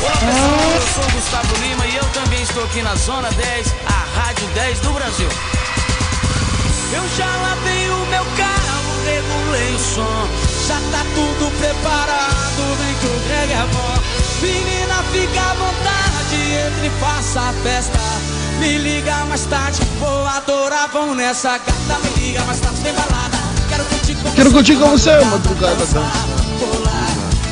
Olá pessoal, eu sou o Gustavo Lima e eu também estou aqui na Zona 10, a Rádio 10 do Brasil. Eu já lavei o meu carro, regulei o som, já tá tudo preparado, vem que o Greg é bom. Menina, fica à vontade, entre e faça a festa. Me liga mais tarde, vou adorar, vão nessa gata. Me liga mais tarde, tem balada. Quero curtir com Quero curtir com você, madrugada dança.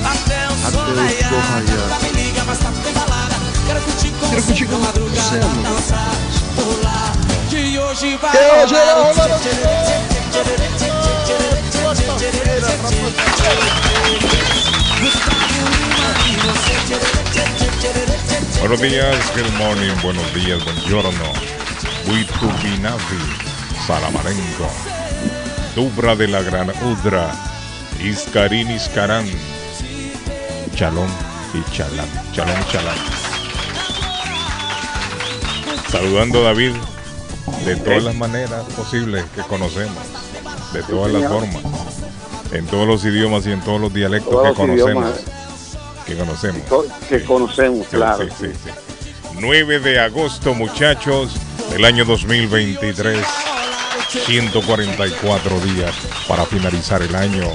Até o sol raiar. Raiar. Gata, me liga mais tarde, tem balada. Quero curtir com Quero você, curtir com madrugada, você, madrugada. dançar, pular. Que hoje vai Que hoje vai rolar. rolar. Buenos días, good morning, buenos días, buongiorno. Witubinavi, Salamarenco. Dubra de la Gran Udra, Iscarín Iscarán. Chalón y Chalán, Chalón Chalán. Saludando a David de todas las maneras posibles que conocemos, de todas las formas, en todos los idiomas y en todos los dialectos Todos que los conocemos. Que conocemos. Co- que conocemos, Sí, claro. sí, sí, sí. 9 de agosto, muchachos, del año 2023. 144 días para finalizar el año.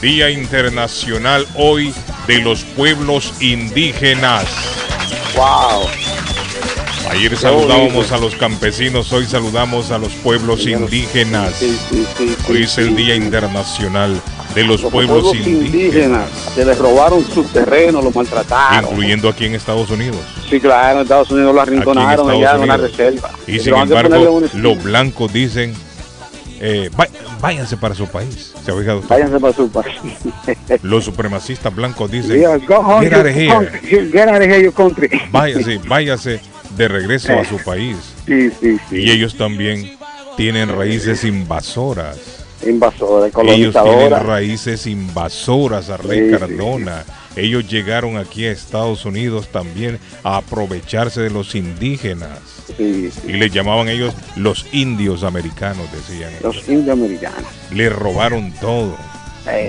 Día Internacional hoy de los pueblos indígenas. Wow. Ayer Qué saludábamos bonito. a los campesinos, hoy saludamos a los pueblos indígenas. Sí, sí, sí, sí, Hoy es el. Día Internacional de los Los pueblos pueblos indígenas, indígenas se les robaron sus terrenos, los maltrataron. incluyendo aquí en Estados Unidos. Sí, claro, en Estados Unidos lo arrinconaron allá en una reserva. Y sin embargo, los blancos dicen, eh, "Vá- váyanse para su país. ¿Se ha fijado usted? Váyanse para su país. Los supremacistas blancos dicen, Yeah, go home, get out country. Get out of here, your country. váyase, váyase de regreso a su país. Sí, sí, sí. Y ellos también tienen raíces invasoras. Invasora, Ellos tienen raíces invasoras, Sí, sí, Cardona. Ellos llegaron aquí a Estados Unidos también a aprovecharse de los indígenas. Sí, sí. Y les llamaban ellos los indios americanos, decían. ellos. Los indioamericanos. Le robaron todo.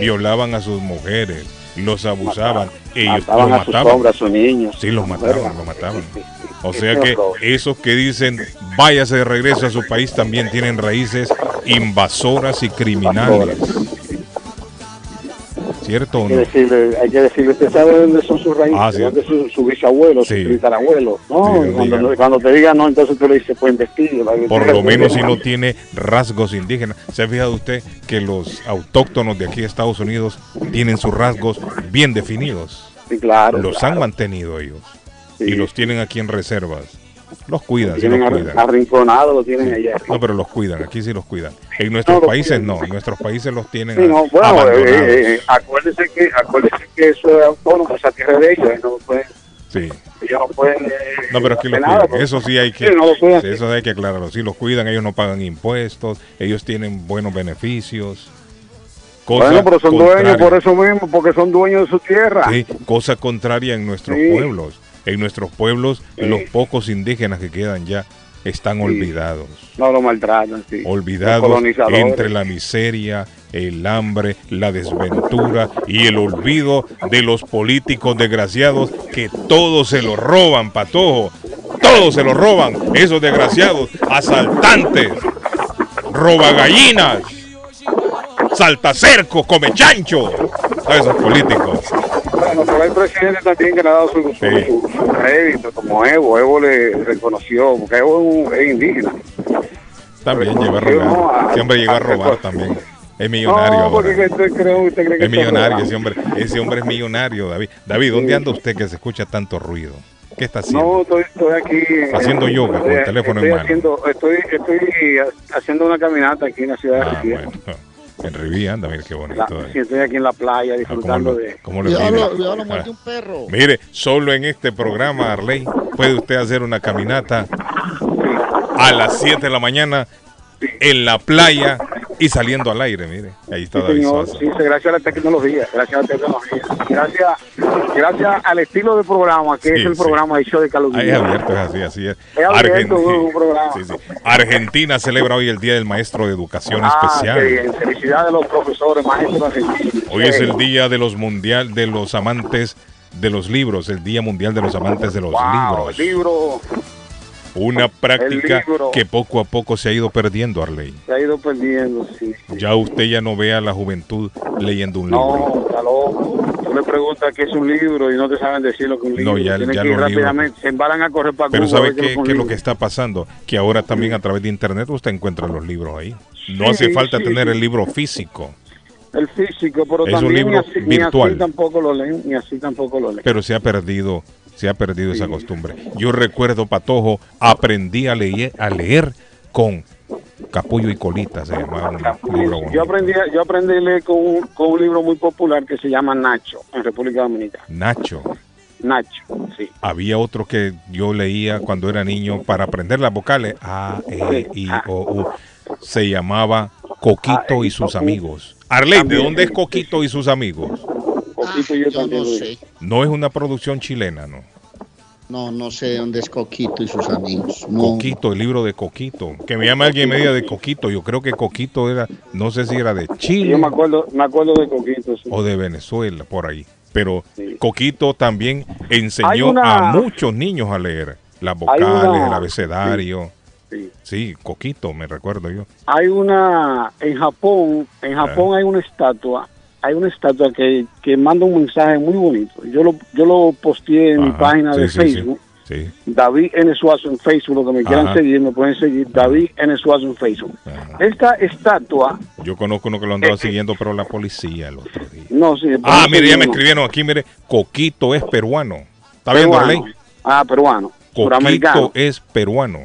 Violaban a sus mujeres. Los abusaban. Ellos mataban los a sus mataban. hombres, a sus niños. Sí, los mataban, los mataban. O sea que esos que dicen váyase de regreso a su país también tienen raíces invasoras y criminales. ¿Cierto o Hay que decirle, hay que decirle, ¿usted sabe dónde son sus raíces? Ah. ¿Dónde su, su bisabuelo, Sí. su bisarabuelo? No, Sí, cuando, te diga no, entonces tú le dices, pues investigue. Por lo menos si no tiene rasgos indígenas. ¿Se ha fijado usted que los autóctonos de aquí de Estados Unidos tienen sus rasgos bien definidos? Sí, claro. Los claro. han mantenido ellos. Sí. Y los tienen aquí en reservas. Los cuidan, sí tienen los cuidan. arrinconados, lo tienen allá. No, pero los cuidan, aquí sí los cuidan. En nuestros No, los países no, en nuestros países los tienen Sí, no, bueno, abandonados. eh, eh, acuérdese, que, acuérdese que eso es autónomo, esa tierra de ellos, ellos no pueden, Sí. ellos no pueden eh, No, pero aquí los hacer nada, cuidan. Eso sí hay que, Sí, no eso hay que aclararlo. Sí los cuidan, ellos no pagan impuestos, ellos tienen buenos beneficios. Cosa Bueno, pero son dueños por eso mismo, porque son dueños de su tierra. Sí, cosa contraria en nuestros pueblos. En nuestros pueblos, Sí. los pocos indígenas que quedan ya están olvidados. No lo maltratan, sí. Olvidados entre la miseria, el hambre, la desventura y el olvido de los políticos desgraciados que todo se lo roban, patojo. Todo se lo roban, esos desgraciados, asaltantes, robagallinas, saltacercos, come chancho. Esos políticos. Bueno, pero hay presidentes también que le ha dado su, su, Sí. su- rédito, como Evo. Evo le reconoció, porque Evo es, indígena. También llegó a no, robar. Ese hombre llegó a robar también. Es millonario No, porque que usted cree, usted cree que Es millonario ese hombre. Ese hombre es millonario, David. David, ¿dónde anda usted que se escucha tanto ruido? ¿Qué está haciendo? No, estoy, estoy aquí. Haciendo eh, yoga con el estoy- teléfono en estoy mano. Haciendo, estoy, estoy haciendo una caminata aquí en la ciudad Ah, de Rivía. bueno. En Rivía, anda, mire qué bonito. La- David. sí, estoy aquí en la playa Ah, disfrutando ¿cómo, de. lo- cómo le Cuidado, pide? lo- cuidado, lo Ah, muerde un perro. Mire, solo en este programa, Arley, puede usted hacer una caminata a las 7 de la mañana en la playa y saliendo al aire, mire. Ahí está Sí, David señor, Sosa. sí, sí, gracias a la tecnología, gracias a la tecnología, gracias, gracias al estilo de programa que Sí, es el sí. programa de show de Carlos Ahí es abierto, es así, así es. Es abierto, Argen- un programa. sí, sí. Argentina celebra hoy el Día del Maestro de Educación Ah, Especial. qué bien, felicidades a los profesores, maestros argentinos. Hoy es el día de los mundial de los amantes de los libros, el Día Mundial de los Amantes de los wow, Libros. libro Una práctica libro. que poco a poco se ha ido perdiendo, Arley. se ha ido perdiendo, sí. sí. Ya usted ya no ve a la juventud leyendo un libro. No, está loco. Tú le preguntas qué es un libro y no te saben decir lo que es un libro. No, ya- ya que ir rápidamente, se embalan a correr para Pero ¿sabe qué, es un qué es lo libro. que está pasando? Que ahora también a través de internet usted encuentra los libros ahí. No Sí, hace falta sí. tener el libro físico, El físico, pero Es un también libro ni así, ni virtual. así tampoco lo leen, ni así tampoco lo leen. pero se ha perdido, se ha perdido esa costumbre. Yo recuerdo, Patojo, aprendí a leer, a leer con Capullo y Colita, se llamaba un libro bonito. Yo aprendí, yo aprendí a leer con un, con un libro muy popular que se llama Nacho, en República Dominicana. Nacho. Nacho, sí. Había otro que yo leía cuando era niño para aprender las vocales. A, E, I, O, U. Se llamaba Coquito y sus amigos. Arley, ¿de dónde es Coquito y sus amigos? Ah, yo, yo también no sé. es una producción chilena, ¿no? No, no sé dónde es Coquito y sus amigos. No. Coquito, el libro de Coquito. Que me llama alguien y me diga de Coquito. Yo creo que Coquito era, no sé si era de Chile Yo me acuerdo, me acuerdo de Coquito, sí. o de Venezuela, por ahí. Pero Sí. Coquito también enseñó una- a muchos niños a leer las vocales, una- el abecedario. sí. Sí, Coquito, me recuerdo yo. Hay una, en Japón, en Japón hay una estatua, hay una estatua que, que manda un mensaje muy bonito. Yo lo, yo lo posteé en mi página sí, de sí, Facebook. Sí, David N. Suazo en Facebook, los que me quieran Ajá. seguir, me pueden seguir, David N. Suazo en Facebook. Ajá. Esta estatua, Yo conozco uno que lo andaba Eh, eh. siguiendo, pero la policía el otro día. no sé. Ah, mire, ya me escribieron aquí, mire, Coquito es peruano. ¿Está viendo, Peruano. Arley? Ah, peruano, Coquito es peruano.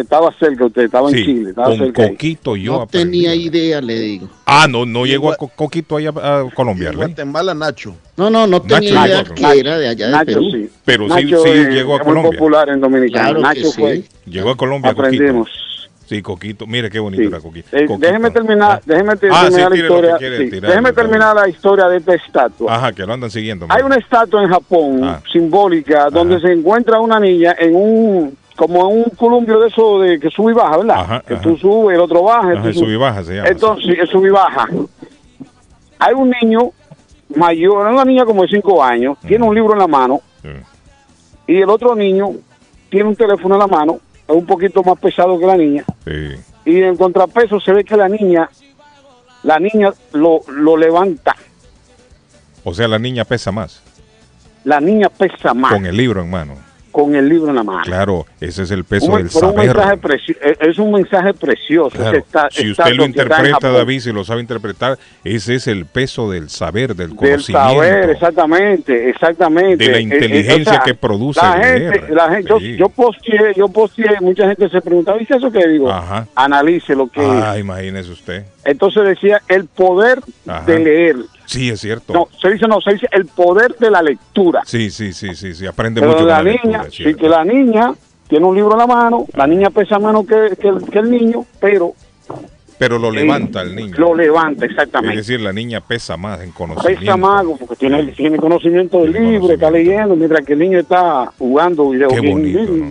Estaba cerca usted, estaba en Chile, estaba con cerca. ahí. Coquito yo No aprendí. tenía idea, le digo. Ah, no, no llegó a Co- Coquito allá a Colombia. Guatemala, Nacho. No, no, no tenía Nacho, idea Nacho. que era de allá de Nacho, Perú. sí. Pero sí- Nacho llegó a es Colombia. muy popular en Dominicana. Claro Nacho que sí. fue. Llegó a Colombia Aprendimos. Coquito. Sí, Coquito. Mire qué bonito Sí. era Coquito. Eh, Coquito. déjeme terminar, Ah. déjeme Ah, sí, terminar la historia. quiere sí, tirar, déjeme terminar la historia de esta estatua. Ajá, que lo andan siguiendo. Hay una estatua en Japón Ah. simbólica donde se encuentra una niña en un como un columpio de eso de que sube y baja, ¿verdad? Ajá, que ajá. tú subes, el otro baja. Ajá, el y baja se llama. Entonces, el sube y baja. Hay un niño mayor, una niña como de 5 años, tiene un libro en la mano Sí. y el otro niño tiene un teléfono en la mano, es un poquito más pesado que la niña Sí. y en contrapeso se ve que la niña la niña lo, lo levanta O sea, la niña pesa más la niña pesa más con el libro en mano. Con el libro en la mano Claro, ese es el peso Un- del un saber. preci- es- un mensaje precioso Claro, ese está- si usted lo interpreta. David, si lo sabe interpretar, ese es el peso del saber, del del conocimiento. saber exactamente exactamente De la Eh, eh, inteligencia o sea, que produce la gente, la gente Sí. yo, yo posteé yo posteé mucha gente se preguntaba ¿y eso que digo? Ajá. analice lo que Ah, es imagínese usted. entonces decía el poder Ajá. de leer Sí, es cierto. no se dice no se dice el poder de la lectura Sí, sí, sí, sí, sí. Aprende Pero mucho la con la niña, lectura, es sí que la niña tiene un libro en la mano, la niña pesa menos que, que el, que el niño, pero Pero lo levanta el niño. Lo levanta, Es exactamente. decir, la niña pesa más en conocimiento. Pesa más porque tiene, tiene conocimiento del libro, está leyendo, mientras que el niño está jugando video. Qué bonito, ¿no?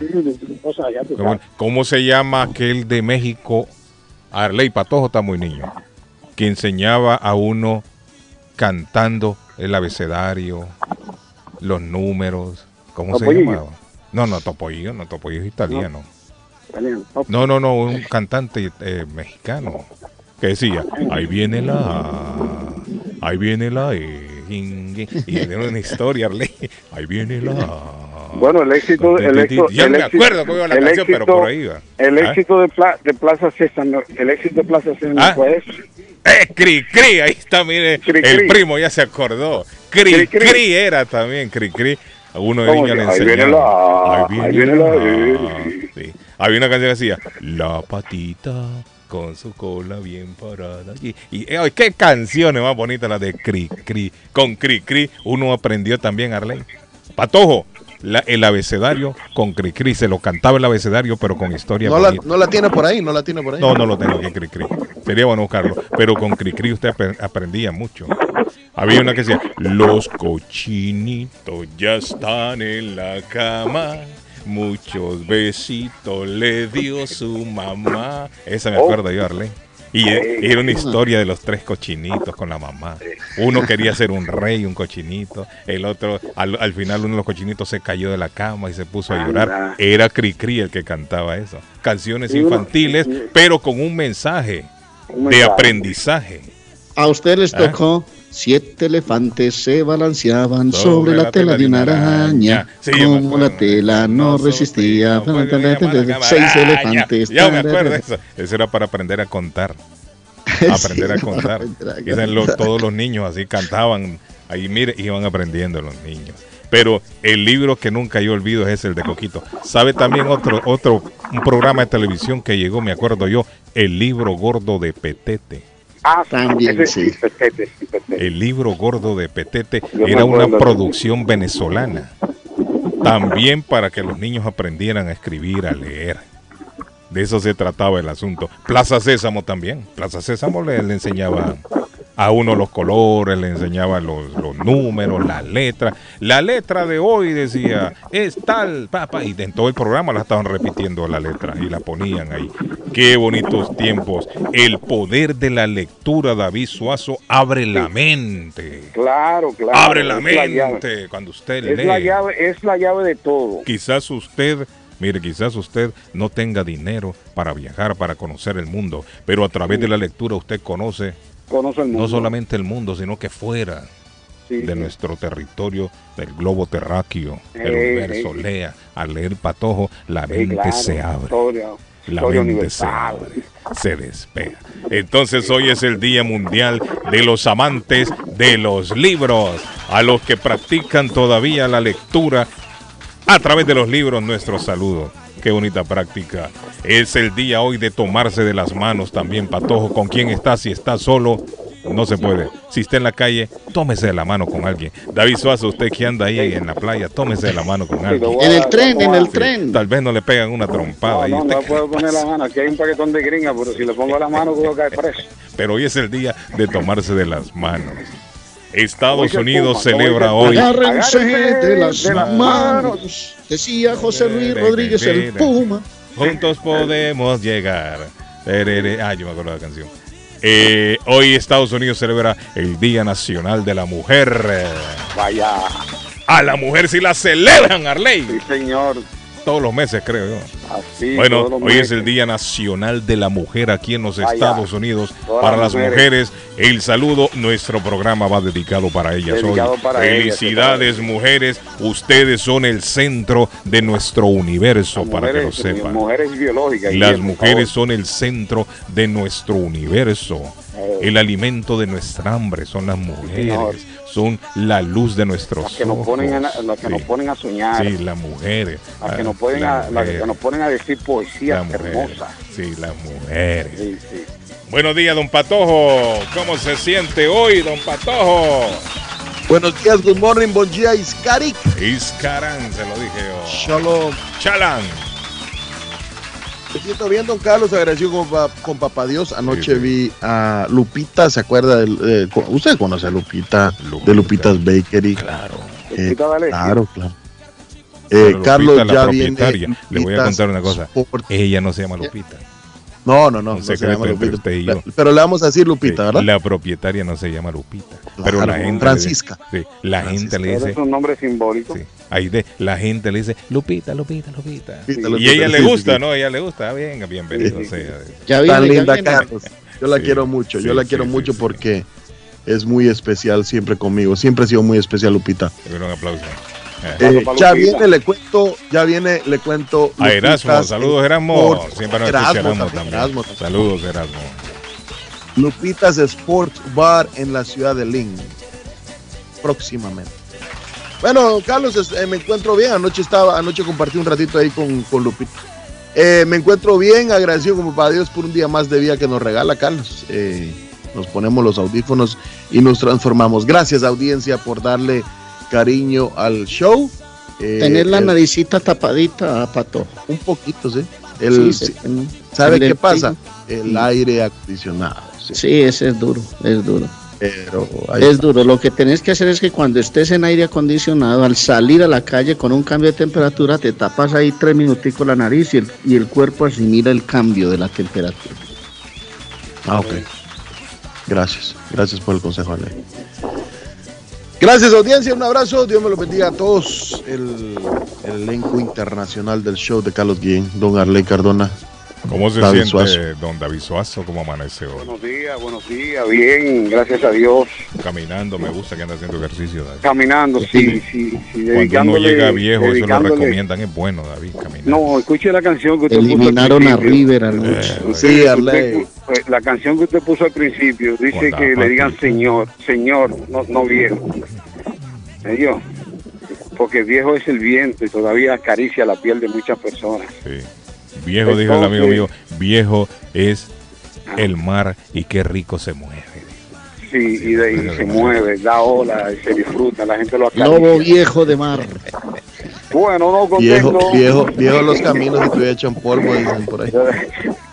O sea, ya tú Qué bueno. ¿Cómo se llama aquel de México? Arley Patojo está muy niño. Que enseñaba a uno cantando el abecedario, los números. ¿Cómo se llamaba? No, no, Topollillo, no, Topollillo es italiano. No, no, no, un cantante eh, mexicano que decía, ahí viene la, ahí viene la, E, y tiene una historia, ahí viene la, Bueno, el éxito, el éxito, el me éxito- acuerdo cómo iba la el canción, pero por ahí iba. El ¿Ah? éxito de, Pla- de Plaza Sésamo, el éxito de Plaza ¿Ah? fue eso. Eh, cri, cri, ahí está, mire, el primo ya se acordó. Cri, Cri, era también, cri, cri. Uno de ¿Cómo niños le que? Ahí viene la- ahí viene la- Sí. Había una canción que decía, la patita con su cola bien parada. Y, y eh, qué canciones más bonitas las de cri, cri. Con cri, cri, uno aprendió también, Arley. Patojo, la- el abecedario con cri, cri. Se lo cantaba el abecedario, pero con historia No la, no la tiene por ahí, no la tiene por ahí. No, no lo tengo aquí, Cricri. Sería bueno buscarlo. Pero con Cricri usted ap- aprendía mucho. Había una que decía, los cochinitos ya están en la cama. Muchos besitos le dio su mamá. Esa me acuerdo yo, Arley. Y e- era una historia de los tres cochinitos con la mamá. Uno quería ser un rey, un cochinito. El otro, al, al final uno de los cochinitos se cayó de la cama y se puso a llorar. Era Cricri el que cantaba eso. Canciones infantiles, pero con un mensaje de aprendizaje. A usted les ¿Ah? Siete elefantes se balanceaban sobre, la tela de una araña. Sí, Como la tela no resistía. No Seis elefantes. Ya me acuerdo eso. Eso era para aprender a contar. Aprender a contar. a todos los niños así cantaban. Ahí mire, iban aprendiendo los niños. Pero el libro que nunca yo olvido es el de Coquito. ¿Sabe también otro, otro un programa de televisión que llegó, me acuerdo yo? El libro gordo de Petete. Ah, También, ese sí. Petete, sí, Petete. El libro gordo de Petete Yo era una producción venezolana. También para que los niños aprendieran a escribir, a leer. De eso se trataba el asunto. Plaza Sésamo también. Plaza Sésamo le, le enseñaba a uno los colores, le enseñaba los, los números, la letra. La letra de hoy decía, es tal, papá. Y en todo el programa la estaban repitiendo la letra y la ponían ahí. Qué bonitos tiempos. El poder de la lectura, David Suazo, abre la mente. Claro, claro. Abre la mente cuando usted Es lee. la llave, es la llave de todo. Quizás usted, mire, quizás usted no tenga dinero para viajar, para conocer el mundo, pero a través de la lectura usted conoce Conoce el mundo. no solamente el mundo, sino que fuera Sí, de sí. nuestro territorio, del globo terráqueo, el Eh, universo. eh. Lea, al leer Patojo, la mente claro, se abre. Historia, La historia mente se abre, se despega. Entonces hoy es el Día Mundial de los amantes de los libros, a los que practican todavía la lectura a través de los libros, nuestro saludo. Qué bonita práctica. Es el día hoy de tomarse de las manos también, Patojo. ¿Con quién está? Si está solo, no se puede. Si está en la calle, tómese de la mano con alguien. David Suazo, usted que anda ahí en la playa, tómese de la mano con alguien. En el tren, en el tren. Tal vez no le pegan una trompada. No, ahí. no, ¿Usted no puedo poner la mano. Aquí hay un paquetón de gringa, pero si le pongo la mano, puedo caer preso. Pero hoy es el día de tomarse de las manos. Estados Oye, Unidos Puma, celebra oye, hoy. Agárrense de las de las manos. Decía José Luis Rodríguez el Puma. Juntos podemos llegar. Ah, yo me acuerdo de la canción. Eh, hoy Estados Unidos celebra el Día Nacional de la Mujer. Vaya. A la mujer sí la celebran, Arley. Sí, señor. Todos los meses, creo yo. Así. Bueno, hoy es el Día Nacional de la Mujer aquí en los. Estados Unidos. Para las mujeres, el saludo, nuestro programa va dedicado para ellas Dedicado hoy. para ellas, Felicidades, mujeres. Ustedes son el centro de nuestro universo, Las para que lo sepan. Mujeres biológicas. Las bien, mujeres son el centro de nuestro universo. Eh. El alimento de nuestra hambre son las mujeres. Son la luz de nuestros Las que nos ponen a, ojos. las que Sí. nos ponen a soñar. Sí, las mujeres. las que nos ponen las a, las que nos ponen a decir mujeres. hermosas. Sí, las mujeres. Sí, sí. Buenos días, don Patojo. ¿Cómo se siente hoy, don Patojo? Buenos días, good morning, bon día, Iskarik. Iscarán, se lo dije yo. Shalom. Chalán. Me siento bien, don Carlos, agradecido con, con Papá Dios. Anoche Sí, sí. vi a Lupita, ¿se acuerda? Eh, co- usted conoce a Lupita, Lupita. de Lupitas Bakery. Claro. Eh, claro, claro. Eh, Lupita, Carlos la ya viene. Le voy a contar una cosa. Sport. Ella no se llama Lupita. No, no, no, Un no se entre Lupita. usted y yo. La- Pero le vamos a decir Lupita, Sí, ¿verdad? La propietaria no se llama Lupita. Pero la gente. Francisca. Le, sí, la gente le Pero dice. es un nombre simbólico. sí, ahí de, la gente le dice Lupita, Lupita, Lupita. Y Lupita, ella le gusta, sí. ¿no? Ella le gusta. Ah, Venga, bienvenido Sí, sí, sea. Ya Tan viene, ya linda, viene. Carlos. Yo la Sí, quiero mucho. sí, Yo la sí, quiero sí, mucho sí. porque es muy especial siempre conmigo. Siempre ha sido muy especial, Lupita. Le doy un aplauso. Eh, ya viene, le cuento, ya viene, le cuento. A Erasmo, Lupitas saludos Erasmo. Siempre nos Erasmo escucha Erasmo también, también. Erasmo también. Saludos Erasmo. Lupitas Sports Bar en la ciudad de Lynn. Próximamente. Bueno, Carlos, eh, me encuentro bien. Anoche estaba, anoche compartí un ratito ahí con, con Lupita. Eh, me encuentro bien, agradecido como para Dios por un día más de vida que nos regala Carlos. Eh, nos ponemos los audífonos y nos transformamos. Gracias, audiencia, por darle cariño al show. Eh, Tener la el- naricita tapadita, Pato. un poquito, sí. El, Sí, sí, se- ¿Sabe el qué pasa? El aire acondicionado. sí. Sí, ese es duro, es duro. Pero Es está. duro. Lo que tenés que hacer es que cuando estés en aire acondicionado, al salir a la calle con un cambio de temperatura, te tapas ahí tres minuticos la nariz y el, y el cuerpo asimila el cambio de la temperatura. Ah, ok. Gracias. Gracias por el consejo, Ale. Gracias, audiencia. Un abrazo. Dios me lo bendiga a todos. El, el elenco internacional del show de Carlos Guillén, don Arley Cardona. ¿Cómo se David siente Suazo. don David Suazo? ¿Cómo amanece hoy? Buenos días, buenos días, bien, gracias a Dios. Caminando, me gusta que anda haciendo ejercicio, David. Caminando, sí, sí, sí, Cuando uno llega viejo, eso lo recomiendan. Es bueno, David, caminar. No, escuche la canción que usted Eliminaron puso a al principio. River anoche. Eh, Sí, usted- pues, la canción que usted puso al principio dice que le digan señor, señor, no, no viejo. ¿Yo? Porque viejo es el viento y todavía acaricia la piel de muchas personas. Sí. Viejo, dijo el amigo mío, viejo es el mar y qué rico se mueve. Sí, y, de, y se mueve, da ola, y se disfruta, la gente lo acaricia. Lobo viejo de mar. Bueno, no Viejo, contento. viejo, viejo los caminos y todavía echan polvo, dicen por ahí.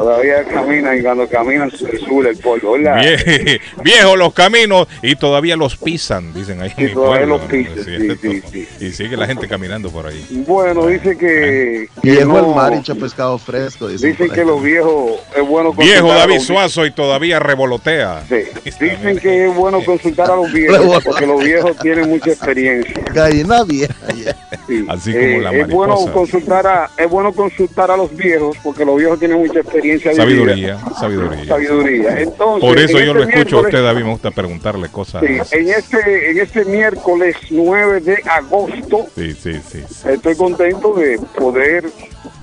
Todavía caminan y cuando caminan se sube el polvo, ¿verdad? Vie- viejo los caminos y todavía los pisan, dicen ahí. en Sí, mi todavía pueblo, los ¿no? pisan, Es sí, cierto. sí, Y sigue la gente caminando por ahí. Bueno, dice que... Viejo no- el mar y pescado fresco, dicen. Dicen que los viejos es bueno Viejo consultar a David Suazo y todavía revolotea. Sí, Dicen que es bueno consultar a los viejos porque los viejos tienen mucha experiencia. Gallina vieja. Sí. Así como la es bueno mariposa. consultar a es bueno consultar a los viejos porque los viejos tienen mucha experiencia Sabiduría, sabiduría. Sabiduría. Entonces, Por eso en yo lo este escucho a usted, David, me gusta preguntarle cosas. Sí, en este, en este miércoles 9 de agosto Sí, sí, sí. sí. estoy contento de poder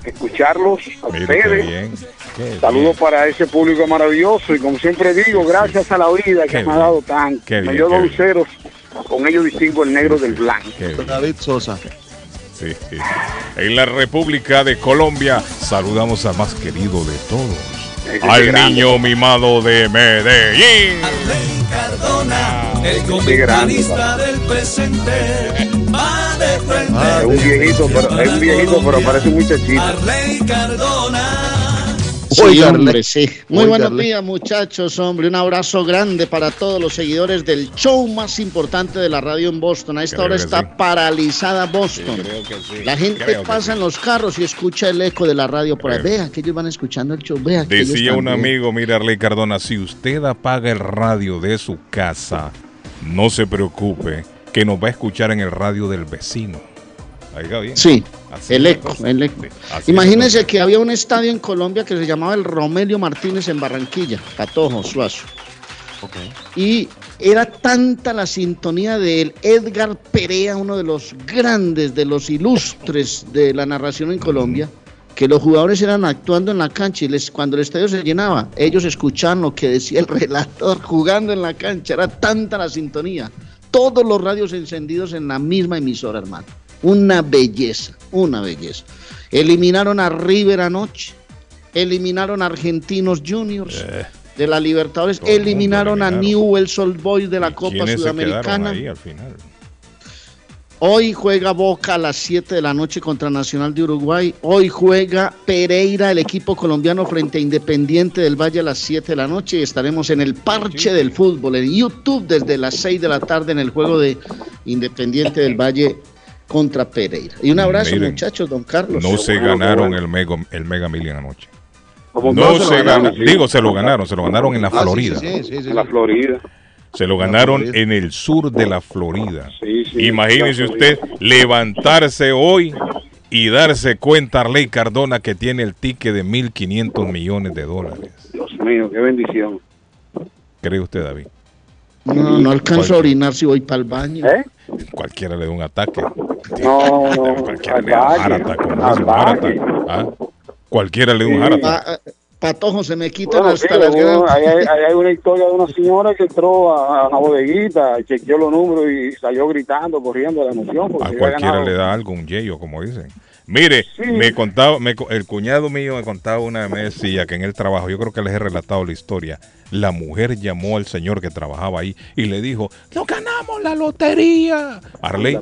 escucharlos a qué ustedes. bien. qué Saludos bien. para ese público maravilloso y como siempre digo, gracias a la vida Qué que me bien. ha dado tanto. Me dio con ellos distingo el negro del blanco. David Sosa. Sí. En la República de Colombia saludamos al más querido de todos, al grande. niño mimado de Medellín. Arley Cardona, el grande, comentarista del presente, va de frente. Ah, Es un viejito, pero, es un viejito, pero parece un muchachito. Arley Cardona. Sí, hombre, sí. Muy buenos días, muchachos, hombre. Un abrazo grande para todos los seguidores del show más importante de la radio en Boston. A esta Creo hora está sí. paralizada Boston. creo que sí. La gente Creo que pasa sí. en los carros y escucha el eco de la radio por ahí. Vea que ellos van escuchando el show. Vea que ellos Decía un amigo, mire Arley Cardona, si usted apaga el radio de su casa, no se preocupe, que nos va a escuchar en el radio del vecino. Oiga bien. Sí, Así el eco, el eco. Sí, Imagínense que había un estadio en Colombia que se llamaba el Romelio Martínez en Barranquilla, Patojo, Suazo. Y era tanta la sintonía de él, Edgar Perea, uno de los grandes, de los ilustres de la narración en Colombia, que los jugadores eran actuando en la cancha y les, cuando el estadio se llenaba, ellos escuchaban lo que decía el relator jugando en la cancha. Era tanta la sintonía. Todos los radios encendidos en la misma emisora, hermano. Una belleza, una belleza. Eliminaron a River anoche, eliminaron a Argentinos Juniors de la Libertadores, Eh. eliminaron a. Newell's Old Boys de la ¿Y Copa Sudamericana. ahí al final? Hoy juega Boca a las 7 de la noche contra Nacional de Uruguay. Hoy juega Pereira, el equipo colombiano, frente a Independiente del Valle a las 7 de la noche. Y estaremos en el parche del fútbol, en YouTube, desde las 6 de la tarde en el juego de Independiente del Valle contra Pereira. Y un abrazo, Miren, muchachos, don Carlos. No se ganaron el Mega, el Mega Million anoche. Como No se ganaron, ganaron, sí. digo, se lo ganaron, se lo ganaron en la Ah, Florida. sí, sí, sí, sí. En la Florida. Se lo ganaron en el sur de la Florida. Sí, sí, Imagínese la Florida. usted levantarse hoy y darse cuenta, Arley Cardona, que tiene el ticket de 1.500 millones de dólares. Dios mío, qué bendición. ¿Cree usted, David? No, no alcanzo a orinar si voy para el baño. ¿Eh? Cualquiera le da un ataque. No, no. Cualquiera le da un attack. ¿Ah? Cualquiera le da un attack. Pa- eh, Patojo, se me quitan Bueno, hasta sí, las uno- ganas. hay, hay- hay una historia de una señora que entró a, a una bodeguita, chequeó los números y salió gritando, corriendo de la emoción. porque A cualquiera le da algo, un yeyo, como dicen. Mire, Sí. me contaba, me el cuñado mío me contaba una vez decía que en el trabajo, yo creo que les he relatado la historia, la mujer llamó al señor que trabajaba ahí y le dijo, no ganamos la lotería. Arley,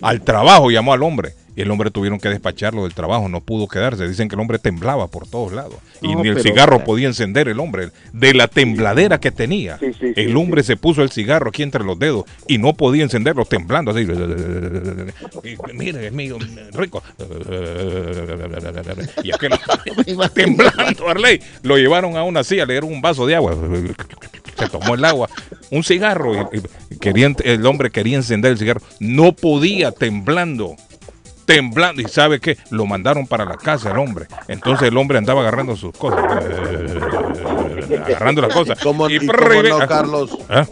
al trabajo llamó al hombre y el hombre tuvieron que despacharlo del trabajo, no pudo quedarse. Dicen que el hombre temblaba por todos lados y ni el cigarro podía encender el hombre de la tembladera que tenía. Sí, sí, sí, el sí. hombre se puso el cigarro aquí entre los dedos y no podía encenderlo temblando así. Y, Mire, es mío, rico. Y aquel temblando, Arley. Lo llevaron a una silla, le dieron un vaso de agua. Se tomó el agua, un cigarro. Y, y querían- el hombre quería encender el cigarro. No podía, temblando. Temblando. ¿Y sabe qué? Lo mandaron para la casa el hombre. Entonces el hombre andaba agarrando sus cosas. agarrando las cosas. ¿Cómo, Y y cómo no, Carlos? ¿ah?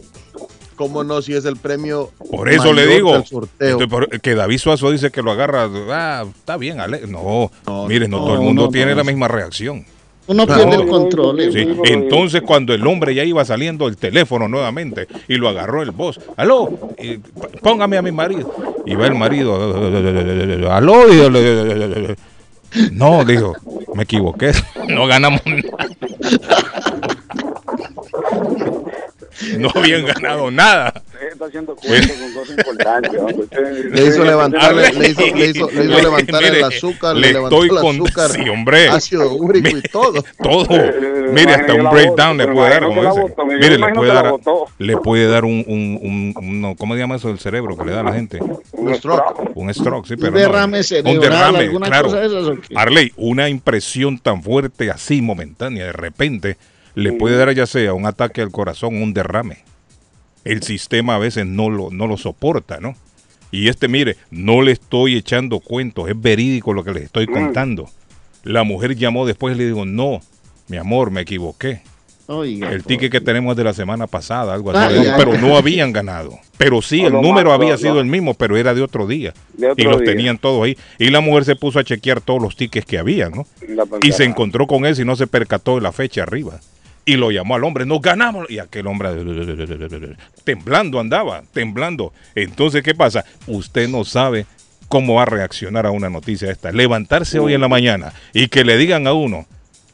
¿Cómo no si es el premio? Por eso le digo? Entonces, por- que David Suazo dice que lo agarra. Ah, está bien, Ale. No, No, mire, no, no, todo el mundo no, tiene no. la misma reacción. Uno Claro. pierde el control. eh. Sí, Entonces, cuando el hombre ya iba saliendo el teléfono nuevamente y lo agarró el boss, aló, p- póngame a mi marido. Y va el marido, aló, no, dijo, me equivoqué, no ganamos nada. No habían ganado nada. Usted está haciendo cuentos con cosas importantes. hombre. Usted- Le hizo levantar, le, hizo, le hizo, le hizo Le- levantar mire, el azúcar, le le, levantó el azúcar, sí, hombre. ácido úrico y todo. Todo. Mire, hasta un breakdown le puede dar, como dice. Mire, le puede dar, le puede dar un, un, un, un- no, ¿cómo se llama eso del cerebro que le da a la gente? Un stroke. Un stroke, sí, pero Un no. derrame cerebral, Un derrame, claro. cosa de esas, ¿o qué? Arley, una impresión tan fuerte así momentánea, de repente, le puede dar ya sea un ataque al corazón, un derrame. El sistema a veces no lo, no lo soporta, ¿no? Y este, mire, no le estoy echando cuentos, es verídico lo que les estoy Mm. contando. La mujer llamó después y le digo, no, mi amor, me equivoqué. Oiga, El ticket que tenemos de la semana pasada, algo así, Ay, ay, pero ay. no habían ganado. Pero sí, el número más- había sido el mismo, pero era de otro día. De otro y los día. tenían todos ahí. Y la mujer se puso a chequear todos los tickets que había, ¿no? Y se encontró con él y no se percató de la fecha arriba. Y lo llamó al hombre, nos ganamos. Y aquel hombre temblando andaba, temblando. Entonces, ¿qué pasa? Usted no sabe cómo va a reaccionar a una noticia esta. Levantarse hoy en la mañana y que le digan a uno,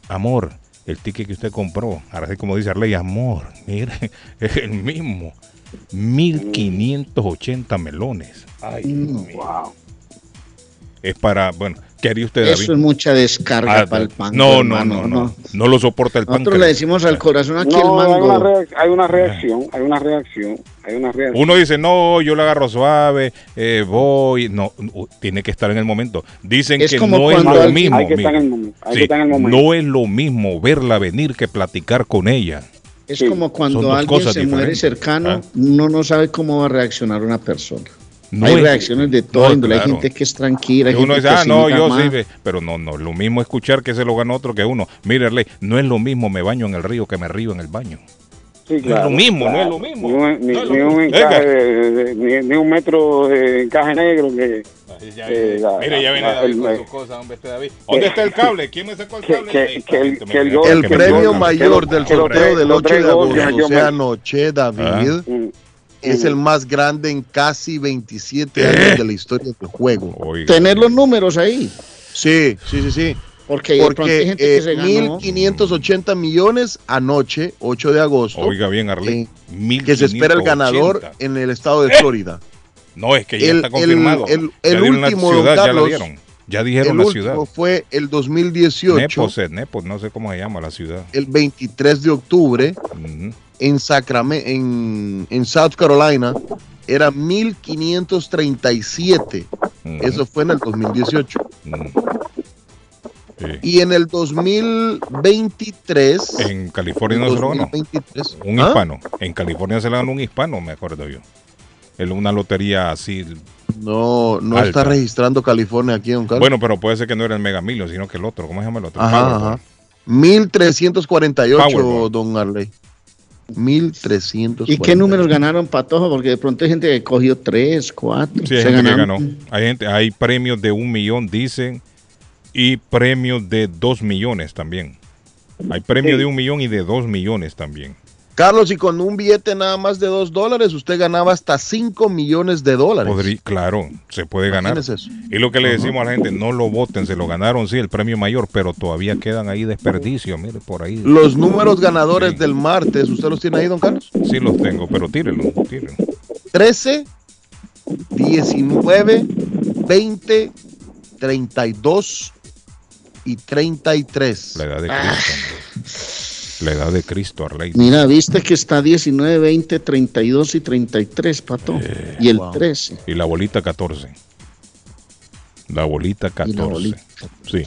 amor, el ticket que usted compró, ahora sí como dice Arley, amor, mire, es el mismo. 1580 melones. Ay, Dios mío. Wow. Es para, bueno, ¿qué haría usted, Eso es mucha descarga Ah, para el pan. no, no, no, no, no lo soporta el pan. Nosotros le decimos al corazón aquí No, el hay una, mango. hay una reacción, hay una reacción, hay una reacción. Uno dice, no, yo lo agarro suave, eh, voy. No, tiene que estar en el momento. Dicen Es que como no es cuando lo alguien- mismo. Hay que estar en el momento, hay Sí, que estar en el momento. no es lo mismo verla venir que platicar con ella. Es Sí, como cuando alguien se muere diferentes. cercano, Ah. uno no sabe cómo va a reaccionar una persona. No hay es- reacciones de todo no, índole. Hay claro. gente que es tranquila. hay Que uno gente dice, que ah, no, yo más. sí, ve", pero no, no, lo mismo escuchar que se lo gana otro que uno. Mire, no es lo mismo me baño en el río que me río en el baño. Sí, es lo mismo, no es lo mismo. Ni un, ni- No es lo ni un mismo. encaje de- ni, ni un metro de encaje negro que, Eh, la- Mire, ya viene la- David el- con sus cosas, hombre, este David. ¿Dónde está el cable? ¿Quién me sacó el cable? que, que el, que el, El que premio mayor que del sorteo del los 8 tres de agosto, o sea, anoche, David, Mm. Es el más grande en casi 27 años de la historia del juego. Oiga. Tener los números ahí. Sí, sí, sí, sí. Porque, de pronto hay Porque gente que eh, se ganó. 1.580 millones anoche, 8 de agosto, Oiga bien, Arley. eh, que se espera el ganador 1580. en el estado de Florida. No, es que ya El- está confirmado. el- el- Ya el último, ciudad, ya la Carlos, dieron. Ya dijeron El la último ciudad. fue el 2018, Nepos, Nepos, no sé cómo se llama la ciudad. el 23 de octubre. En, Sacramento, en, en South Carolina, era 1.537. Ujú. Eso fue en el 2018. Ujú. Sí. Y en el 2023... En California no se lo ganó. 2023, Un ¿ah? hispano. En California se le ganó un hispano, me acuerdo yo. Es una lotería así. No, no Alta. está registrando California aquí, don Carlos. Bueno, pero puede ser que no era el Mega sino que el otro. ¿Cómo se llama el otro? Ajá, ajá. 1348, Powerball. don Arley. 1300. ¿Y qué números ganaron Patojo? Porque de pronto hay gente que cogió tres, cuatro. Sí, hay se gente que ganaron. ganó. Hay, gente, hay premios de un millón, dicen, y premios de dos millones también. Hay premios de un millón y de dos millones también. Carlos, y con un billete nada más de 2 dólares, usted ganaba hasta 5 millones de dólares. Podrí- claro, se puede ganar. Eso. Y lo que le decimos a la gente, no lo voten, se lo ganaron, sí, el premio mayor, pero todavía quedan ahí desperdicios, mire, por ahí. Los números ganadores Sí. del martes, ¿usted los tiene ahí, don Carlos? Sí los tengo, pero tírenlo, tírenlo. 13, 19, 20, 32 y 33. La edad de Cristo. hombre. La edad de Cristo, Arley. Mira, viste que está 19, 20, 32 y 33, Pato. Eh, y el wow. 13. Y la bolita 14. La bolita 14. bolita. Sí.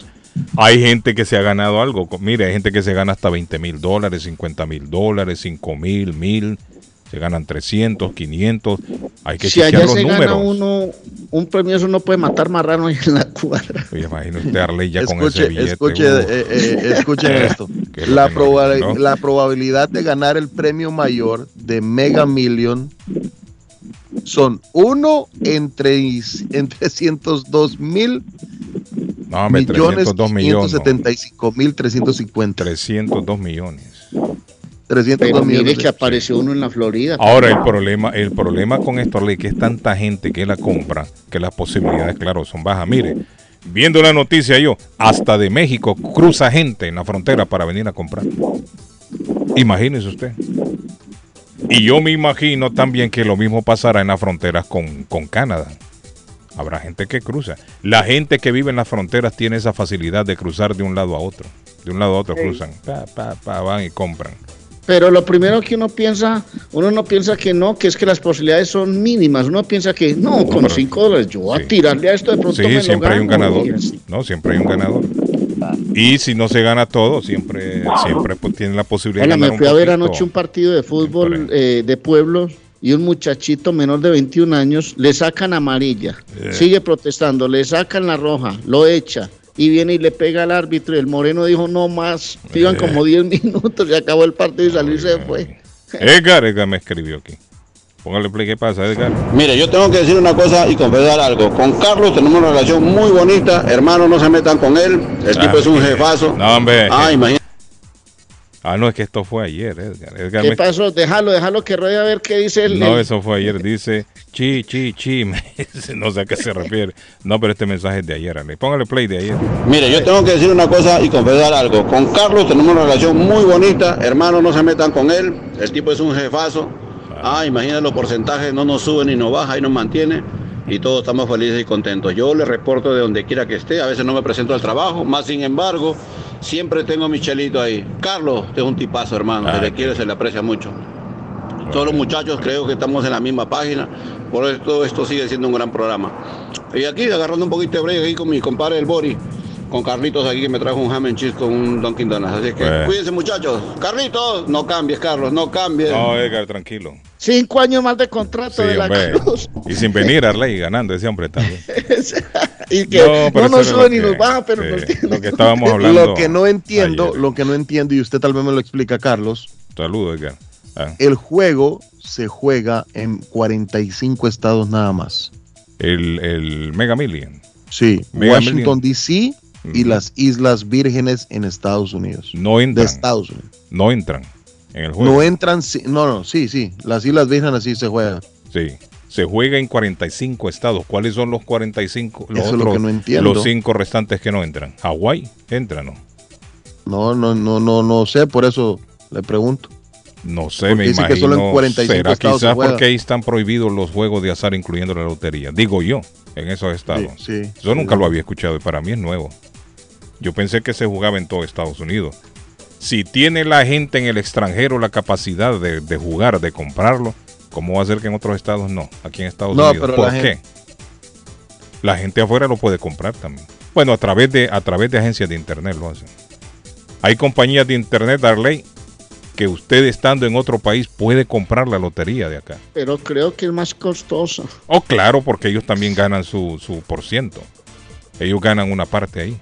Hay gente que se ha ganado algo. Mire, hay gente que se gana hasta 20 mil dólares, 50 mil dólares, 5 mil, mil. Se ganan 300, 500. Hay que Si chequear allá los se números. gana uno un premio, eso no puede matar marrano ahí en la cuadra. Oye, imagine usted, Arley, ya con ese Escuche, billete. escuche, uh, eh, eh, escuchen esto. Es La, proba- ¿no? la probabilidad de ganar el premio mayor de Mega Million son 1 entre, entre 102 mil no, millones 302 millones. no. 575 mil 350. 302 millones. 302 Pero mire millones. que apareció uno en la Florida. Ahora el problema, el problema con esto, que es tanta gente que la compra, que las posibilidades, claro, son bajas. Mire, viendo la noticia yo, hasta de México cruza gente en la frontera para venir a comprar. Imagínese usted. Y yo me imagino también que lo mismo pasará en las fronteras con, con Canadá. Habrá gente que cruza. La gente que vive en las fronteras tiene esa facilidad de cruzar de un lado a otro. De un lado a otro cruzan. Pa, pa, pa, van y compran. Pero lo primero que uno piensa, uno no piensa que no, que es que las posibilidades son mínimas. Uno piensa que no, con pero- 5 dólares yo voy a tirarle a esto de pronto me Sí, lo siempre hay un ganador. No, siempre hay un ganador. Y si no se gana todo, siempre, siempre pues, tiene la posibilidad Hola, de me ganar fui a ver anoche un partido de fútbol eh, de pueblos y un muchachito menor de 21 años le sacan amarilla, Eh. sigue protestando, le sacan la roja, lo echa y viene y le pega al árbitro y el moreno dijo no más, iban Eh. como 10 minutos, se acabó el partido y salió y se fue. Edgar, Edgar me escribió aquí. Póngale play, ¿qué pasa, Edgar? Mire, yo tengo que decir una cosa y confesar algo. Con Carlos tenemos una relación muy bonita. Hermanos, no se metan con él. El tipo es un jefazo. No, hombre. Ah, imagínate. Ah, no, es que esto fue ayer, Edgar. Edgar ¿Qué me- pasó? Déjalo, déjalo que ruede a ver qué dice el... No, eso fue ayer. Dice, chi, chi, chi. no sé a qué se refiere. No, pero este mensaje es de ayer. Ale. Póngale play de ayer. Mire, yo tengo que decir una cosa y confesar algo. Con Carlos tenemos una relación muy bonita. Hermanos, no se metan con él. El tipo es un jefazo. Ah, imagínate los porcentajes, no nos sube ni nos baja y nos mantiene. Y todos estamos felices y contentos. Yo le reporto de donde quiera que esté. A veces no me presento al trabajo. Más sin embargo, siempre tengo mi chelito ahí. Carlos, usted es un tipazo, hermano. Ah, se le qué quiere, se le aprecia mucho. Todos los muchachos creo que estamos en la misma página. Por eso todo esto sigue siendo un gran programa. Y aquí agarrando un poquito de break aquí con mi compadre el Bori, con Carlitos aquí que me trajo un ham and cheese con un Dunkin' Donuts. Así que Bueno. cuídense muchachos. Carlitos, no cambies, Carlos, no cambies. No, Edgar, tranquilo. Cinco años más de contrato Sí, de la hombre. Cruz. Y sin venir, Arley, ganando ese hombre también. y que No, nos sube ni que- nos baja, pero sí, nos tiene. Lo que estábamos hablando. Lo que no entiendo, ayer. lo que no entiendo, y usted tal vez me lo explica, Carlos, Saludos, Edgar. Ah, el juego se juega en 45 estados nada más. el, el Mega Million. Sí, Mega Washington. D.C. y Ujú. las Islas Vírgenes en Estados Unidos. No De entran. Estados Unidos. No entran en el juego. No entran, no, no, sí, sí, las Islas Vírgenes sí se juegan. Sí. Se juega en 45 estados. ¿Cuáles son los 45? Los Eso es lo que no entiendo. Los cinco restantes que no entran. Hawái entra, ¿no? No, no, no, no, no sé, por eso le pregunto. No sé, Porque me dice imagino. que solo en 45 será quizás porque ahí están prohibidos los juegos de azar, incluyendo la lotería. Digo yo, en esos estados. Sí, sí, Yo sí. nunca lo había escuchado y para mí es nuevo. Yo pensé que se jugaba en todo Estados Unidos. Si tiene la gente en el extranjero la capacidad de, de jugar, de comprarlo, ¿cómo va a ser que en otros estados no? Aquí en Estados No, Unidos. pero ¿Por la qué? gente- La gente afuera lo puede comprar también. Bueno, a través de, a través de agencias de internet lo hacen. Hay compañías de internet, Darley, que usted estando en otro país puede comprar la lotería de acá. Pero creo que es más costoso. Oh, claro, porque ellos también ganan su, su por ciento. Ellos ganan una parte ahí.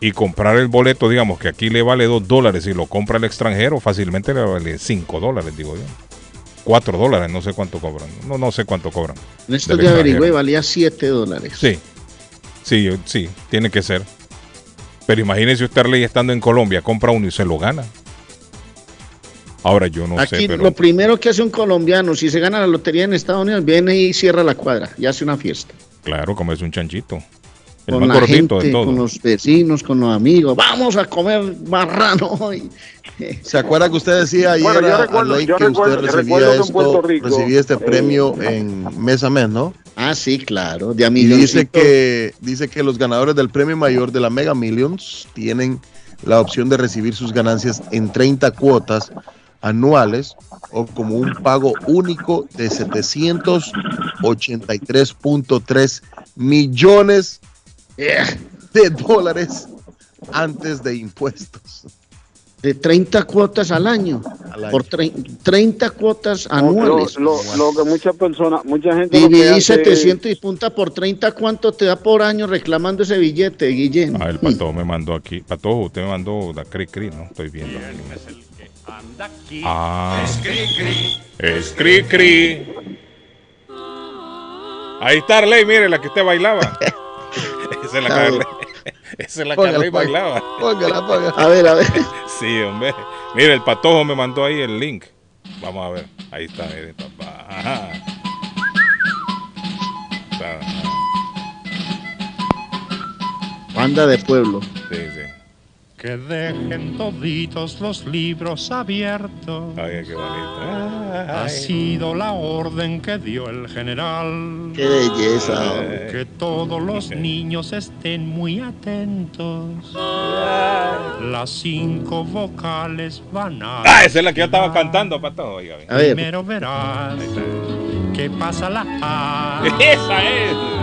y comprar el boleto, digamos que aquí le vale 2 dólares y lo compra el extranjero, fácilmente le vale 5 dólares, digo yo. 4 dólares, no sé cuánto cobran. No, no sé cuánto cobran. En esto ya averigüé, valía 7 dólares. Sí, sí, sí, tiene que ser. Pero imagínese usted, Arley, estando en Colombia, compra uno y se lo gana. Ahora yo no Aquí sé, pero lo primero que hace un colombiano, si se gana la lotería en Estados Unidos, viene y cierra la cuadra y hace una fiesta. claro, como es un chanchito. El con más la gordito de gente, todos. con los vecinos, con los amigos. Vamos a comer marrano hoy. ¿Se acuerda que usted decía ayer Bueno, yo a- a recuerdo- yo que recuerdo- usted recibía, recuerdo que en esto, recibía este eh, premio en mes a mes, ¿no? Ah, sí, claro, de Y dice que, dice que los ganadores del premio mayor de la Mega Millions tienen la opción de recibir sus ganancias en 30 cuotas anuales o como un pago único de 783.3 millones de dólares antes de impuestos. de 30 cuotas al año. Al año. Por tre- 30 cuotas anuales. Lo, lo- lo que muchas personas, mucha gente. Dividí hace- 700 y punta por 30, ¿cuánto te da por año reclamando ese billete, Guillén? Ah, el patojo me mandó aquí. Patojo, usted me mandó la cri cri, ¿no? Estoy viendo. Ah. Es cri cri. Ahí está Arley, mire la que usted bailaba. Esa es la que Arley, esa es la que Póngala, Arley póngala. bailaba. Póngala, póngala. A ver, a ver. Sí, hombre. Mire, el patojo me mandó ahí el link. Vamos a ver. Ahí está, mire, papá. Ajá. Está, Banda de pueblo. Sí, sí. Que dejen toditos los libros abiertos. Ay, qué bonito. Ha sido la orden que dio el general. Qué belleza. Que todos los niños estén muy atentos. Las cinco vocales van a. Ah, esa es la que yo estaba cantando, patojo. Oiga, bien. A ver. Primero verás que pasa la A. Esa es.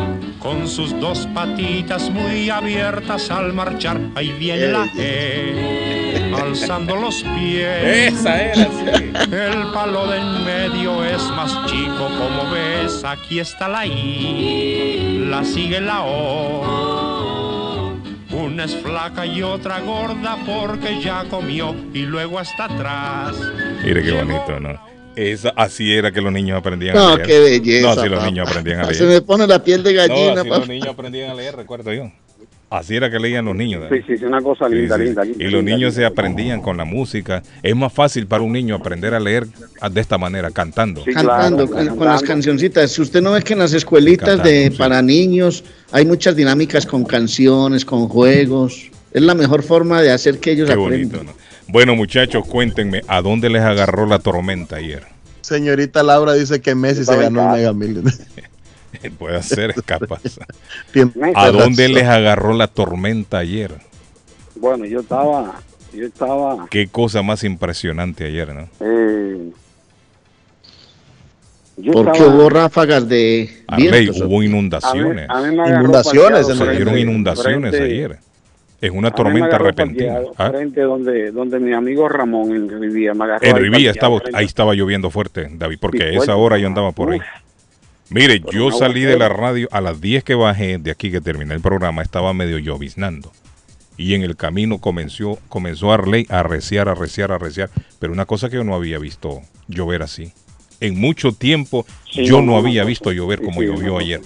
Con sus dos patitas muy abiertas al marchar, ahí viene la E, alzando los pies. Esa era, sí. El palo de en medio es más chico, como ves, aquí está la I, la sigue la O. Una es flaca y otra gorda porque ya comió y luego hasta atrás. Mire qué bonito, ¿no? Esa, así era que los niños aprendían No, a leer. qué belleza. No, así los niños aprendían a leer. Se me pone la piel de No, gallina, así los niños aprendían a leer, recuerdo yo. Así era que leían los niños. Sí, sí, sí, una cosa linda, sí. linda, linda. Y los linda, niños se aprendían con la música. Es más fácil para un niño aprender a leer de esta manera, cantando. Sí, Cantando, claro, con, con las cancioncitas. Si usted no ve que en las escuelitas Cantando, de sí. para niños hay muchas dinámicas con canciones, con juegos. Es la mejor forma de hacer que ellos Qué bonito, aprendan. ¿no? Bueno, muchachos, cuéntenme, ¿a dónde les agarró la tormenta ayer? Señorita Laura dice que Messi se ganó el. Mega Millions. Puede ser, capaz. Tiene ¿A dónde les agarró la tormenta ayer? Bueno, yo estaba, yo estaba, Qué cosa más impresionante ayer, ¿no? eh, yo Porque estaba- hubo ráfagas de Arley, vientos. hubo a mí- inundaciones. a mí me Inundaciones Se dieron inundaciones frente- ayer. Es una tormenta repentina. ¿Ah? Frente donde, donde mi amigo Ramón en Rivía me agarró. En parqueado estaba, frente- ahí estaba lloviendo fuerte, David, porque Sí, a esa hora yo andaba por ahí. Mire, Por yo salí de la radio a las 10 que bajé de aquí que terminé el programa, estaba medio lloviznando. Y en el camino comenzó, comenzó Arley a arreciar, a arreciar, a arreciar. Pero una cosa que yo no había visto llover así. En mucho tiempo Sí, yo no, había visto llover como sí, llovió no. ayer.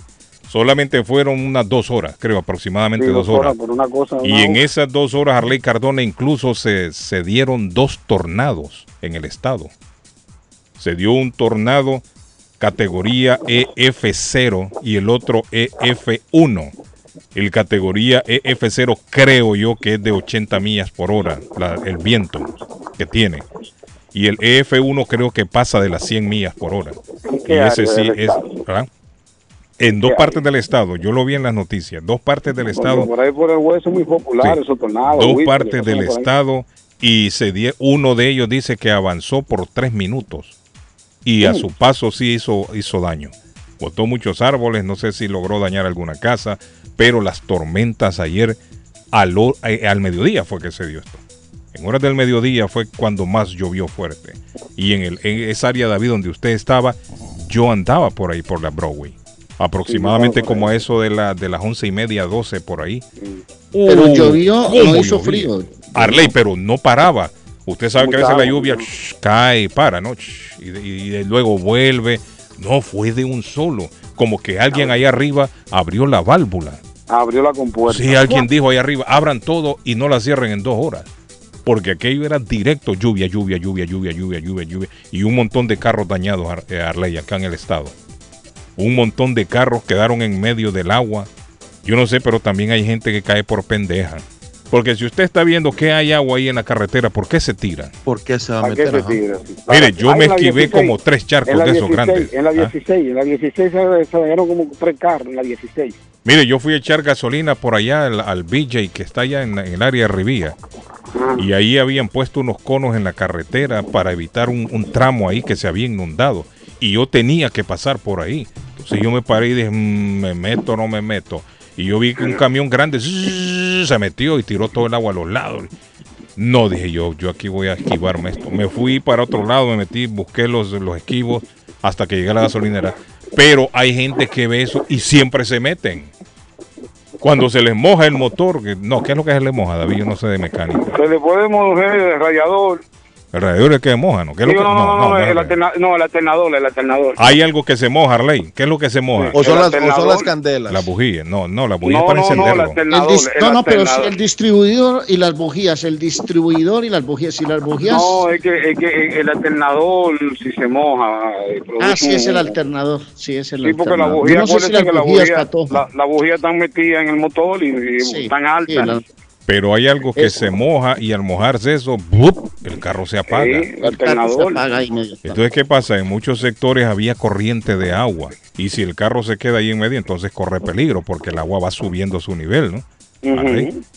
Solamente fueron unas dos horas, creo, aproximadamente Sí, dos horas. por una cosa, Y en esas dos horas, Arley Cardona incluso se, se dieron dos tornados en el estado. Se dio un tornado categoría EF0 y el otro EF1. El categoría EF0 creo yo que es de 80 millas por hora, la- el viento que tiene. Y el EF1 creo que pasa de las 100 millas por hora. ¿En Y ese sí es... ¿verdad? En dos partes del estado, yo lo vi en las noticias, dos partes del Porque estado Por ahí por el hueso muy popular, Sí. esos tornados. dos Whisper, partes del estado y se die- uno de ellos dice que avanzó por tres minutos y a Mm. su paso sí hizo, hizo daño. Botó muchos árboles, no sé si logró dañar alguna casa, pero las tormentas ayer al, eh, al mediodía fue que se dio esto. En horas del mediodía fue cuando más llovió fuerte. Y en, el, en esa área, David, donde usted estaba, yo andaba por ahí, por la Broadway. Aproximadamente como a eso de, la, de las once y media, doce por ahí. Pero Uh, llovió, ¿cómo no hizo frío. Arley, pero no paraba. Usted sabe que a veces la lluvia shh, cae y para, ¿no? Shh, y, luego vuelve. No, fue de un solo. Como que alguien ahí arriba abrió la válvula. Abrió la compuerta. Sí, alguien dijo ahí arriba, abran todo y no la cierren en dos horas. Porque aquello era directo, lluvia, lluvia, lluvia, lluvia, lluvia, lluvia, lluvia. Y un montón de carros dañados, eh, Arley, acá en el estado. Un montón de carros quedaron en medio del agua. Yo no sé, pero también hay gente que cae por pendeja. Porque si usted está viendo que hay agua ahí en la carretera, ¿por qué se tira? ¿Por qué se va a ¿Para qué meter? se ajá? tira? Mire, yo me esquivé 16, como tres charcos de esos 16, grandes. En la ¿Ah? 16, en la 16 se, dañaron como tres carros, en la 16. Mire, yo fui a echar gasolina por allá al, al BJ que está allá en, el área de Rivía. Y ahí habían puesto unos conos en la carretera para evitar un, un tramo ahí que se había inundado. Y yo tenía que pasar por ahí. Entonces yo me paré y dije, "Mm, ¿me meto no me meto? Y yo vi que un camión grande se metió y tiró todo el agua a los lados. No, dije yo, yo aquí voy a esquivarme esto. Me fui para otro lado, me metí, busqué los, los esquivos hasta que llegué a la gasolinera. Pero hay gente que ve eso y siempre se meten. Cuando se les moja el motor, no, ¿qué es lo que se les moja, David? Yo no sé de mecánica. Se le puede mover el radiador. El radiador es que se moja, ¿no? ¿Qué es lo que- no, no, no, no, no, el, no, alterna- no, el alternador, el alternador. Hay algo que se moja, Arley. ¿Qué es lo que se moja? O son, las, o son las candelas. La bujía. No, no, la bujía No, para no, no, el encenderlo. Dis- el no, no, pero alternador. el distribuidor y las bujías, el distribuidor y las bujías. Si las bujías. No, es que, es que el alternador, si se moja. eh, ah, sí, es el alternador. Sí, es el Sí, porque la bujía, no sé si las que la bujías, bujía, la, la bujía está metida en el motor y, y Sí, tan sí, alta. la- Pero hay algo que Eso. se moja y al mojarse eso, ¡bup! el carro se apaga. Sí, el carro se alternador. apaga inmediatamente. Entonces, ¿qué pasa? En muchos sectores había corriente de agua. Y si el carro se queda ahí en medio, entonces corre peligro porque el agua va subiendo su nivel, ¿no?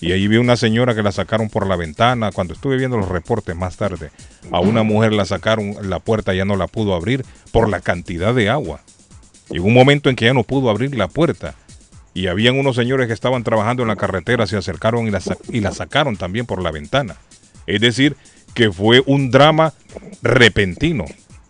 Y ahí vi una señora que la sacaron por la ventana. Cuando estuve viendo los reportes más tarde, a una mujer la sacaron, la puerta ya no la pudo abrir por la cantidad de agua. Llegó un momento en que ya no pudo abrir la puerta. Y habían unos señores que estaban trabajando en la carretera, se acercaron y la, y la sacaron también por la ventana. Es decir, que fue un drama repentino,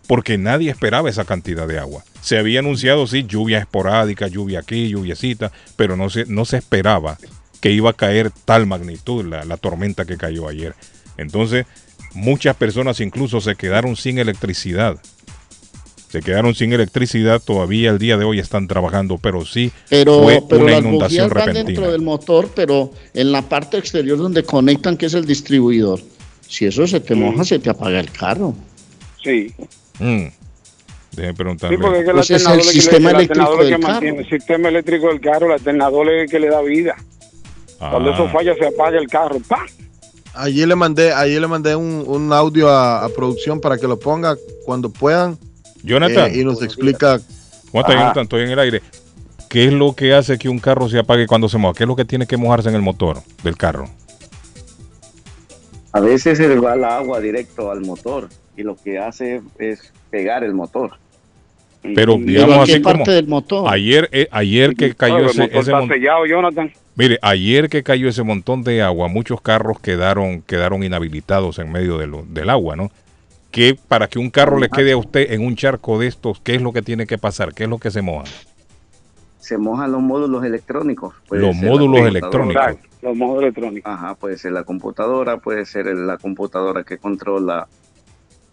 porque nadie esperaba esa cantidad de agua. Se había anunciado, sí, lluvia esporádica, lluvia aquí, lluviecita, pero no se, no se esperaba que iba a caer tal magnitud la, la tormenta que cayó ayer. Entonces, muchas personas incluso se quedaron sin electricidad. Se quedaron sin electricidad, todavía el día de hoy están trabajando, pero sí Pero, fue pero una las inundación bujías van repentina. dentro del motor, pero en la parte exterior donde conectan, que es el distribuidor. Si eso se te moja, se te apaga el carro. Sí. Mm. Déjeme preguntarle. Sí, porque es que el Pues es el alternador es que le- sistema el eléctrico que del carro. mantiene el sistema eléctrico del carro, el alternador es el que le da vida. Cuando Ah. eso falla se apaga el carro. ¡Pah! Allí le mandé, allí le mandé un, un audio a, a producción para que lo ponga cuando puedan Jonathan, eh, y nos explica. ¿cómo está Ajá. Jonathan? Estoy en el aire. ¿Qué es lo que hace que un carro se apague cuando se moja? ¿Qué es lo que tiene que mojarse en el motor del carro? A veces se le va el agua directo al motor y lo que hace es pegar el motor. Pero Y- ¿Pero digamos así como parte del motor? ayer, eh, ayer que cayó el ese, motor ese está mon- sellado, Jonathan. mire, ayer que cayó ese montón de agua, muchos carros quedaron, quedaron inhabilitados en medio de lo- del agua, ¿no? Que para que un carro le quede a usted en un charco de estos, ¿qué es lo que tiene que pasar? ¿Qué es lo que se moja? Se mojan los módulos electrónicos. Puede Los módulos electrónicos. Exacto, los modos electrónicos. Ajá, puede ser la computadora, puede ser la computadora que controla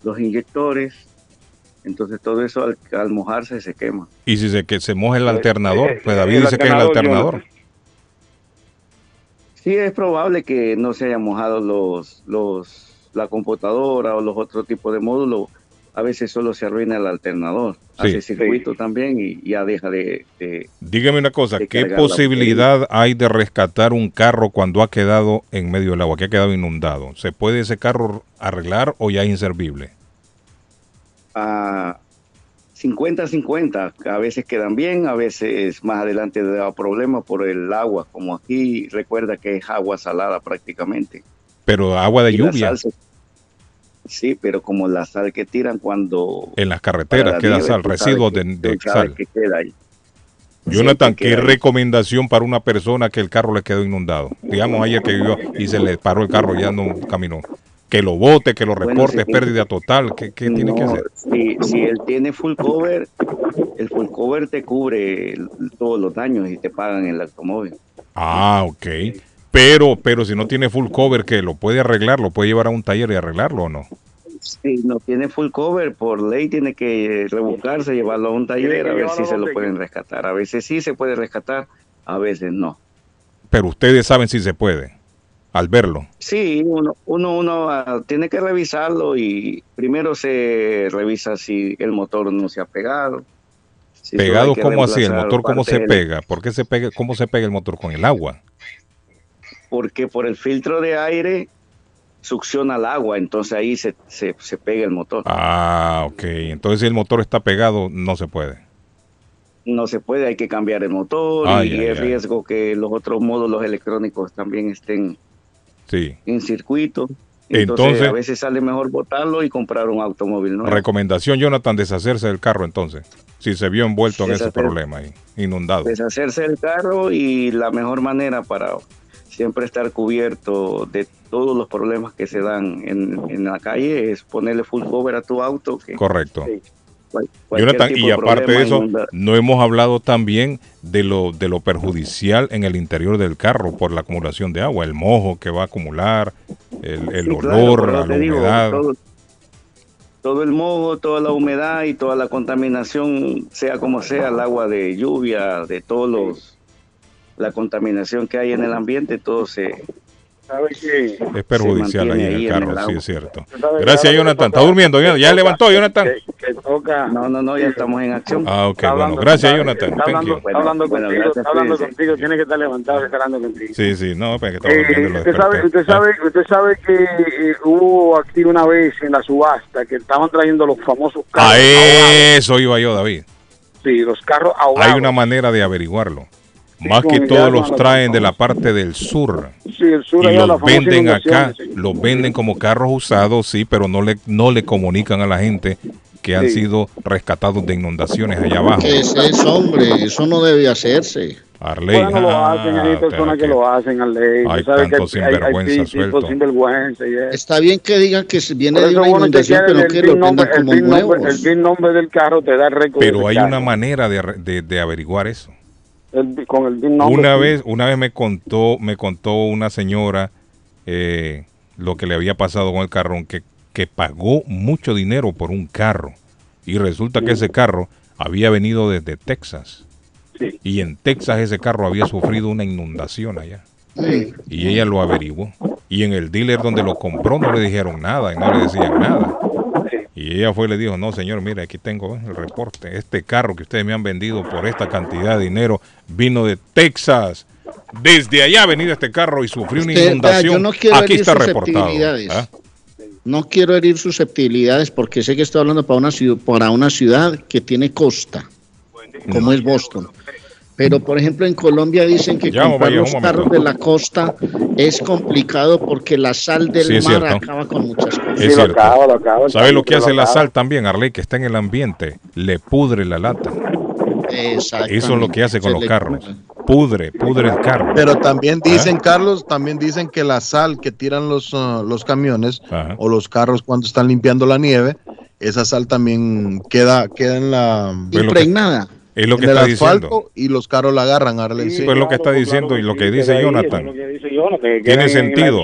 los inyectores. Entonces todo eso al, al mojarse se quema. Y si se, que se moja el alternador, eh, pues David dice que es el alternador, alternador. Sí, es probable que no se hayan mojado los, los, la computadora o los otros tipos de módulos. A veces solo se arruina el alternador. Sí. Hace circuito también y ya deja de, de- Dígame una cosa, ¿qué posibilidad hay de rescatar un carro cuando ha quedado en medio del agua, que ha quedado inundado? ¿Se puede ese carro arreglar o ya es inservible? a 50-50. A veces quedan bien, a veces más adelante da problemas por el agua. Como aquí recuerda que es agua salada prácticamente. Pero agua de Y lluvia se- Sí, pero como la sal que tiran cuando... en las carreteras la queda nieve, sal, residuos que- de, sal. que queda ahí. Jonathan, ¿qué recomendación para una persona que el carro le quedó inundado? Digamos ayer que vivió y se le paró el carro ya no caminó. que lo bote, que lo Bueno, reporte, es pérdida total. ¿Qué, qué tiene que hacer? Si, si él tiene full cover, el full cover te cubre todos los daños y te pagan el automóvil. Ah, ok. Pero, pero si no tiene full cover, que lo puede arreglar, lo puede llevar a un taller y arreglarlo o no. Si no tiene full cover, por ley tiene que rebuscarse, llevarlo a un taller a ver si se lo pueden rescatar. A veces sí se puede rescatar, a veces no. Pero ustedes saben si se puede, al verlo. Sí, uno, uno, uno ah, tiene que revisarlo y primero se revisa si el motor no se ha pegado. Si Pegado, ¿cómo así? ¿El motor cómo se del- pega? ¿Por qué se pega? ¿Cómo se pega el motor con el agua? Porque por el filtro de aire succiona el agua, entonces ahí se, se, se pega el motor. Ah, ok. Entonces si el motor está pegado, no se puede. No se puede, hay que cambiar el motor y ay. riesgo que los otros módulos electrónicos también estén Sí. en circuito. Entonces, Entonces- a veces sale mejor botarlo y comprar un automóvil nuevo. Recomendación, Jonathan, deshacerse del carro entonces. Si se vio envuelto en ese problema ahí, inundado. deshacerse del carro y la mejor manera para siempre estar cubierto de todos los problemas que se dan en, en la calle es ponerle full cover a tu auto. Que Correcto. cual- Jonathan, y aparte de eso, no hemos hablado también de lo, de lo perjudicial en el interior del carro por la acumulación de agua, el mojo que va a acumular, el, el Sí, claro, olor, eso la digo, humedad. todo, todo el moho, toda la humedad y toda la contaminación, sea como sea, el agua de lluvia, de todos los la contaminación que hay en el ambiente, todo se Es perjudicial ahí en el carro, sí agua. es cierto. Gracias, Jonathan. ¿Está durmiendo? ¿Ya, ya levantó, Jonathan? No, no, no, ya estamos en acción. Ah, ok, bueno. Gracias, Jonathan. Está hablando, está hablando Bueno, contigo, gracias, está hablando cuídense. contigo, tiene que estar levantado esperando contigo. Sí, sí, no, pero que Eh, durmiendo usted sabe, usted sabe, usted sabe que eh, hubo aquí una vez en la subasta que estaban trayendo los famosos carros A ahogados. eso iba yo, David. Sí, los carros ahogados. Hay una manera de averiguarlo. Más que gas, los traen de la parte del sur. Sí, el sur y los venden acá, sí. los venden como carros usados, sí, pero no le, no le comunican a la gente que han Sí. sido rescatados de inundaciones allá abajo. ¿Qué es eso, hombre? Eso no debe hacerse. Arley, Bueno, lo ah, hacen, hay personas que que- lo hacen, al ley. Hay Tú sabes que tanto hay- hay- sinvergüenza. Está bien que digan que viene de una inundación, pero el que lo vendan como nuevos. El number del carro te da el récord. Pero hay carro. una manera de, de- de averiguar eso. El- con el VIN number. Una vez, una vez me contó, me contó una señora eh, lo que le había pasado con el carro, que, que pagó mucho dinero por un carro. Y resulta que ese carro había venido desde Texas. Y en Texas ese carro había sufrido una inundación allá. Y ella lo averiguó. Y en el dealer donde lo compró no le dijeron nada y no le decían nada. Y ella fue y le dijo, no señor, mire, aquí tengo el reporte. Este carro que ustedes me han vendido por esta cantidad de dinero vino de Texas. Desde allá ha venido este carro y sufrió una inundación. yo no quiero aquí está reportado. ¿ah? No quiero herir susceptibilidades porque sé que estoy hablando para una ciudad, para una ciudad que tiene costa, como es Boston. Pero, por ejemplo, en Colombia dicen que Ya, comprar vaya, los carros de la costa es complicado porque la sal del Sí, mar cierto. acaba con muchas cosas. Es cierto. ¿Sabe lo que hace la sal también, Arley? Que está en el ambiente. Le pudre la lata. Eso es lo que hace con Se los carros. Pudre, pudre el carro. Pero también ¿Ah? dicen, Carlos, también dicen que la sal que tiran los, ah, los camiones o los carros cuando están limpiando la nieve, esa sal también queda, queda en la Pues lo Impregnada. Es lo que en el está asfalto diciendo. y los carros la agarran, Arlen. sí. Pues lo que está diciendo y lo que dice Jonathan. Tiene sentido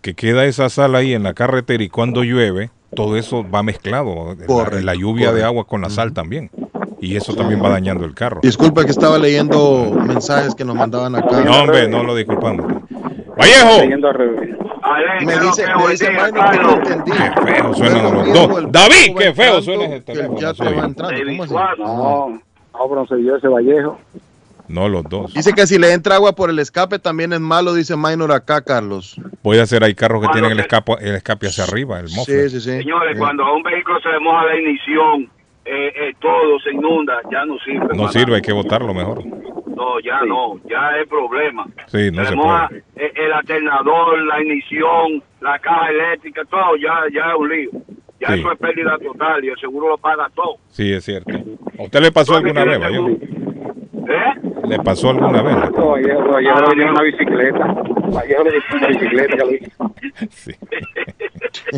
que queda esa sal ahí en la carretera y cuando llueve, todo eso va mezclado. la- Correcto, la, lluvia de agua con la sal también. Y eso también va dañando el carro. Disculpa que estaba leyendo mensajes que nos mandaban acá. No, hombre, no lo disculpamos. ¡Vallejo! Me dice, me dice que no entendí. Qué feo suenan los dos. David, qué feo suena teléfono. yate soy. va entrando. ¿Cómo así? No, no, pero se dio ese Vallejo. No, los dos. Dice que si le entra agua por el escape también es malo, dice Minor acá, Carlos. Puede ser, hay carros que tienen el escape, el escape hacia arriba, el muffler. Sí, sí, sí. Señores, Sí. cuando a un vehículo se le moja la ignición, eh, eh, todo se inunda, ya no sirve. No sirve, hay que botarlo mejor. No, ya no, ya es problema. Sí, no se se le moja puede. eh, el alternador, la ignición, la caja eléctrica, todo, ya, ya es un lío. Ya Sí. eso es pérdida total y el seguro lo paga todo. Sí, es cierto. ¿A usted le pasó alguna vez? ¿Eh? ¿Le pasó alguna vez? No, Vallejo, Vallejo le dio una bicicleta. Vallejo le dio una bicicleta. Sí.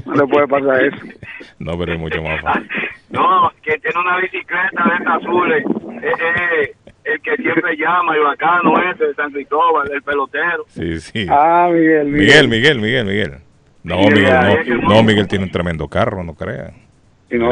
No le puede pasar eso. No, pero es mucho más fácil. No, que tiene una bicicleta de estas azules. Eh, eh, el que siempre llama, el bacano ese de San Cristóbal, el pelotero. Sí, sí. Ah, Miguel, Miguel, Miguel, Miguel, Miguel. No, Miguel, no, no, Miguel tiene un tremendo carro, no no,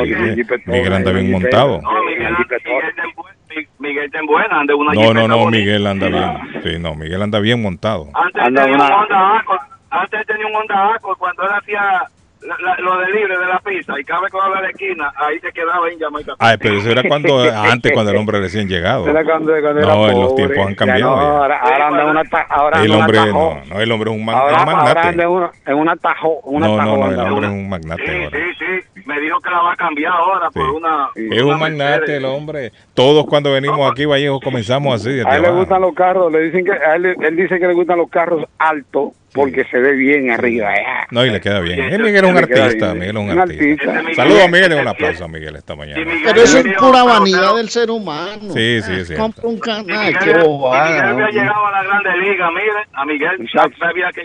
Miguel, anda bien montado. No, Miguel, Miguel, está en buen- Mi- Miguel está en buena, anda una No, no, no. Miguel anda bien. Sí, no, Miguel anda bien montado. Antes tenía un Honda Accord, antes tenía un Honda Accord cuando él hacía la- la- lo de libre de la pizza y cada vez que a la esquina, ahí se quedaba en Jamaica. Ay, pero eso era cuando antes, cuando el hombre recién llegado. Era cuando- cuando era No, los tiempos han Ya cambiado. no, ahora, ahora anda en una ahora El hombre, no, no, el hombre es un, man- Ahora, un ahora magnate. anda en una, en una tajo, una No, tajo no, no, el hombre es un magnate Sí, ahora. sí, sí. Me dijo que la va a cambiar ahora por una. Es un magnate el hombre. Todos cuando venimos aquí, Vallejo, comenzamos así. A él le gustan los carros, le dicen que a él, él dice que le gustan los carros altos porque se ve bien arriba. No, y le queda bien. Eh, Miguel es un artista. Miguel es un artista. artista. Saludos a Miguel y un aplauso a Miguel esta mañana. Pero eso es pura vanidad del ser humano. Sí, sí, cierto. Compra un canal. Miguel, Qué bobada. Miguel había ¿no? llegado a la grande liga, mire, a Miguel había que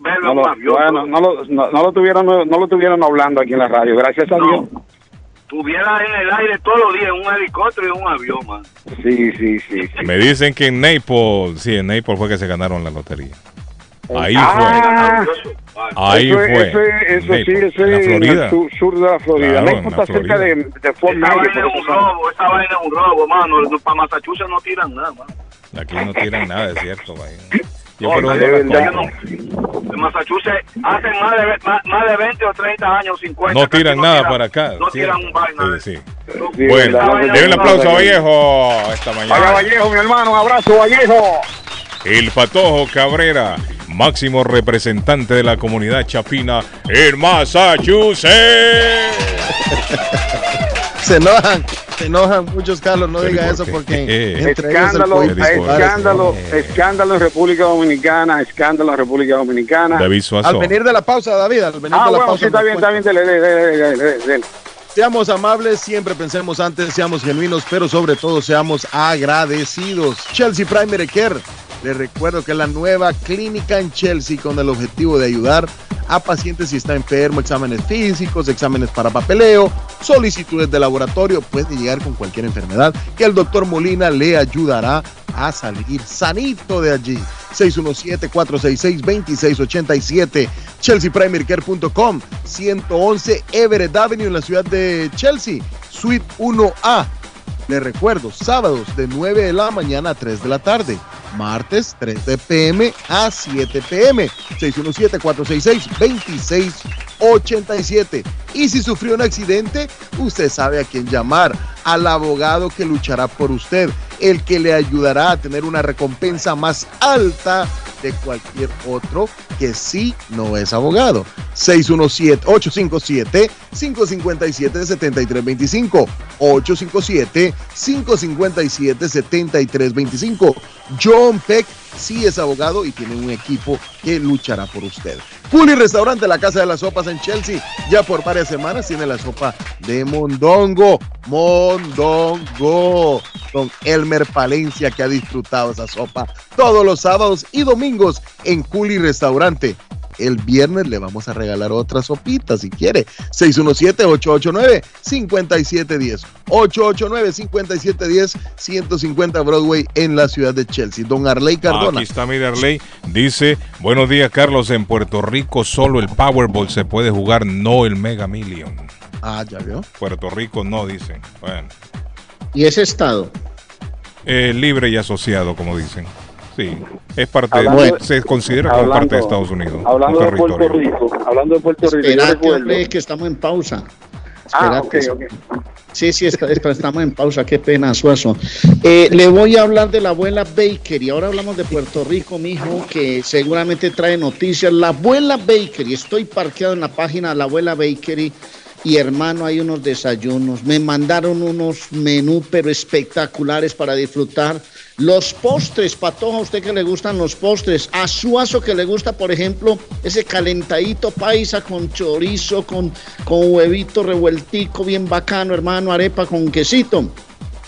verlo No lo, bueno, no lo, no, no lo tuvieron, no, no lo tuvieron hablando aquí en la radio, gracias a Dios. Tuviera en el aire todos los días un helicóptero y un avión, man. Sí, sí, sí. sí. Me dicen que en Naples, sí, en Naples fue que se ganaron la lotería. Ahí Ah, fue. Ahí eso, es- fue. Eso, es- eso Naples, sí, eso en la es en Florida. el sur, sur de la Florida. Claro, Naples en está cerca Florida. de, de Fort Esa vaina es un robo, esa vaina es un robo, mano. No, Para Massachusetts no tiran nada, mano. Aquí no tiran nada, es cierto. vaya. Yo No, por de. En Massachusetts hacen más de, más, más de 20 o 30 años, 50. No tiran nada para acá. No ¿cierto? tiran un vaina. Sí, sí. Sí, Bueno, no, denle un no, aplauso no, a no. Vallejo esta mañana. Vallejo, mi hermano, un abrazo, Vallejo. El Patojo Cabrera, máximo representante de la comunidad chapina en Massachusetts. Se enojan, se enojan muchos, Carlos. No diga eso porque entre ellos el Escándalo, pollo- escándalo, escándalo en República Dominicana, escándalo en República Dominicana. David. Al venir de la pausa, David, al venir Ah, de la bueno, pausa. sí, está bien, está bien, cuenta. dele, dele, dele, dele, dele. Seamos amables, siempre pensemos antes, seamos genuinos, pero sobre todo seamos agradecidos. Chelsea Primary Care. Les recuerdo que la nueva clínica en Chelsea con el objetivo de ayudar a pacientes si está enfermo, exámenes físicos, exámenes para papeleo, solicitudes de laboratorio, puede llegar con cualquier enfermedad que el doctor Molina le ayudará a salir sanito de allí. 617-466-2687, chelseaprimarycare.com, 111 Everett Avenue en la ciudad de Chelsea, Suite 1A. Les recuerdo, sábados de 9 de la mañana a 3 de la tarde, martes 3 de pm a 7 pm, 617-466-2687. Y si sufrió un accidente, usted sabe a quién llamar, al abogado que luchará por usted, el que le ayudará a tener una recompensa más alta de cualquier otro que sí no es abogado. 617-857-557-7325. 857-557-7325. John Peck sí es abogado y tiene un equipo que luchará por usted. Puli Restaurante, la Casa de las Sopas en Chelsea, ya por varias semanas tiene la sopa de mondongo. Mondongo. Con Elmer Palencia que ha disfrutado esa sopa todos los sábados y domingos en Culi Restaurante. El viernes le vamos a regalar otra sopita si quiere. 617-889-5710. 889-5710, 150 Broadway en la ciudad de Chelsea. Don Arley Cardona. Aquí está Mirarley. Dice, buenos días Carlos, en Puerto Rico solo el Powerball se puede jugar, no el Mega Million. Ah, ya vio. Puerto Rico no, dicen. Bueno, ¿Y ese estado? eh, libre y asociado, como dicen. Sí, es parte, Hablando de- se considera como hablando- parte de Estados Unidos. Hablando de Puerto. Rico, hablando de Puerto Rico, hombre, que estamos en pausa. Ah, Espérate. ok, ok. Sí, sí, está- está- estamos en pausa, qué pena, Suazo. Eh, le voy a hablar de la abuela Bakery. Ahora hablamos de Puerto Rico, mijo, que seguramente trae noticias. La abuela Bakery, estoy parqueado en la página de la abuela Bakery y hermano, hay unos desayunos. Me mandaron unos menús, pero espectaculares para disfrutar. Los postres, Patoja, a usted que le gustan los postres. A Suazo que le gusta, por ejemplo, ese calentadito paisa con chorizo, con, con huevito revueltico, bien bacano, hermano, arepa con quesito.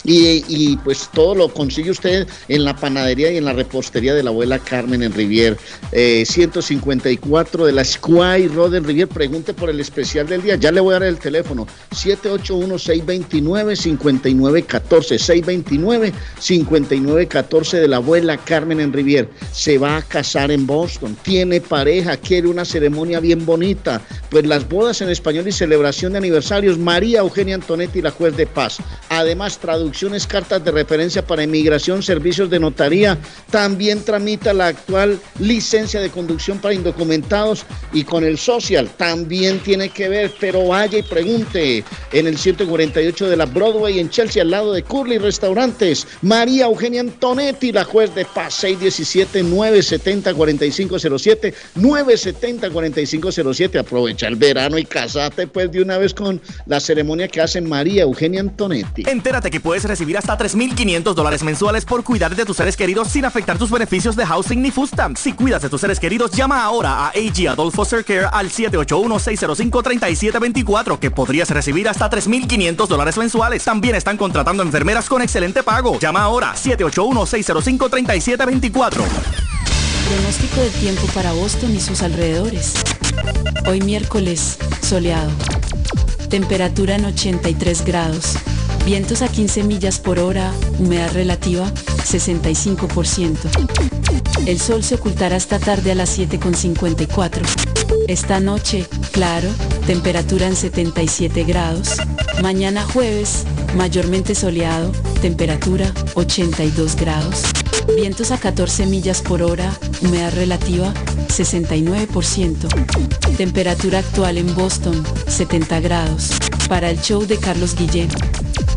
Y, pues todo lo consigue usted en la panadería y en la repostería de la abuela Carmen en Rivier. Eh, 154 de la Squay Road en Rivier. Pregunte por el especial del día. Ya le voy a dar el teléfono. 781-629-5914. 629-5914 de la abuela Carmen en Rivier. Se va a casar en Boston. Tiene pareja. Quiere una ceremonia bien bonita. Pues las bodas en español y celebración de aniversarios. María Eugenia Antonetti, la juez de paz. Además, cartas de referencia para inmigración, servicios de notaría. También tramita la actual licencia de conducción para indocumentados y con el social también tiene que ver, pero vaya y pregunte en el 148 de la Broadway en Chelsea, al lado de Curly Restaurantes. María Eugenia Antonetti, la juez de paz, 617-970-4507, 970-4507. Aprovecha el verano y casate pues de una vez con la ceremonia que hace María Eugenia Antonetti. Entérate que puedes recibir hasta 3.500 dólares mensuales por cuidar de tus seres queridos sin afectar tus beneficios de housing ni food. Si cuidas de tus seres queridos, llama ahora a AG Adult Foster Care al 781-605-3724 que podrías recibir hasta 3.500 dólares mensuales. También están contratando enfermeras con excelente pago. Llama ahora 781-605-3724. Pronóstico del tiempo para Boston y sus alrededores. Hoy miércoles, soleado. Temperatura en 83 grados. Vientos a 15 millas por hora, humedad relativa 65%. El sol se ocultará esta tarde a las 7.54. Esta noche, claro, temperatura en 77 grados. Mañana jueves, mayormente soleado, temperatura 82 grados. Vientos a 14 millas por hora, humedad relativa 69%. Temperatura actual en Boston 70 grados. Para el show de Carlos Guillén,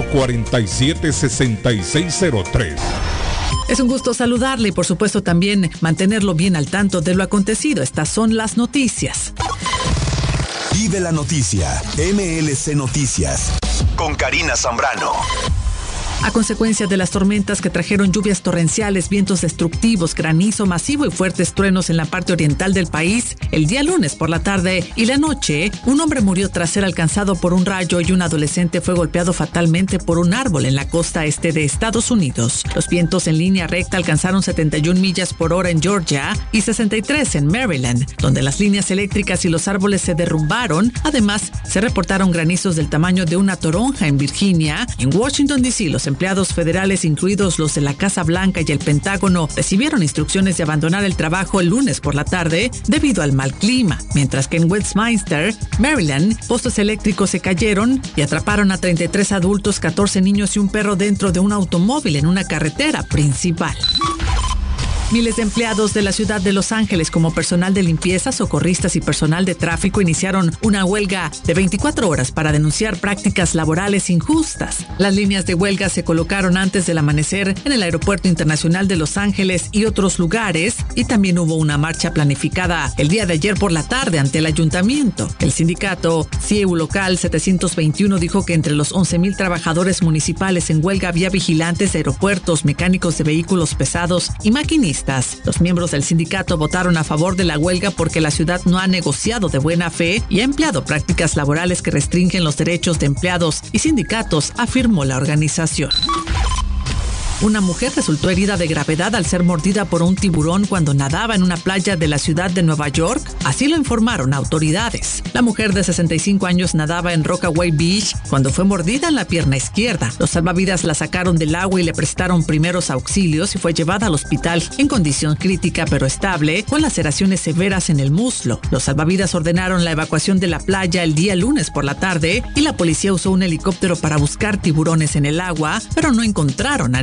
447-6603. Es un gusto saludarle y por supuesto también mantenerlo bien al tanto de lo acontecido. Estas son las noticias. Vive la noticia, MLC Noticias, con Karina Zambrano. A consecuencia de las tormentas que trajeron lluvias torrenciales, vientos destructivos, granizo masivo y fuertes truenos en la parte oriental del país, el día lunes por la tarde y la noche, un hombre murió tras ser alcanzado por un rayo y un adolescente fue golpeado fatalmente por un árbol en la costa este de Estados Unidos. Los vientos en línea recta alcanzaron 71 millas por hora en Georgia y 63 en Maryland, donde las líneas eléctricas y los árboles se derrumbaron. Además, se reportaron granizos del tamaño de una toronja en Virginia. En Washington, D.C., los empleados federales, incluidos los de la Casa Blanca y el Pentágono, recibieron instrucciones de abandonar el trabajo el lunes por la tarde debido al mal clima, mientras que en Westminster, Maryland, postes eléctricos se cayeron y atraparon a 33 adultos, 14 niños y un perro dentro de un automóvil en una carretera principal. Miles de empleados de la ciudad de Los Ángeles, como personal de limpieza, socorristas y personal de tráfico, iniciaron una huelga de 24 horas para denunciar prácticas laborales injustas. Las líneas de huelga se colocaron antes del amanecer en el Aeropuerto Internacional de Los Ángeles y otros lugares, y también hubo una marcha planificada el día de ayer por la tarde ante el ayuntamiento. El sindicato CIEU Local 721 dijo que entre los 11.000 trabajadores municipales en huelga había vigilantes de aeropuertos, mecánicos de vehículos pesados y maquinistas los miembros del sindicato votaron a favor de la huelga porque la ciudad no ha negociado de buena fe y ha empleado prácticas laborales que restringen los derechos de empleados y sindicatos, afirmó la organización. Una mujer resultó herida de gravedad al ser mordida por un tiburón cuando nadaba en una playa de la ciudad de Nueva York, así lo informaron autoridades. La mujer de 65 años nadaba en Rockaway Beach cuando fue mordida en la pierna izquierda. Los salvavidas la sacaron del agua y le prestaron primeros auxilios y fue llevada al hospital en condición crítica pero estable, con laceraciones severas en el muslo. Los salvavidas ordenaron la evacuación de la playa el día lunes por la tarde y la policía usó un helicóptero para buscar tiburones en el agua, pero no encontraron a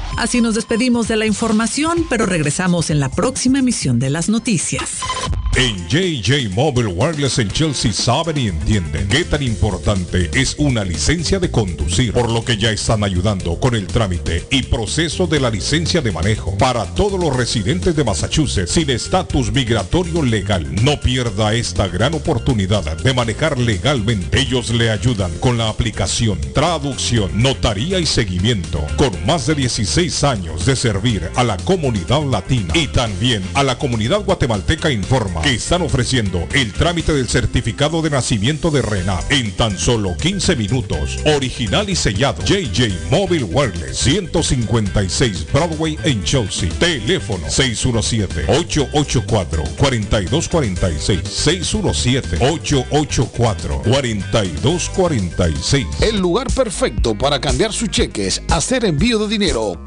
Así nos despedimos de la información, pero regresamos en la próxima emisión de las noticias. En JJ Mobile Wireless en Chelsea saben y entienden qué tan importante es una licencia de conducir, por lo que ya están ayudando con el trámite y proceso de la licencia de manejo para todos los residentes de Massachusetts sin estatus migratorio legal. No pierda esta gran oportunidad de manejar legalmente. Ellos le ayudan con la aplicación, traducción, notaría y seguimiento, con más de 16 años de servir a la comunidad latina y también a la comunidad guatemalteca informa que están ofreciendo el trámite del certificado de nacimiento de Renat en tan solo 15 minutos. Original y sellado. JJ Mobile Wireless 156 Broadway en Chelsea. Teléfono 617-884-4246. 617-884-4246. El lugar perfecto para cambiar sus cheques, hacer envío de dinero,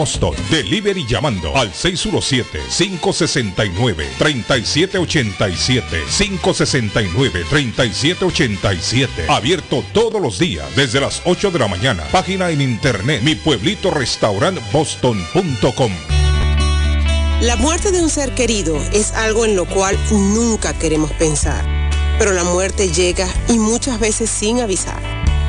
Boston. Delivery llamando al 617-569-3787. 569-3787. Abierto todos los días desde las 8 de la mañana. Página en internet mi pueblito boston.com. La muerte de un ser querido es algo en lo cual nunca queremos pensar, pero la muerte llega y muchas veces sin avisar.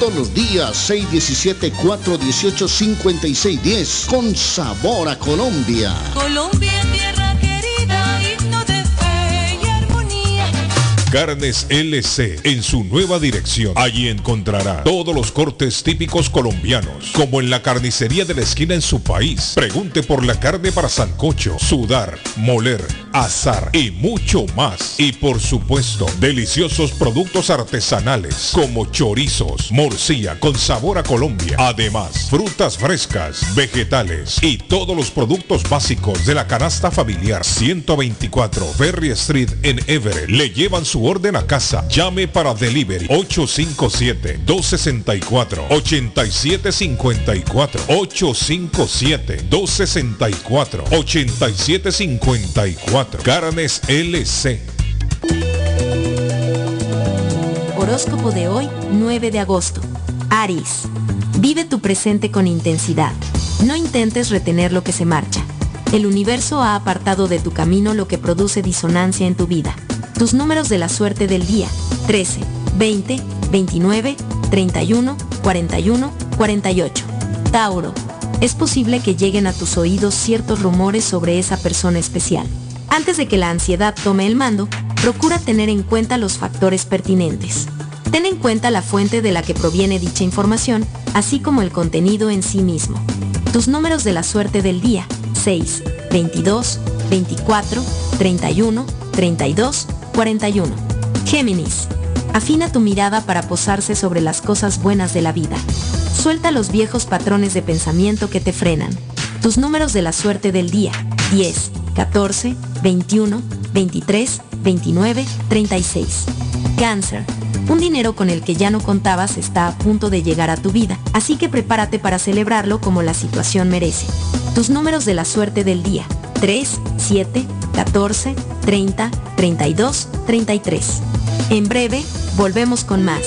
todos los días, 617-418-5610. Con sabor a Colombia. Colombia, tierra querida, himno de fe y armonía. Carnes LC en su nueva dirección. Allí encontrará todos los cortes típicos colombianos, como en la carnicería de la esquina en su país. Pregunte por la carne para sancocho, sudar, moler, azar y mucho más. Y por supuesto, deliciosos productos artesanales como chorizos, morcilla con sabor a Colombia. Además, frutas frescas, vegetales y todos los productos básicos de la canasta familiar 124 Ferry Street en Everett. Le llevan su orden a casa. Llame para delivery 857-264-8754. 857-264-8754. Carnes LC. Horóscopo de hoy, 9 de agosto. Aries. Vive tu presente con intensidad. No intentes retener lo que se marcha. El universo ha apartado de tu camino lo que produce disonancia en tu vida. Tus números de la suerte del día. 13, 20, 29, 31, 41, 48. Tauro. Es posible que lleguen a tus oídos ciertos rumores sobre esa persona especial. Antes de que la ansiedad tome el mando, procura tener en cuenta los factores pertinentes. Ten en cuenta la fuente de la que proviene dicha información, así como el contenido en sí mismo. Tus números de la suerte del día. 6, 22, 24, 31, 32, 41. Géminis. Afina tu mirada para posarse sobre las cosas buenas de la vida. Suelta los viejos patrones de pensamiento que te frenan. Tus números de la suerte del día. 10, 14, 21, 23, 29, 36. Cáncer. Un dinero con el que ya no contabas está a punto de llegar a tu vida, así que prepárate para celebrarlo como la situación merece. Tus números de la suerte del día. 3, 7, 14, 30, 32, 33. En breve, volvemos con más.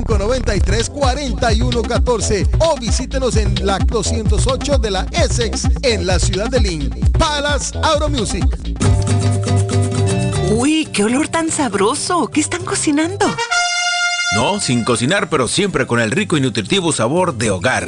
593-4114 o visítenos en la 208 de la Essex en la ciudad de Lynn. Palace Auto Music. Uy, qué olor tan sabroso. ¿Qué están cocinando? No, sin cocinar, pero siempre con el rico y nutritivo sabor de hogar.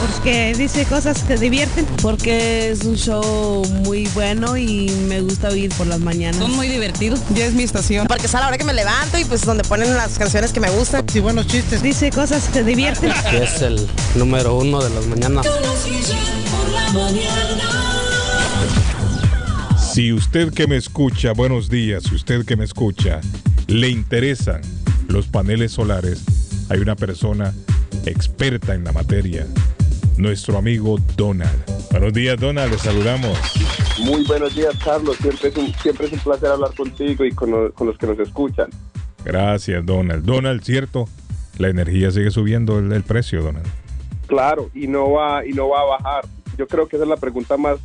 Porque dice cosas que divierten. Porque es un show muy bueno y me gusta oír por las mañanas. Son muy divertidos. Ya es mi estación. Porque es a la hora que me levanto y pues donde ponen las canciones que me gustan. Sí, buenos chistes. Dice cosas que divierten. es el número uno de las mañanas. Si usted que me escucha, buenos días, si usted que me escucha, le interesan los paneles solares, hay una persona experta en la materia, nuestro amigo Donald. Buenos días, Donald, le saludamos. Muy buenos días, Carlos. Siempre es un, siempre es un placer hablar contigo y con, lo- con los que nos escuchan. Gracias, Donald. Donald, cierto, la energía sigue subiendo el, el precio, Donald. Claro, y no va y no va a bajar. Yo creo que esa es la pregunta más,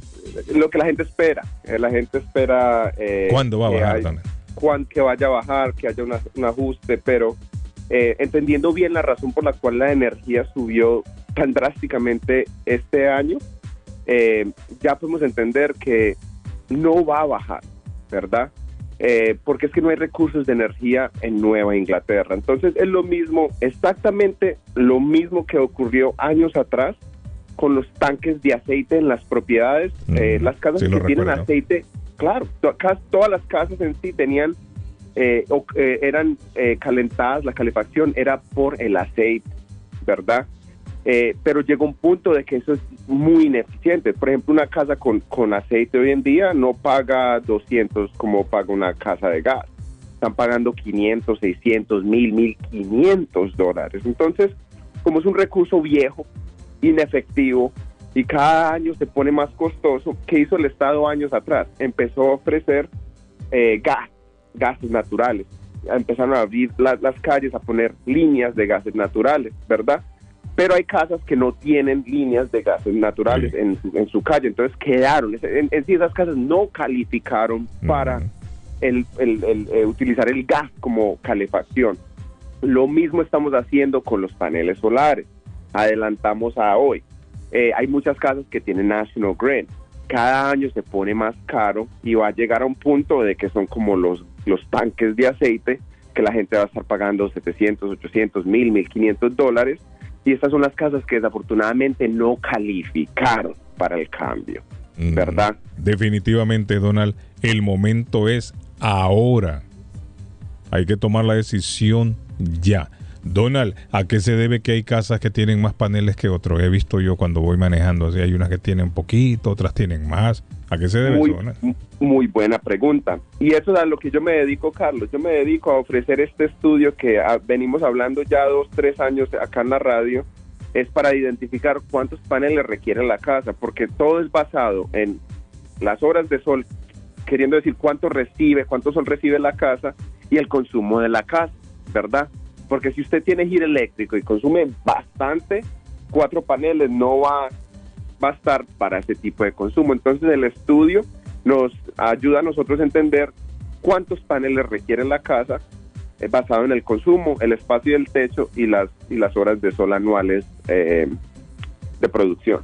lo que la gente espera. Eh, la gente espera. eh, ¿Cuándo va a bajar, hay- Donald? cuán- que vaya a bajar, que haya una- un ajuste, pero eh, entendiendo bien la razón por la cual la energía subió tan drásticamente este año, eh, ya podemos entender que no va a bajar, ¿verdad? Eh, porque es que no hay recursos de energía en Nueva Inglaterra. Entonces es lo mismo, exactamente lo mismo que ocurrió años atrás con los tanques de aceite en las propiedades. Eh, las casas sí que tienen recuerdo. aceite, claro, todas las casas en sí tenían, eh, o- eh, eran eh, calentadas, la calefacción era por el aceite, ¿verdad? Eh, pero llegó un punto de que eso es muy ineficiente. Por ejemplo, una casa con, con aceite hoy en día no paga 200 como paga una casa de gas. Están pagando 500, 600, 1000, 1500 dólares. Entonces, como es un recurso viejo, inefectivo y cada año se pone más costoso, ¿qué hizo el Estado años atrás? Empezó a ofrecer eh, gas, gases naturales. Empezaron a abrir la- las calles, a poner líneas de gases naturales, ¿verdad? Pero hay casas que no tienen líneas de gases naturales en, su, en su calle, entonces quedaron. En, en sí, esas casas no calificaron para el, el- el, eh, utilizar el gas como calefacción. Lo mismo estamos haciendo con los paneles solares. Adelantamos a hoy. Eh, hay muchas casas que tienen National Grid. Cada año se pone más caro y va a llegar a un punto de que son como los, los tanques de aceite que la gente va a estar pagando 700, 800, 1000, 1500 dólares. Y estas son las casas que desafortunadamente no calificaron para el cambio, ¿verdad? Definitivamente, Donald, el momento es ahora. Hay que tomar la decisión ya. Donald, ¿a qué se debe que hay casas que tienen más paneles que otros? He visto yo cuando voy manejando, así hay unas que tienen poquito, otras tienen más. ¿A qué se debe Muy, eso, muy buena pregunta. Y eso es a lo que yo me dedico, Carlos. Yo me dedico a ofrecer este estudio que ah, venimos hablando ya dos, tres años acá en la radio. Es para identificar cuántos paneles requiere la casa, porque todo es basado en las horas de sol, queriendo decir cuánto recibe, cuánto sol recibe la casa y el consumo de la casa, ¿verdad? Porque si usted tiene giro eléctrico y consume bastante, cuatro paneles no va, va a estar para ese tipo de consumo. Entonces el estudio nos ayuda a nosotros a entender cuántos paneles requiere la casa eh, basado en el consumo, el espacio del techo y las, y las horas de sol anuales eh, de producción.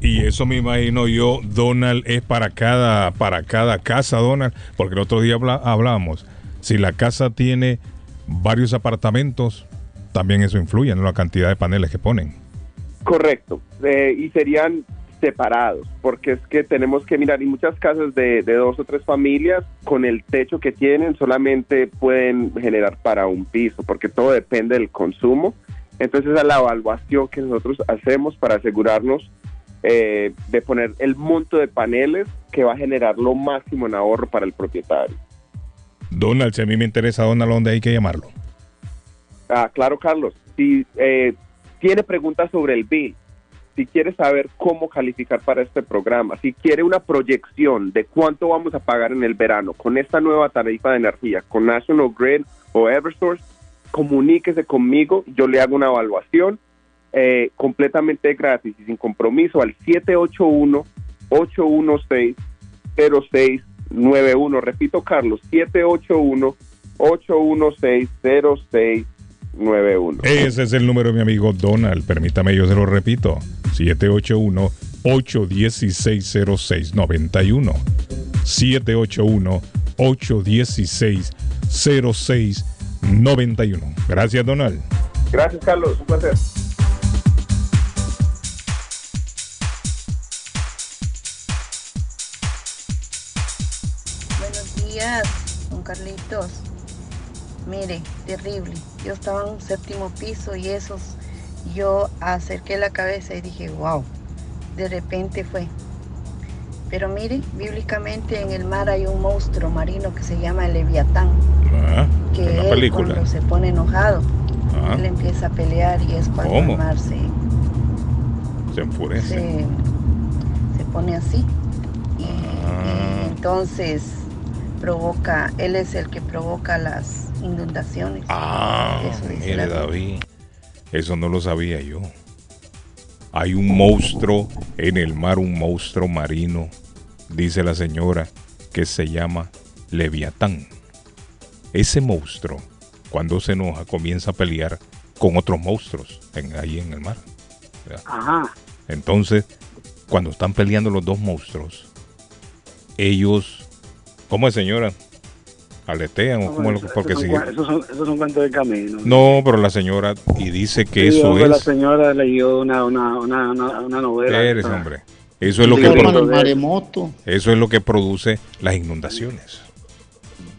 Y eso me imagino yo, Donald, es para cada, para cada casa, Donald, porque el otro día hablábamos, si la casa tiene varios apartamentos, también eso influye en la cantidad de paneles que ponen. Correcto, eh, y serían separados, porque es que tenemos que mirar, y muchas casas de, de dos o tres familias, con el techo que tienen, solamente pueden generar para un piso, porque todo depende del consumo. Entonces, es la evaluación que nosotros hacemos para asegurarnos eh, de poner el monto de paneles que va a generar lo máximo en ahorro para el propietario. Donald, si a mí me interesa, Donald, ¿dónde hay que llamarlo? Ah, claro, Carlos. Si eh, tiene preguntas sobre el bill, si quiere saber cómo calificar para este programa, si quiere una proyección de cuánto vamos a pagar en el verano con esta nueva tarifa de energía, con National Grid o Eversource, comuníquese conmigo, yo le hago una evaluación eh, completamente gratis y sin compromiso al 781-816-0691. Repito, Carlos, 781-816-0691. Ese es el número de mi amigo Donald. Permítame, yo se lo repito. 781-816-0691. 781-816-0691. Gracias, Donald. Gracias, Carlos. Un placer. Buenos días, don Carlitos. Mire, terrible. Yo estaba en un séptimo piso y esos, yo acerqué la cabeza y dije, wow, de repente fue. Pero mire, bíblicamente en el mar hay un monstruo marino que se llama el Leviatán, Ah, que él película. cuando se pone enojado, Ah. él empieza a pelear y es cuando ¿Cómo? el mar se, Se enfurece. se, se pone así. Ah, Entonces provoca, él es el que provoca las inundaciones. ah, mire. David. Eso no lo sabía yo. Hay un monstruo en el mar, un monstruo marino, dice la señora, que se llama Leviatán. Ese monstruo, cuando se enoja, comienza a pelear con otros monstruos en- ahí en el mar. ¿verdad? Ajá. Entonces, cuando están peleando los dos monstruos, ellos, ¿cómo es señora? ¿Aletean o cómo es lo que? Porque esos, si... son, esos, son, esos son cuentos de camino. No, pero la señora, y dice que Sí, eso hombre, La es... señora leyó una, una, una, una, una novela. ¿Qué eres, esa. hombre? Eso es lo que hermano, produ- el maremoto. Eso es lo que produce las inundaciones.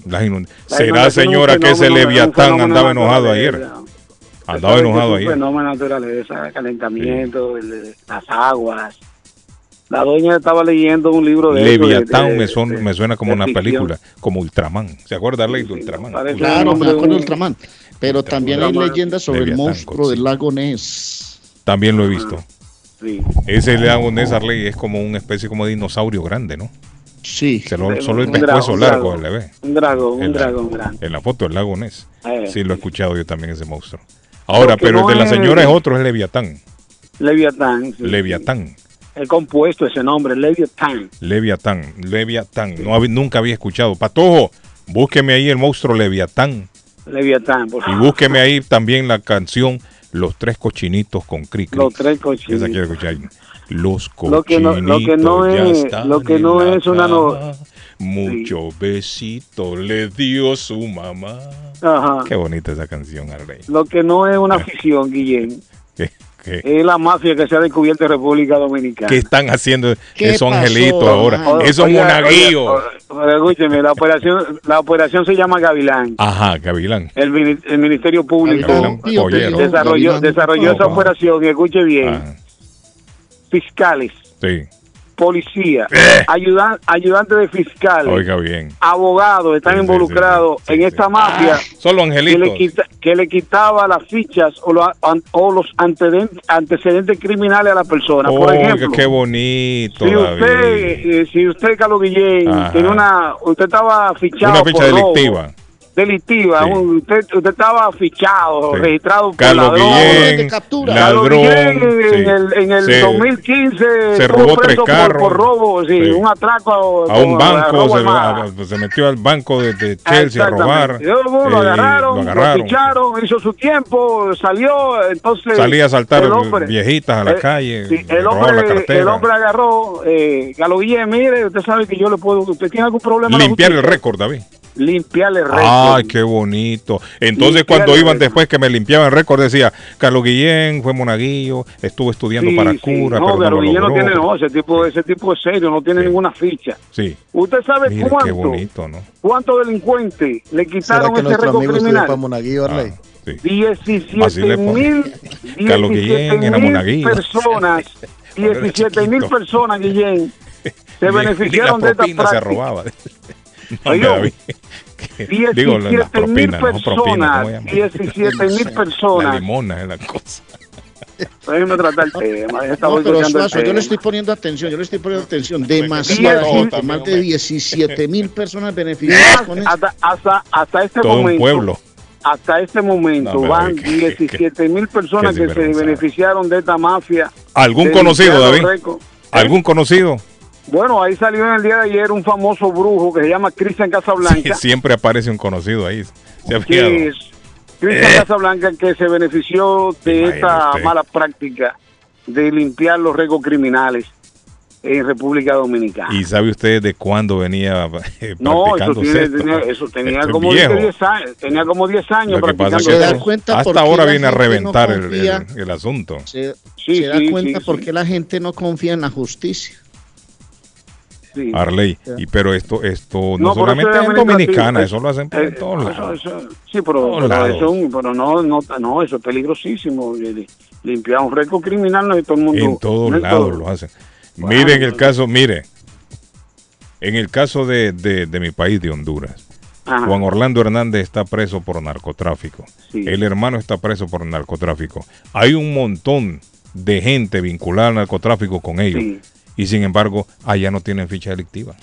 Las inund- La ¿Será, es señora, que ese es Leviatán andaba enojado ayer? Andaba enojado es un ayer. fenómeno de naturaleza, calentamiento, el- las aguas. La doña estaba leyendo un libro de Leviatán de- me, son- de- me suena como de una ficción. película, como Ultraman. ¿Se acuerda de Ultraman? parece Claro, me acuerdo de Ultraman. Pero también hay leyendas sobre el monstruo del lago Ness. También lo he visto. Sí. Ese lago Ness Arley es como una especie como de dinosaurio grande, ¿no? Sí. solo el pescuezo largo un le ve. Un dragón, En un la- dragón grande. En la foto del lago Ness. Eh. Sí, lo he escuchado yo también ese monstruo. Ahora, pero no el de la es- señora es otro, es Leviatán. Leviatán. sí. Leviatán. He compuesto ese nombre, Leviatán. Leviatán. Leviatán. No nunca había escuchado. Patojo, búsqueme ahí el monstruo Leviatán. Leviatán, por Y favor. búsqueme ahí también la canción Los tres cochinitos con Cricri. Los tres cochinitos. Esa quiero escuchar. Los Lo que cochinitos no- lo que no es- lo que no es una no-. Mucho besito le dio su mamá. Ajá. Qué bonita esa canción, Arley. Lo que no es una ficción, Guillén, ¿Qué, qué, es la mafia que se ha descubierto en República Dominicana. qué están haciendo ¿Qué esos pasó, angelitos ahora? Esos monaguillos. Escúcheme, la operación, la operación se llama Gavilán. Ajá, Gavilán. El, mini- el Ministerio Público Gavilán desarrolló, Gavilán desarrolló esa operación y escuche bien. Fiscales, Sí. Policía, ayudan, ayudantes de fiscales, Oiga bien. abogados están involucrados en esta mafia Solo que angelitos. le, quita- que le quitaba las fichas o, lo- an- o los antecedentes, antecedentes criminales a la persona. Por ejemplo, qué bonito, si usted, eh, si usted, Carlos Guillén, tiene una, usted estaba fichado Una ficha por robo, delictiva. Sí. Usted, usted estaba fichado, Sí. registrado por Carlos ladrón. Guillén, Carlos ladrón, Guillén sí. en el, en el Se- 2015 se estuvo robó tres preso por- carros. Por, robo, sí, Sí. un atraco a un banco, se, a- pues, se metió al banco de, de Chelsea a robar. Luego lo eh, agarraron, lo ficharon, hizo su tiempo, salió, entonces... Salía a saltar el hombre- viejitas a la eh, calle, sí, el, la hombre, cartera. el hombre agarró, eh, Galo Guillén, mire, usted sabe que yo le puedo, usted tiene algún problema. Limpiar el récord, David. Limpiarle el récord. Ay, qué bonito. Entonces, Limpiar cuando iban récord. después que me limpiaban el récord, decía, Carlos Guillén fue monaguillo, estuvo estudiando Sí, para sí. cura, no, pero no Galo lo Guillén no tiene, no, ese tipo, ese tipo es serio, no tiene ninguna ficha. Sí. ¿Usted sabe Mire, qué cuánto, bonito, ¿no? cuántos delincuentes le ¿Será quitaron que ese récord criminal? para Monaguillo, Arley? Sí. 17 Así le pone. mil Carlos Guillén era monaguillo. personas, 17 mil personas, Guillén, se Ni- ni beneficiaron la de esta propina se práctica. robaba. Las 17 mil personas, ¿cómo se llama? 17 mil La personas. limona es la cosa. Déjeme tratar el tema. No, pero Suazo, yo le estoy poniendo atención, yo le estoy poniendo atención. Demasiada gente, más de 17 mil personas beneficiadas con eso. hasta, hasta, hasta este Todo un momento. pueblo. Hasta este momento No, van qué- 17 mil personas qué que se beneficiaron de esta mafia. ¿Algún conocido, David? récords. ¿Algún conocido? Bueno, ahí salió en el día de ayer un famoso brujo que se llama Cristian Sí, Casablanca. siempre aparece un conocido ahí. Se ha es Cristian Eh. Casablanca que se benefició de Imagínate esta mala práctica de limpiar los récords criminales en República Dominicana. ¿Y sabe usted de cuándo venía eh, No, eso, tiene, esto? tenía, eso tenía Esto es como viejo. 10 años, tenía como 10 años Lo que pasa practicando es que da cuenta hasta ahora viene a no reventar el, confía. el- el asunto. Se, Sí, se da sí, cuenta sí, por sí. qué la gente no confía en la justicia. Sí. Arley, y pero esto esto no, No, solamente es en Dominicana, administrativo. eso lo hacen por Eh, todos lados. eso- sí, pero, eso, pero no, no, no, eso es peligrosísimo. eh, Limpiar un récord criminal no todo el mundo. En todos no lados todo. lo hacen. Bueno, Mire en el caso, mire, en el caso de, de- de mi país, de Honduras, Ajá. Juan Orlando Hernández está preso por narcotráfico. Sí. El hermano está preso por narcotráfico. Hay un montón de gente vinculada al narcotráfico con ellos. Sí. Y sin embargo, allá no tienen ficha delictiva.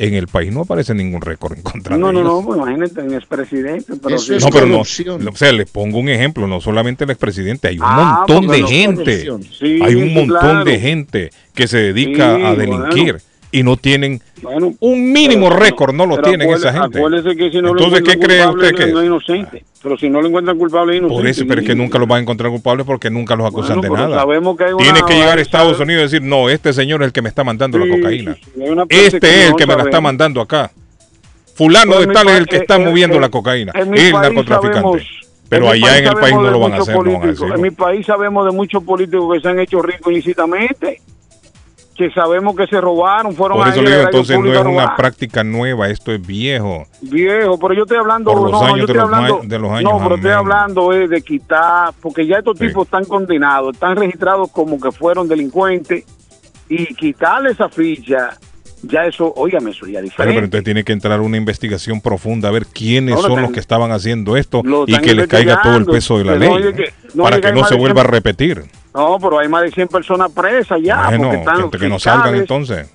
En el país no aparece ningún récord en contra No, de no, ellos. no, pues imagínate, en expresidente. Pero Eso sí. es No, pero no. O sea, les pongo un ejemplo, no solamente el expresidente, hay un Ah, montón de no gente. Sí, hay un montón claro. de gente que se dedica Sí, a delinquir bueno. Y no tienen Bueno, un mínimo pero- récord, no lo tienen esa gente. Acuérdese que si no lo Entonces, ¿qué cree usted que no, es? inocente. Pero si no lo encuentran culpable, es inocente. Por eso, pero es que nunca los van a encontrar culpables porque nunca los acusan Bueno, de nada. sabemos que hay una- Tiene que llegar a Estados Unidos y decir, no, este señor es el que me está mandando la cocaína. sí, Este es el que me la está mandando acá. Fulano de tal es el que eh, está eh, moviendo eh, la cocaína. Es el narcotraficante. sabemos- Pero allá en el país no lo van a hacer. En mi país sabemos de muchos políticos que se han hecho ricos ilícitamente, que sabemos que se robaron, fueron Por eso le digo, entonces no es una práctica nueva, esto es viejo. Viejo, pero yo estoy hablando, Por los no, años yo de estoy los hablando, ma- de los años, no, pero estoy hablando eh, de quitar, porque ya estos tipos están condenados, están registrados como que fueron delincuentes y quitarle esa ficha, ya eso, óigame, eso ya es Pero, diferente. pero entonces tiene que entrar una investigación profunda a ver quiénes No, lo son están- los que estaban haciendo esto lo y que les caiga todo el peso de la Que ley no para que no se vuelva a repetir. No, pero hay más de 100 personas presas ya, Bueno, porque están los que, que no salgan fiscales, entonces.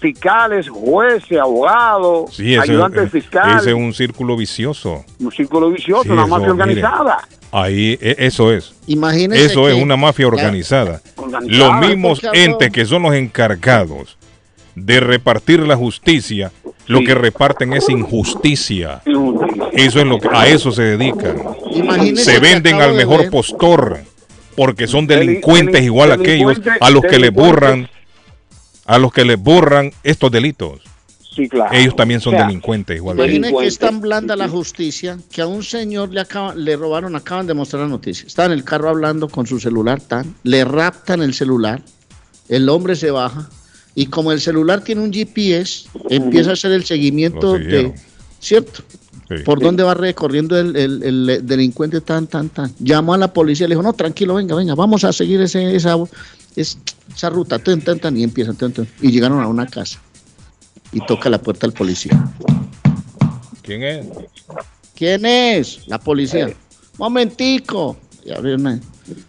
fiscales, jueces, abogados, Sí, ese, ayudantes ese fiscales, es un círculo vicioso. un círculo vicioso, Sí, una eso, mafia mire. organizada. Ahí, e- eso es. Imagínese Eso es una mafia organizada. Organizada, Los mismos entes que son los encargados de repartir la justicia, lo que reparten es injusticia. Eso es lo que a eso se dedican. Imagínese Se venden al mejor ver- postor porque son Deli- delincuentes deli- igual a aquellos a los que les borran a los que les borran estos delitos. Sí, claro. Ellos también son O sea, delincuentes igual que ellos. Imagine que es tan blanda la justicia que a un señor le, acaban, le robaron, acaban de mostrar la noticia. Está en el carro hablando con su celular, tan, le raptan el celular, el hombre se baja y como el celular tiene un GPS, empieza a hacer el seguimiento de. ¿cierto? Sí. Por dónde va recorriendo el, el- el delincuente tan, tan, tan. Llamó a la policía, le dijo, no, tranquilo, venga, venga, vamos a seguir ese, esa, es- esa ruta, tan, tan, tan, y empiezan, tan, tan, y llegaron a una casa y toca la puerta al policía. ¿Quién es? ¿Quién es? La policía. Momentico. Y ahí.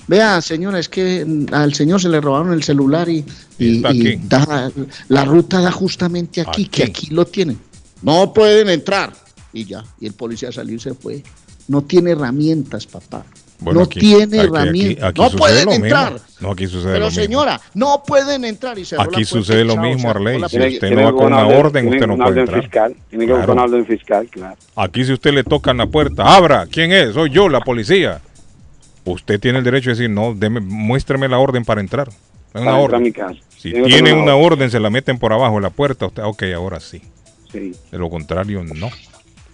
Vea, señora, es que mm, al señor se le robaron el celular y, y- y da- la ruta da justamente aquí, que aquí lo tienen. No pueden entrar. Y ya, y el policía salió y se fue. No tiene herramientas, papá. Bueno, no aquí- tiene aquí- herramientas. aquí no pueden lo mismo. entrar. No, aquí sucede Pero lo mismo. señora, no pueden entrar y la Aquí sucede lo mismo, se Arley. Si usted no va con una orden, usted no puede entrar. fiscal. Tiene que Claro. una orden fiscal, claro. Aquí si usted le toca en la puerta, abra, ¿quién es? Soy yo, la policía. Usted tiene el derecho de decir, no, deme, muéstrame la orden para entrar. Es una Para entrar a orden. mi casa. Si Tiene una orden, se la meten por abajo de la puerta, usted, ok, ahora sí. Sí. De lo contrario, no.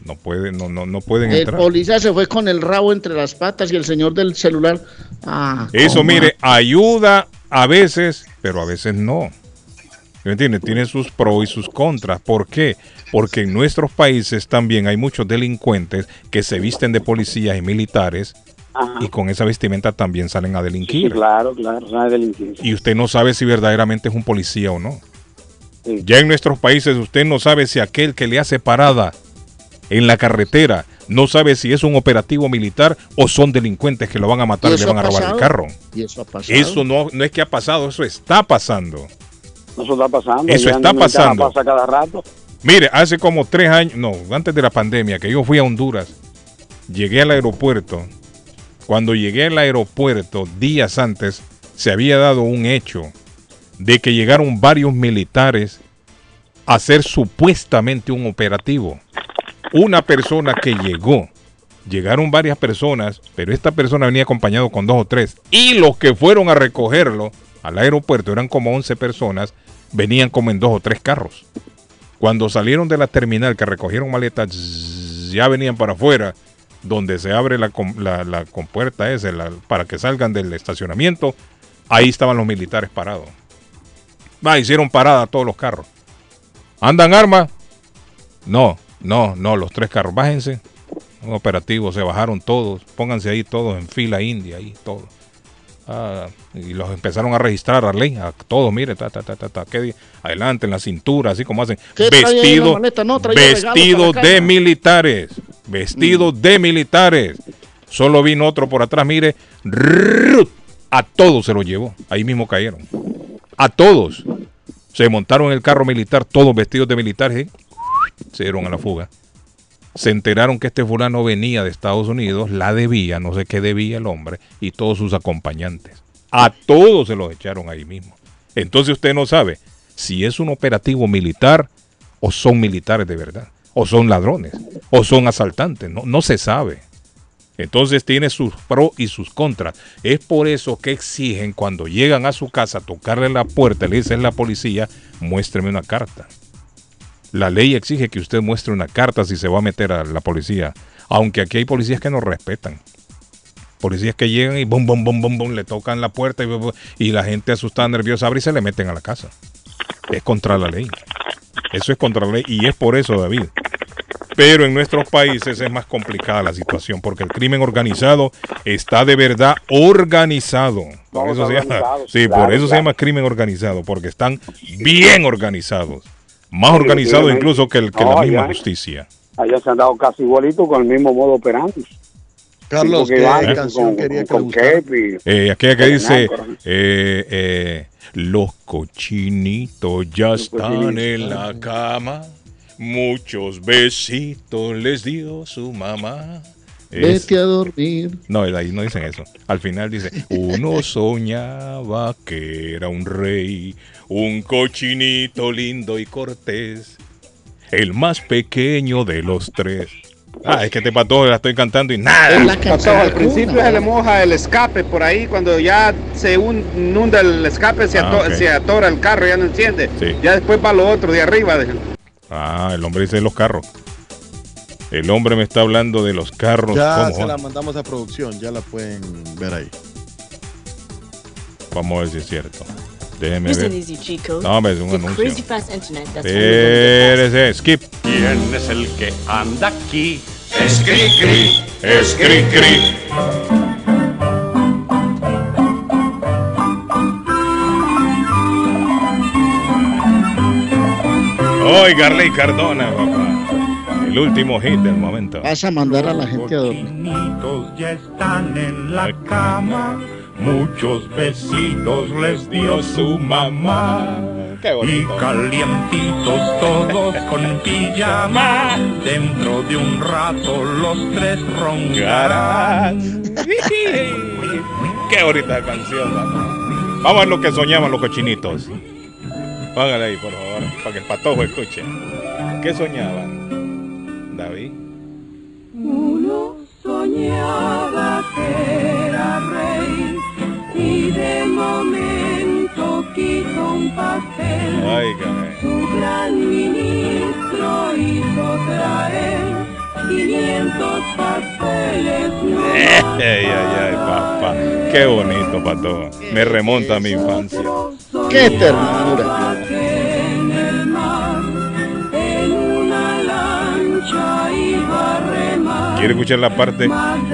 No puede, no, no, no pueden El entrar. policía se fue con el rabo entre las patas y el señor del celular. Ah, Eso, mire, ayuda a veces, pero a veces no. ¿Me entiende? Tiene sus pros y sus contras. ¿Por qué? Porque en nuestros países también hay muchos delincuentes que se visten de policías y militares y con esa vestimenta también salen a Sí, delinquir. claro, claro, no es delincuencia. Y usted no sabe si verdaderamente es un policía o no. Ya en nuestros países usted no sabe si aquel que le hace parada en la carretera no sabe si es un operativo militar o son delincuentes que lo van a matar ¿Y y le van a robar el carro. Y eso ha pasado. Eso no, no es que ha pasado, eso está pasando. Eso está pasando. Eso está pasando. pasa cada rato. Mire, hace como tres años, no, antes de la pandemia, que yo fui a Honduras, llegué al aeropuerto. Cuando llegué al aeropuerto, días antes, se había dado un hecho de que llegaron varios militares a hacer supuestamente un operativo. Una persona que llegó, llegaron varias personas, pero esta persona venía acompañado con dos o tres. Y los que fueron a recogerlo al aeropuerto, eran como 11 personas, venían como en dos o tres carros. Cuando salieron de la terminal que recogieron maletas, ya venían para afuera, donde se abre la, la, compuerta esa la- para que salgan del estacionamiento. Ahí estaban los militares parados. Va, hicieron parada todos los carros. ¿Andan armas? No, no, no, los tres carros. Bájense. Un operativo, se bajaron todos. Pónganse ahí todos en fila india, ahí todos. Ah, y los empezaron a registrar a ley, a todos, mire, ta, ta, ta, ta, ta, ¿qué di- adelante en la cintura, así como hacen. ¿Qué trae ahí en la Vestido, maleta? No, vestido de militares, vestido de militares. Solo vino otro por atrás, mire, a todos se lo llevó, ahí mismo cayeron. A todos. Se montaron en el carro militar, todos vestidos de militares, ¿eh? Se dieron a la fuga. Se enteraron que este fulano venía de Estados Unidos, la debía, no sé qué debía el hombre, y todos sus acompañantes. A todos se los echaron ahí mismo. Entonces usted no sabe si es un operativo militar o son militares de verdad, o son ladrones, o son asaltantes, no, no se sabe. Entonces tiene sus pros y sus contras. Es por eso que exigen cuando llegan a su casa tocarle la puerta, le dicen la policía, muéstreme una carta. La ley exige que usted muestre una carta si se va a meter a la policía. Aunque aquí hay policías que no respetan. Policías que llegan y bum, bum, bum, bum, bum, le tocan la puerta y, la gente asustada, nerviosa, abre y se le meten a la casa. Es contra la ley. Eso es contra la ley y es por eso, David. Pero en nuestros países es más complicada la situación porque el crimen organizado está de verdad organizado. Por eso se llama, organizado, sí, por eso se llama crimen organizado porque están bien organizados. Más Sí, definitivamente. incluso que, el- que No, la misma justicia. Allá se han dado casi igualito con el mismo modo operandi. Carlos, ¿qué van canción con- quería que con. Eh, aquella que dice, eh, eh, los cochinitos ya están cochinitos. en la cama, muchos besitos les dio su mamá. Es- Vete a dormir. No, ahí no dicen eso. Al final dice, uno soñaba que era un rey, un cochinito lindo y cortés, el más pequeño de los tres. Ah, es que te pató, la estoy cantando y nada. Al principio se le moja el escape por ahí, cuando ya se un- inunda el escape, se, Ah, ato- se atora el carro, ya no enciende. Sí. Ya después va lo otro de arriba. de- Ah, el hombre dice los carros. El hombre me está hablando de los carros. Ya ¿Cómo se la mandamos a producción, ya la pueden ver ahí. Vamos a ver si es cierto. Déjeme ver. No, es un anuncio. crazy fast internet, that's only gonna get Espérese, skip. ¿Quién es el que anda aquí? Es cri cri, es cri cri. Hoy Garley Cardona, papá. El último hit del momento. Vas a mandar a la gente a dormir. Ya están en la cama. Muchos besitos les dio su mamá. Y calientitos todos con pijama. Dentro de un rato los tres roncarán. Qué bonita canción. papá. Vamos a ver lo que soñaban los cochinitos. Póngale ahí, por favor, para que el patojo escuche. ¿Qué soñaban? David. Uno soñaba que era rey y de momento quiso un pastel. Óigame. Su gran ministro hizo traer 500 pasteles. no más Ay, ay, ay, papá. Qué bonito, patojo. Me remonta a mi infancia. Qué ternura. Quiere escuchar la parte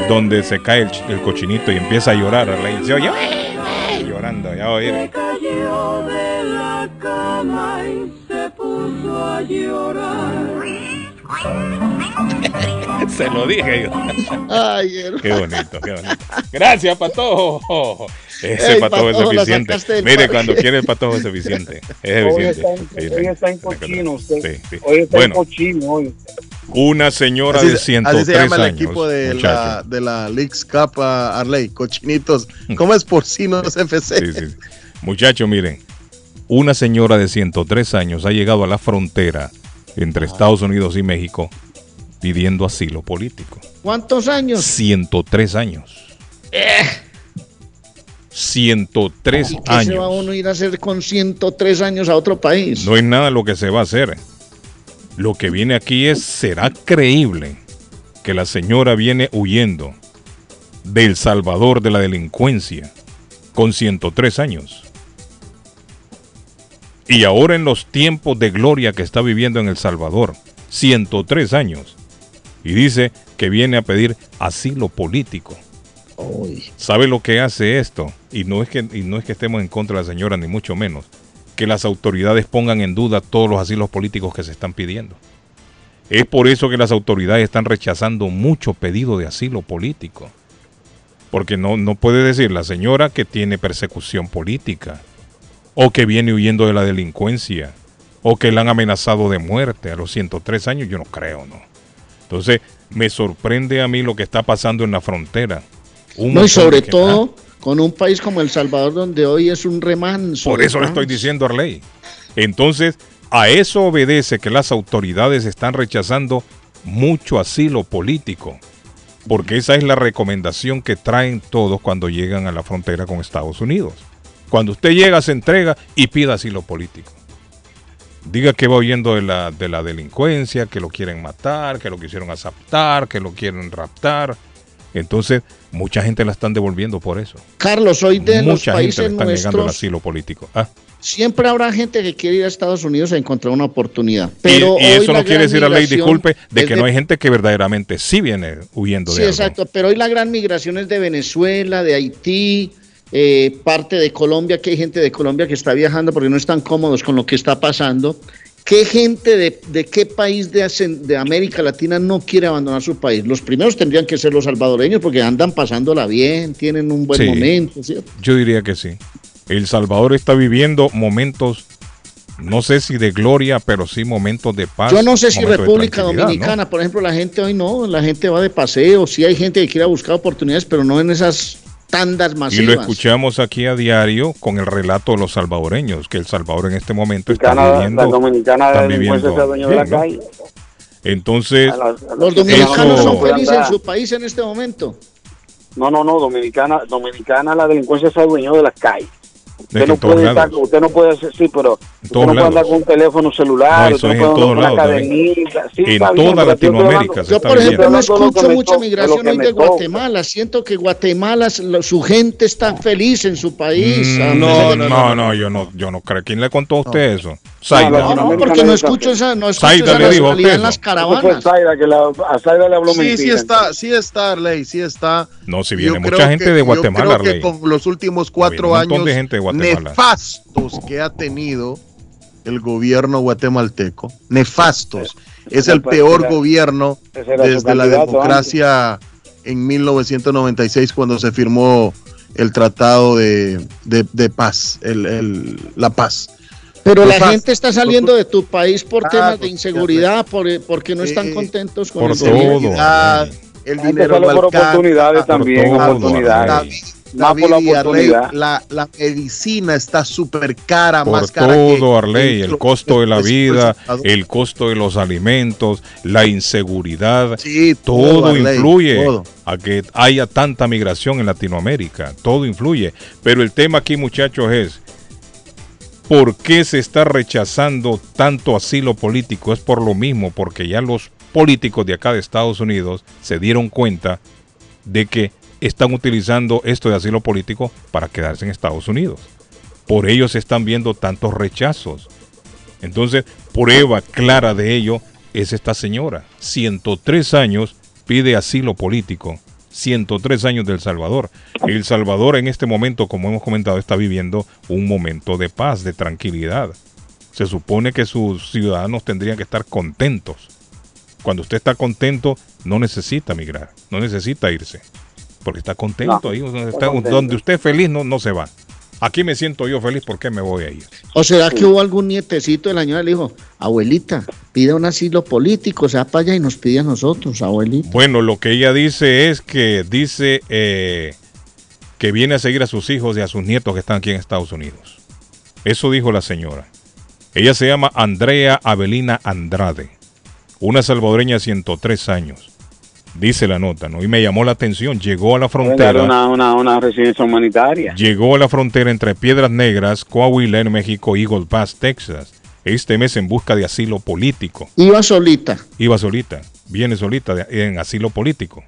donde se cae el, ch- el cochinito y empieza a llorar. Arley. Se oye "Eh, llorando, ya oír. Cayó de la cama y se puso a llorar. Se lo dije yo. Ay, Qué bonito, qué bonito. Gracias, patojo. Ese Ey, patojo es Patojo, eficiente. Mire, cuando quiere el patojo es eficiente. Es Hoy está en- Sí, hoy sí. está en cochino usted. Sí, sí. Hoy está Bueno, en cochino hoy. Una señora Así, de se- 103 así se llama el años. equipo de la, muchacho. de la Leagues Cup ah, Arley, cochinitos. ¿Cómo es porcinos FC? Sí, sí. Muchachos, miren, una señora de 103 años ha llegado a la frontera entre Estados Unidos y México pidiendo asilo político. ¿Cuántos años? 103 años. 103 ¿Y qué se va años. uno a ir a hacer con 103 años a otro país? No es nada lo que se va a hacer. Lo que viene aquí es, ¿será creíble que la señora viene huyendo del Salvador de la delincuencia con 103 años? Y ahora en los tiempos de gloria que está viviendo en El Salvador, 103 años, y dice que viene a pedir asilo político. ¿Sabe lo que hace esto? Y no, es que, y no es que estemos en contra de la señora, ni mucho menos. Que las autoridades pongan en duda todos los asilos políticos que se están pidiendo. Es por eso que las autoridades están rechazando mucho pedido de asilo político. Porque no, no puede decir la señora que tiene persecución política, o que viene huyendo de la delincuencia, o que la han amenazado de muerte a los 103 años, yo no creo, ¿no? Entonces, me sorprende a mí lo que está pasando en la frontera. Un No, y sobre que- todo con un país como El Salvador, donde hoy es un remanso. Por eso le estoy diciendo, Arley. Entonces, a eso obedece que las autoridades están rechazando mucho asilo político. Porque esa es la recomendación que traen todos cuando llegan a la frontera con Estados Unidos. Cuando usted llega, se entrega y pida asilo político. Diga que va huyendo de la, de la delincuencia, que lo quieren matar, que lo quisieron asaltar, que lo quieren raptar. Entonces, mucha gente la están devolviendo por eso. Carlos, hoy de los Mucha gente países le están negando el nuestros, asilo político. Ah. siempre habrá gente que quiere ir a Estados Unidos a encontrar una oportunidad. Pero y, eso no quiere decir a ley, disculpe, de que no hay gente que verdaderamente sí viene huyendo Sí, de algo. exacto, pero hoy la gran migración es de Venezuela, de Haití, eh, parte de Colombia, que hay gente de Colombia que está viajando porque no están cómodos con lo que está pasando. ¿Qué gente de, de qué país de, de América Latina no quiere abandonar su país? Los primeros tendrían que ser los salvadoreños porque andan pasándola bien, tienen un buen Sí. momento, ¿cierto? Yo diría que sí. El Salvador está viviendo momentos, no sé si de gloria, pero sí momentos de paz. Yo no sé si República. Dominicana, por ejemplo, la gente hoy no, la gente va de paseo, sí hay gente que quiere buscar oportunidades, pero no en esas tandas Y lo escuchamos aquí a diario con el relato de los salvadoreños, que el Salvador en este momento está Dominicana, viviendo. la dominicana están viviendo sea dueño de la bien, ¿no? calle. Entonces, Los dominicanos eso- son felices en su país en este momento. No, no, no, dominicana, dominicana la delincuencia es el dueño de las calles. Usted no, puede estar, lados. usted no puede hacer, sí, pero usted no puede andar con un teléfono celular, No, usted eso no es puede en andar con una cadenita. Sí, En bien, toda yo Latinoamérica Yo, por ejemplo, no escucho mucha migración hoy de. Guatemala. Siento que Guatemala, su gente está feliz en su país. Mm, no, no, no, yo no, yo no creo. ¿Quién le contó a usted eso? No, Zaida. no, porque no escucho esa, no escucho Zaida esa le dijo usted en las caravanas. Zaida, que la, a Zaida le habló Sí, mentira. sí está, sí está, Arley, sí está. No, si Yo viene mucha gente que- de yo Guatemala, creo que Arley. con los últimos cuatro un montón años de gente de Guatemala. Nefastos que ha tenido el gobierno guatemalteco, nefastos. Es el era- peor era- gobierno ese era su desde la democracia en 1996 cuando se firmó el tratado de, de- de paz, el- el- la paz. Pero la gente está saliendo de tu país por Ah, temas de pues, inseguridad, por, porque no están Eh, contentos con por el todo. gobierno. Ah, el dinero por oportunidades también, oportunidades. Arley. Más por la y Arley, la, la medicina está súper cara, Por más cara todo, que- Arley, el costo de la vida, el costo de los alimentos, la inseguridad, Sí, todo Arley, influye todo. a que haya tanta migración en Latinoamérica, todo influye. Pero el tema aquí, muchachos, es ¿por qué se está rechazando tanto asilo político? Es por lo mismo, porque ya los políticos de acá de Estados Unidos se dieron cuenta de que están utilizando esto de asilo político para quedarse en Estados Unidos. Por ello se están viendo tantos rechazos. Entonces, prueba clara de ello es esta señora. 103 años pide asilo político. 103 años del Salvador. El Salvador en este momento, como hemos comentado, está viviendo un momento de paz, de tranquilidad. Se supone que sus ciudadanos tendrían que estar contentos. Cuando usted está contento, no necesita migrar, no necesita irse. Porque está contento No, ahí, donde, está está- contento. donde usted es feliz, no, no se va. Aquí me siento yo feliz, ¿por qué me voy a ir? ¿O será que hubo algún nietecito de la señora que le dijo, abuelita, pide un asilo político, se va para allá y nos pide a nosotros, abuelita? Bueno, lo que ella dice es que dice eh, que viene a seguir a sus hijos y a sus nietos que están aquí en Estados Unidos. Eso dijo la señora. Ella se llama Andrea Avelina Andrade, una salvadoreña de 103 años. Dice la nota, ¿no? Y me llamó la atención. Llegó a la frontera. una, una, una residencia humanitaria. Llegó a la frontera entre Piedras Negras, Coahuila, en México, y Eagle Pass, Texas. Este mes en busca de asilo político. Iba solita. Iba solita, viene solita de- en asilo político.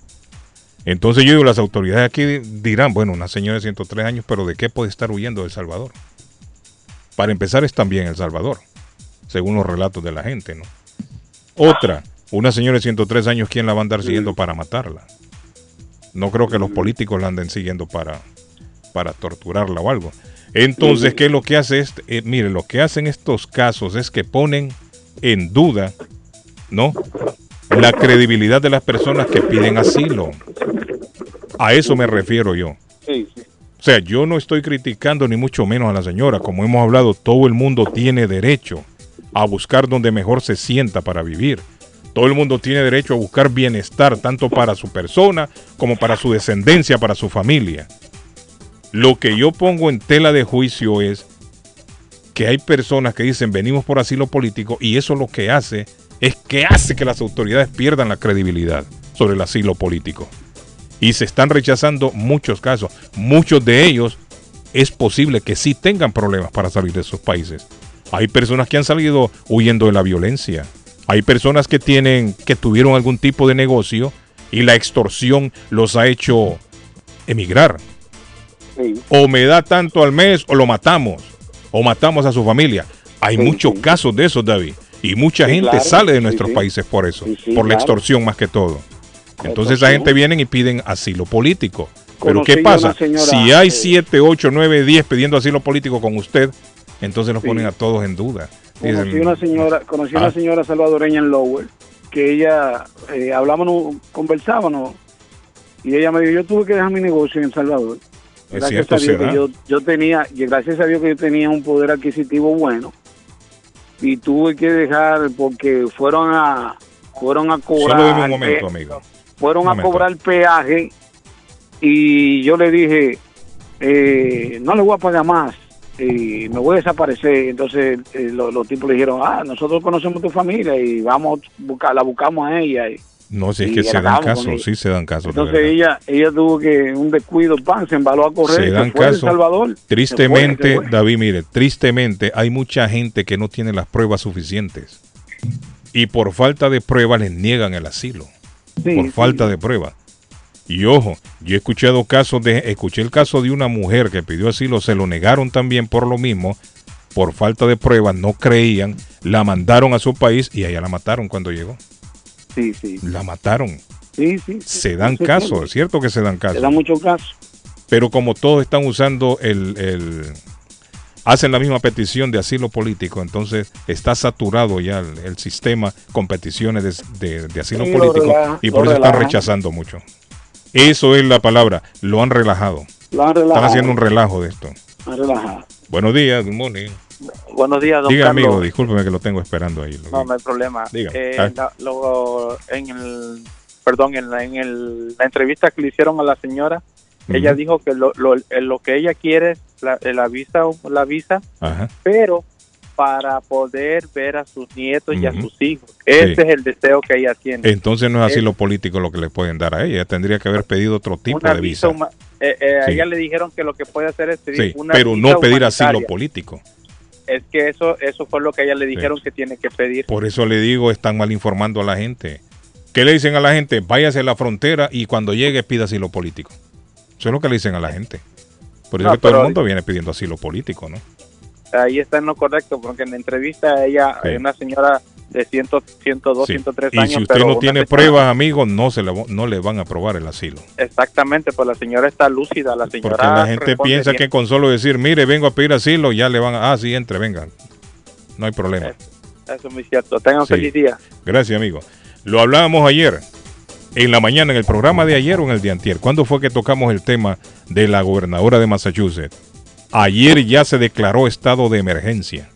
Entonces yo digo, las autoridades aquí dirán, bueno, una señora de 103 años, pero ¿de qué puede estar huyendo de El Salvador? Para empezar es también El Salvador, según los relatos de la gente, ¿no? Otra, una señora de 103 años, ¿quién la va a andar siguiendo para matarla? No creo que los políticos la anden siguiendo para, para torturarla o algo. Entonces, ¿qué es lo que hace? Este? Eh, mire, lo que hacen estos casos es que ponen en duda, ¿no? La credibilidad de las personas que piden asilo. A eso me refiero yo. O sea, yo no estoy criticando ni mucho menos a la señora. Como hemos hablado, todo el mundo tiene derecho a buscar donde mejor se sienta para vivir. Todo el mundo tiene derecho a buscar bienestar, tanto para su persona como para su descendencia, para su familia. Lo que yo pongo en tela de juicio es que hay personas que dicen venimos por asilo político y eso lo que hace es que hace que las autoridades pierdan la credibilidad sobre el asilo político. Y se están rechazando muchos casos. Muchos de ellos es posible que sí tengan problemas para salir de esos países. Hay personas que han salido huyendo de la violencia. Hay personas que tienen que tuvieron algún tipo de negocio y la extorsión los ha hecho emigrar. O me da tanto al mes o lo matamos. O matamos a su familia. Hay muchos casos de esos, David. Y mucha gente claro. sale de nuestros países por eso. Por la extorsión más que todo. Entonces esa gente vienen y piden asilo político. Pero ¿qué pasa? señora, si hay eh, 7, 8, 9, 10 pidiendo asilo político con usted, entonces los Sí. ponen a todos en duda. Conocí una señora, conocí Ah. una señora salvadoreña en Lowell, que ella, eh, hablábamos, conversábamos, y ella me dijo, yo tuve que dejar mi negocio en El Salvador. Es gracias cierto, a Dios que yo, yo tenía, y gracias a Dios que yo tenía un poder adquisitivo bueno, y tuve que dejar porque fueron a, fueron a cobrar, Solo un momento, amigo. fueron Un a momento. cobrar peaje, y yo le dije, eh, no le voy a pagar más, y me voy a desaparecer. Entonces eh, lo- los tipos le dijeron, ah, nosotros conocemos tu familia y vamos buscar, la buscamos a ella. Y, No, si es que se dan casos, sí se dan casos. Entonces ella ella tuvo que un descuido, pan, se embaló a correr, se se dan casos. Salvador. se fue, Tristemente, se fue. David, mire, tristemente hay mucha gente que no tiene las pruebas suficientes. Y por falta de pruebas les niegan el asilo. Sí, por sí. falta de pruebas. Y ojo, yo he escuchado casos de, escuché el caso de una mujer que pidió asilo, se lo negaron también por lo mismo, por falta de pruebas, no creían, la mandaron a su país y allá la mataron cuando llegó. Sí, sí. La mataron. Sí, sí. Se dan casos, cierto. es cierto que se dan Se casos. dan muchos casos. Pero como todos están usando el, el- hacen la misma petición de asilo político, entonces está saturado ya el, el sistema con peticiones de, de- de asilo político relaja- y por eso están relajan. rechazando mucho. Eso es la palabra, lo han relajado. Lo han Están relajado. haciendo un relajo de esto. Han relajado. Buenos días, good morning. Buenos días, don Diga, Carlos. amigo, discúlpeme que lo tengo esperando ahí. No, no hay problema. Diga. Eh, Ah. la, lo- en el, perdón, en, la, en el- la entrevista que le hicieron a la señora, ella Ujú. dijo que lo, lo, eh, lo que ella quiere es la, eh, la visa, la visa, Ajá. pero para poder ver a sus nietos y a sus hijos. Ese Sí. es el deseo que ella tiene. Entonces no es Eh, asilo político lo que le pueden dar a ella. Ella tendría que haber pedido otro tipo de visa. huma- eh, eh, a ella le dijeron que lo que puede hacer es pedir Sí, una pero visa no pedir asilo político. Es que eso eso fue lo que a ella le dijeron que tiene que pedir. Por eso le digo, están mal informando a la gente. ¿Qué le dicen a la gente? Váyase a la frontera y cuando llegue pida asilo político. Eso es lo que le dicen a la gente. Por eso No, que todo el mundo viene pidiendo asilo político, ¿no? Ahí está en lo correcto, porque en la entrevista ella, Sí. es una señora de 100, 102, Sí. 103 Y años. si usted pero no tiene señora- pruebas, amigo, no, se le, no le van a aprobar el asilo. Exactamente, pues la señora está lúcida, la señora. Porque la gente piensa bien. que con solo decir, mire, vengo a pedir asilo, ya le van a... Ah, sí, entre, vengan. No hay problema. Eso es muy cierto. Tengan Sí. feliz día. Gracias, amigo. Lo hablábamos ayer, en la mañana, en el programa de ayer o en el de antier. ¿Cuándo fue que tocamos el tema de la gobernadora de Massachusetts? Ayer ya se declaró estado de emergencia.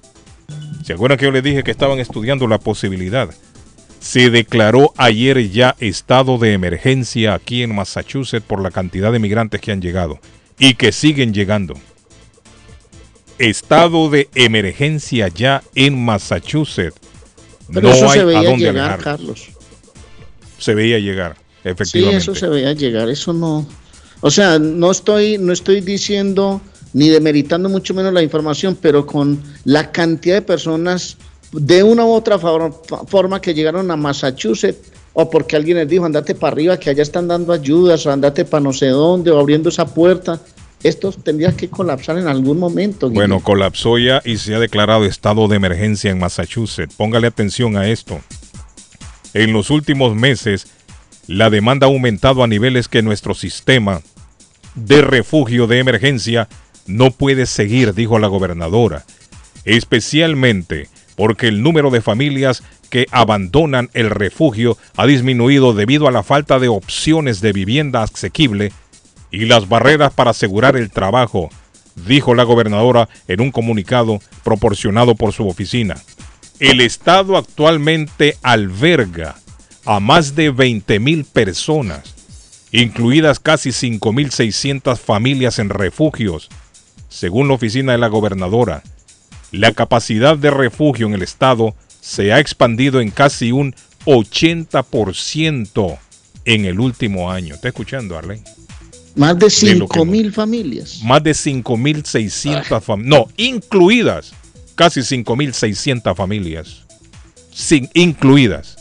¿Se acuerdan que yo les dije que estaban estudiando la posibilidad? Se declaró ayer ya estado de emergencia aquí en Massachusetts por la cantidad de migrantes que han llegado y que siguen llegando. Estado de emergencia ya en Massachusetts. Pero no eso hay se veía a dónde llegar. Carlos. Se veía llegar, Sí, efectivamente. eso se veía llegar, eso no. O sea, no estoy, no estoy diciendo ni demeritando mucho menos la información, pero con la cantidad de personas de una u otra for- forma que llegaron a Massachusetts, o porque alguien les dijo, andate para arriba, que allá están dando ayudas, andate para no sé dónde, o abriendo esa puerta. Esto tendría que colapsar en algún momento. Bueno, colapsó ya y se ha declarado estado de emergencia en Massachusetts. Póngale atención a esto. En los últimos meses, la demanda ha aumentado a niveles que nuestro sistema de refugio de emergencia no puede seguir, dijo la gobernadora. Especialmente porque el número de familias que abandonan el refugio ha disminuido debido a la falta de opciones de vivienda asequible y las barreras para asegurar el trabajo, dijo la gobernadora en un comunicado proporcionado por su oficina. El Estado actualmente alberga a más de 20 mil personas, incluidas casi 5.600 familias en refugios, según la oficina de la gobernadora. La capacidad de refugio en el Estado se ha expandido en casi un 80% en el último año. ¿Está escuchando, Arlene? Más de de lo que 5 mil familias. Más de 5.600 familias. No, incluidas casi 5.600 familias. Sin, incluidas.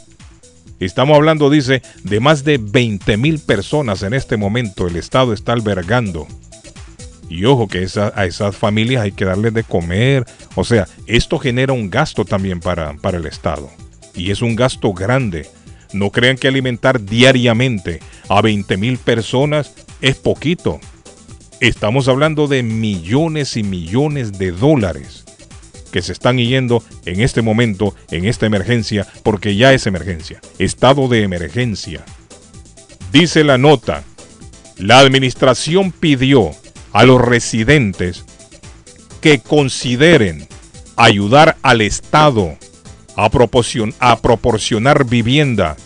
Estamos hablando, dice, de más de 20.000 personas en este momento el Estado está albergando. Y ojo que esa- a esas familias hay que darles de comer. O sea, esto genera un gasto también para, para el Estado. Y es un gasto grande. No crean que alimentar diariamente a 20 mil personas es poquito. Estamos hablando de millones y millones de dólares que se están yendo en este momento, en esta emergencia, porque ya es emergencia. Estado de emergencia. Dice la nota, la administración pidió a los residentes que consideren ayudar al Estado a, proporcion- a proporcionar vivienda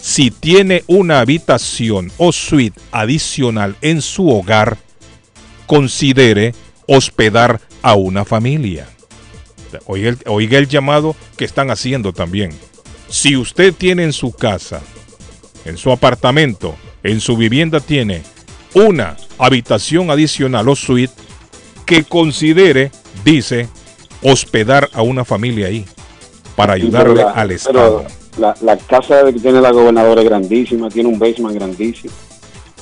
si tiene una habitación o suite adicional en su hogar, considere hospedar a una familia. Oiga el llamado que están haciendo también. Si usted tiene en su casa, en su apartamento, en su vivienda tiene una habitación adicional o suite, que considere, dice, hospedar a una familia ahí para ayudarle la- al Estado. La, la casa que tiene la gobernadora es grandísima, tiene un basement grandísimo.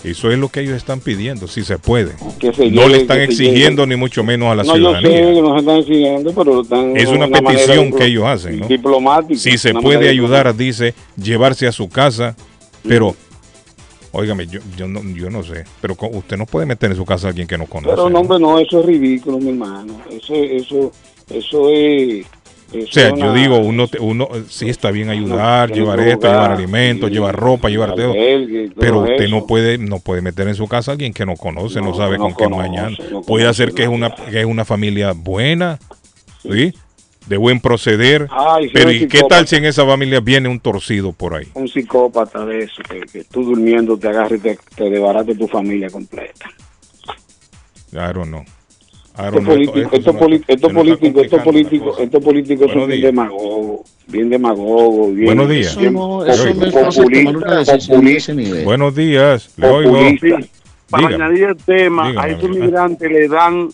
Eso es lo que ellos están pidiendo, si se puede. Se No llegue, le están exigiendo ni mucho menos a la no, yo sé ciudadanía. que no se están exigiendo, pero están Es una manera petición que ellos hacen, ¿no? Diplomática. Si se una puede ayudar, dice, llevarse a su casa, pero, óigame, yo, yo, no, yo no sé, pero usted no puede meter en su casa a alguien que no conoce. Pero no, hombre, no, eso es ridículo, mi hermano. Eso, eso, eso es... eso O sea, yo digo, uno, te- uno sí está bien ayudar, llevar esto, llevar alimentos, llevar ropa, llevar todo, pero usted eso. no puede, no puede meter en su casa a alguien que no conoce, no, No, sabe no con qué conoce, mañana. no puede hacer que es una, que es una familia buena, ¿sí? De buen proceder. Ay, pero ¿y qué tal si en esa familia viene un torcido por ahí? Un psicópata de eso, que, que tú durmiendo te agarres y te, te desbarate tu familia completa. Know. I Estos políticos, Esto- estos estos políticos, estos políticos, estos son bien demagogos, bien demagogos, bien, Buenos días. bien Eso no- no nivel. Buenos días, le oigo. populista. Para Dígame. añadir el tema, Dígame, a esos amigo. migrantes le dan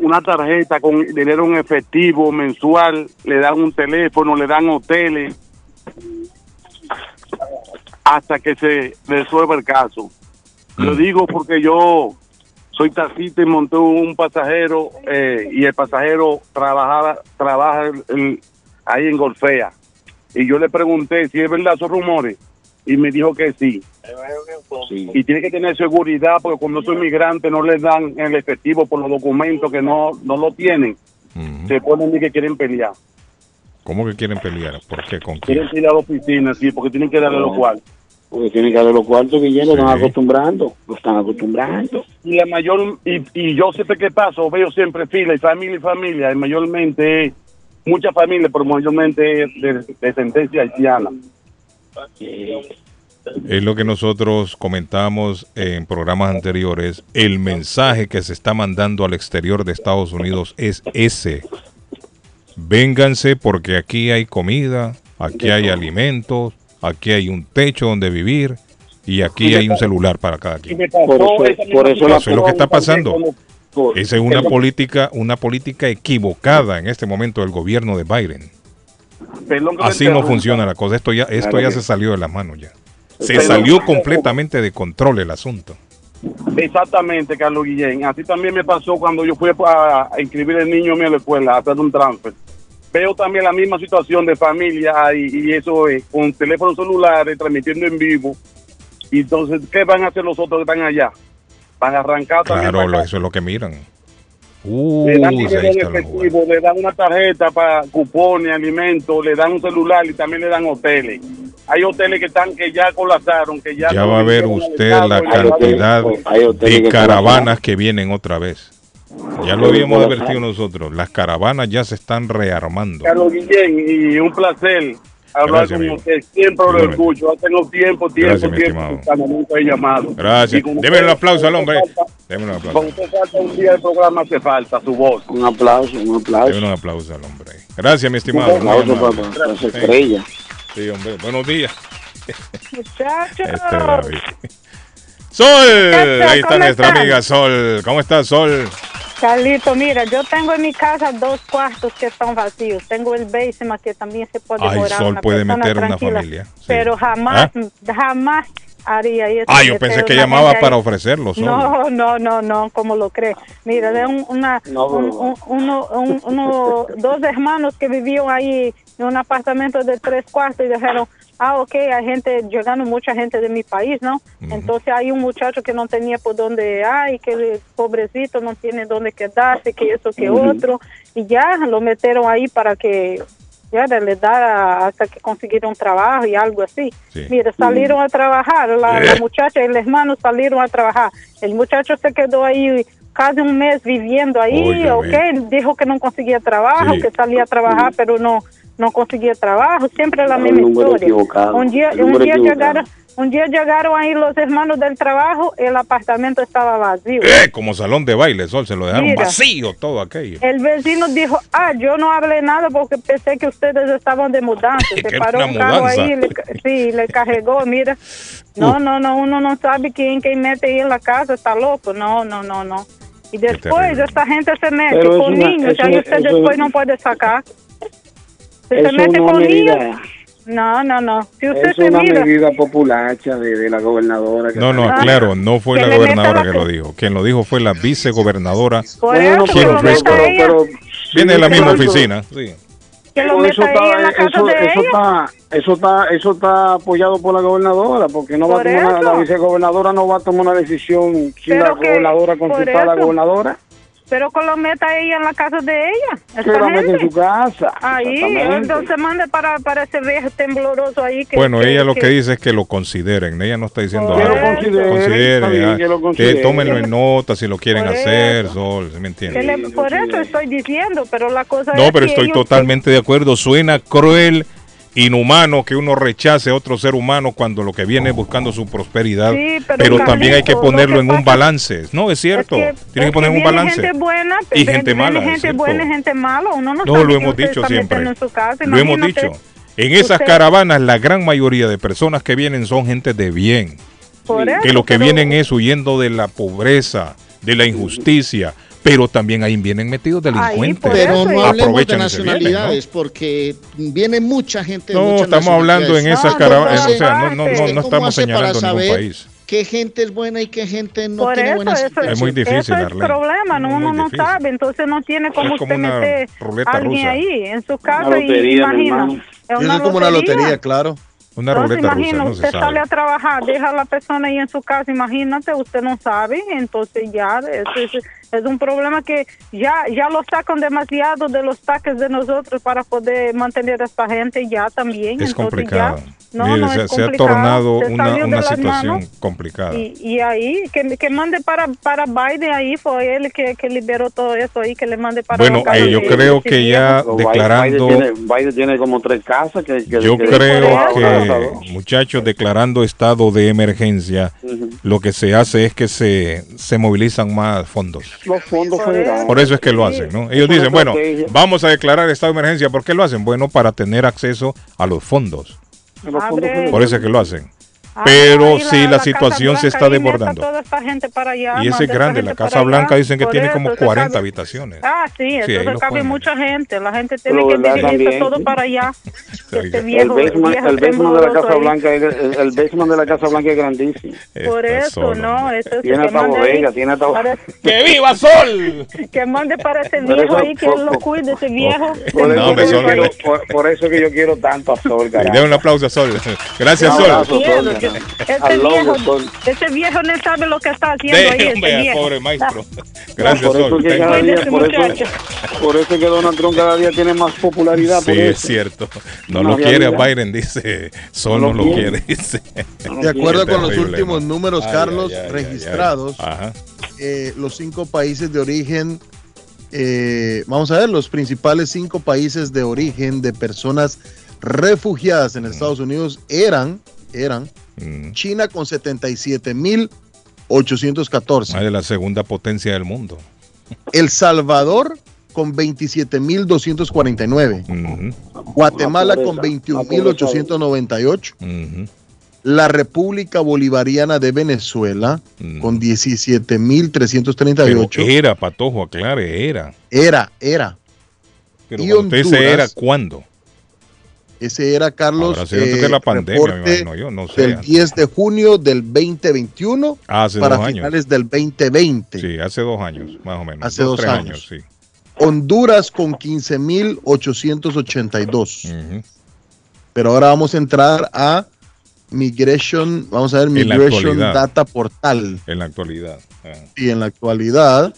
una tarjeta con dinero en efectivo mensual, le dan un teléfono, le dan hoteles, hasta que se resuelva el caso. Lo digo porque yo soy taxista y monté un pasajero eh, y el pasajero trabajaba, trabaja en- ahí en Golfea. Y yo le pregunté si es verdad esos rumores y me dijo que sí. Y tiene que tener seguridad porque cuando soy migrante no les dan el efectivo por los documentos que no, no lo tienen. Se ponen y que quieren pelear. ¿Cómo que quieren pelear? ¿Por qué? ¿Con quién? Quieren ir a la oficina, sí, porque tienen que darle los cuartos. Porque tienen que dar los cuartos, Guillermo, lo están acostumbrando, lo están acostumbrando. Y la mayor, y, y yo siempre que paso, veo siempre fila y familia y familia, y mayormente, muchas familias, pero mayormente de, de sentencia haitiana. Es lo que nosotros comentamos en programas anteriores. El mensaje que se está mandando al exterior de Estados Unidos es ese. Vénganse porque aquí hay comida, aquí hay alimentos, aquí hay un techo donde vivir y aquí hay un celular para cada quien. Por eso- por es lo que está pasando. Esa es una política, una política equivocada en este momento del gobierno de Biden. Así no funciona la cosa. Esto ya, esto ya se salió de las manos ya. Se salió completamente de control el asunto. Exactamente, Carlos Guillén. Así también me pasó cuando yo fui a, inscribir el niño mío a la escuela, a hacer un transfer. Veo también la misma situación de familia y, y eso es, con teléfonos celulares, transmitiendo en vivo. Y entonces, ¿qué van a hacer los otros que están allá? Van a arrancar también. Claro, eso es lo que miran. Le dan dinero en efectivo, le dan una tarjeta para cupones, alimentos, le dan un celular y también le dan hoteles. Hay hoteles que están que ya colapsaron, que ya... Ya no va a ver usted la cantidad hay hoteles de que caravanas que vienen otra vez. Ya lo habíamos advertido nosotros. Las caravanas ya se están rearmando. Carlos Guillén, y un placer hablar Gracias, con amigo. usted. Siempre lo Igualmente. escucho. Ya tengo tiempo, tiempo, Gracias, mi tiempo. estimado. Cuando nunca he llamado. Gracias. Deme un aplauso al hombre. Deme un aplauso. Con usted falta un día de programa, hace falta su voz. Un aplauso, un aplauso. Deme un aplauso al hombre. Gracias, mi estimado. Un aplauso para- para esa estrella. Sí, hombre. Buenos días. Muchachos. Este. Sol. Muchacho, Ahí está ¿cómo nuestra están? amiga Sol. ¿Cómo estás, Sol? Carlito, mira, yo tengo en mi casa dos cuartos que están vacíos. Tengo el basement que también se puede Ay, morar Sol una puede meter una familia. Sí. Pero jamás, jamás haría eso. Ah, yo pensé que llamaba para ofrecerlo, Sol. No, no, no, no, como lo cree. Mira, de un, una, No, un- un- uno, un- uno- dos hermanos que vivían ahí en un apartamento de tres cuartos y dijeron, ah, ok, hay gente, llegando mucha gente de mi país, ¿no? Entonces hay un muchacho que no tenía por dónde, ay, que pobrecito no tiene dónde quedarse, que eso, que otro, y ya lo metieron ahí para que ya le da hasta que consiguieron trabajo y algo así. Mira, salieron a trabajar, la, la Eh. muchacha y el hermano salieron a trabajar. El muchacho se quedó ahí casi un mes viviendo ahí, Óigame. ok, dijo que no conseguía trabajo, Sí. que salía a trabajar, pero no no conseguía trabajo, siempre la El misma número historia. equivocado, Un día, un llegaron, un día llegaron ahí los hermanos del trabajo, el apartamento estaba vacío. Eh, como salón de baile, Sol, se lo dejaron Mira. vacío todo aquello. El vecino dijo, ah, yo no hablé nada porque pensé que ustedes estaban de mudanza. Se paró una un carro mudanza. ahí, le, sí, le cargó, mira. No, no, no, uno no sabe quién, quién mete ahí en la casa, está loco. No, no, no, no. Y después esta gente se mete Pero con una- niños, es y ahí una- usted después no puede sacar. Se es mete una con medida- no, no, no. Si usted Es se una mira, medida populacha de, de la gobernadora. que No, no, claro, no fue la gobernadora la que lo dijo. Quien lo dijo fue la vicegobernadora. No, no, no, eso, Kim meta ella, Viene de la misma pero oficina. Sí. Pero eso está, eso, está, eso está, eso está apoyado por la gobernadora, porque no va a tomar una- la vicegobernadora no va a tomar una decisión sin Pero la gobernadora consultar a la gobernadora. Pero que lo meta ella en la casa de ella. Que esta la mete en gente. su casa. Ahí, entonces mande para, para ese viejo tembloroso ahí. Que, Bueno, que- ella lo que dice es que lo consideren. Ella no está diciendo Que lo algo. consideren, Consideren, ah, que lo que consideren. tómenlo en nota si lo quieren Por hacer, eso. Sol, ¿sí ¿me que entiendes? le- por eso estoy diciendo, pero la cosa es No, pero que estoy ellos- totalmente de acuerdo. Suena cruel, inhumano que uno rechace a otro ser humano cuando lo que viene es buscando su prosperidad. Sí, pero pero también hay que ponerlo en un balance. No, es cierto. que- Tiene que es poner un balance. gente buena Y gente mala, es gente buena y gente mala. Uno no, No, lo hemos dicho siempre. metiendo en su casa. Lo hemos dicho. En esas usted- caravanas, la gran mayoría de personas que vienen son gente de bien. Por que eso, lo que pero- vienen es huyendo de la pobreza, de la injusticia, pero también ahí vienen metidos delincuentes. Pero no hablemos de vienen, ¿no? nacionalidades, porque viene mucha gente de No, muchas estamos hablando en nacionalidades. esas ¿Cómo caravanas, o sea, no- no- no- ¿Usted no cómo estamos señalando ningún país. qué gente es buena y qué gente no Por tiene eso, buenas eso, Es muy difícil, eso es Arlene. problema, no, uno no sabe, entonces no tiene como Es como usted una meter a alguien rusa. ahí en su casa Una lotería, y imagina. hermano. Eso es como una lotería, claro. Una Entonces, ruleta rusa, imagina, no usted se sale sabe. a trabajar, deja a la persona ahí en su casa, imagínate, usted no sabe, entonces ya eso es, un problema que ya ya lo sacan demasiado de los taques de nosotros para poder mantener a esta gente ya también. Es entonces complicado. Ya, no, Mire, no se, es se ha tornado se una, una situación complicada. Y, y ahí, que, que mande para, para Biden, ahí fue él que, que liberó todo eso ahí, que le mande para Bueno, eh, yo creo que ya viejo. declarando... Biden tiene, Biden tiene como tres casas. Que, que- Yo que- creo que- muchachos, declarando estado de emergencia, Ujú. lo que se hace es que se, se movilizan más fondos. Los fondos federales. Por eso es que lo hacen, ¿no? Ellos dicen, bueno, vamos a declarar estado de emergencia. ¿Por qué lo hacen? Bueno, para tener acceso a los fondos. Los fondos federales. Por eso es que lo hacen. Ah, Pero sí, la, situación se está desbordando. toda esta gente para allá, Y ese es grande. La Casa Blanca allá. dicen que tiene eso como se 40 cabe- habitaciones. Ah, sí, cabe pueden. mucha gente. La gente tiene Pero que dirigirse todo para allá. Este El viejo, el basement de la Casa ahí. Blanca, es- el, el basement de la Casa Blanca es grandísimo. Por eso, no, eso es Tiene que hasta bodega, tiene hasta ¡Que viva Sol! Que mande para ese viejo ahí, que lo cuide, ese viejo. Por eso, No, que me yo son- quiero, por, eso que yo quiero tanto a Sol, Le un aplauso a Sol. Gracias, Sol. Ese viejo, ese viejo no sabe lo que está haciendo ahí, ese hombre, pobre maestro. No, Gracias, por eso Sol. que cada día, por eso, por que Donald Trump cada día tiene más popularidad. por Sí, es cierto. No lo quiere a. Biden, dice. Sol No no lo lo quiere. dice. De acuerdo con los últimos números, Ay, Carlos, ay, ay, ay, registrados, ay. Ajá. eh, los cinco países de origen, eh, vamos a ver, los principales cinco países de origen de personas refugiadas en Estados Unidos eran, eran Mm. China con 77.814, Ah, de la segunda potencia del mundo. El Salvador con 27.249, Ujú, Guatemala La con pobreza, la 21.898, ujú, la República Bolivariana de Venezuela Mm. con Pero 17.338. era, Patojo, aclare, era. Era, era. Pero Y cuando usted dice Honduras, era, ¿cuándo? Ese era Carlos. Eh, de la pandemia, me reporte imagino yo, no sé. Del 10 de junio del 2021 Ah, hace para dos años. finales del 2020. Sí, hace dos años, más o menos. Hace dos tres años. sí. Honduras con 15.882. Ujú. Pero ahora vamos a entrar a Migration, vamos a ver, Migration. Data Portal. En la actualidad. Ah. Y en la actualidad.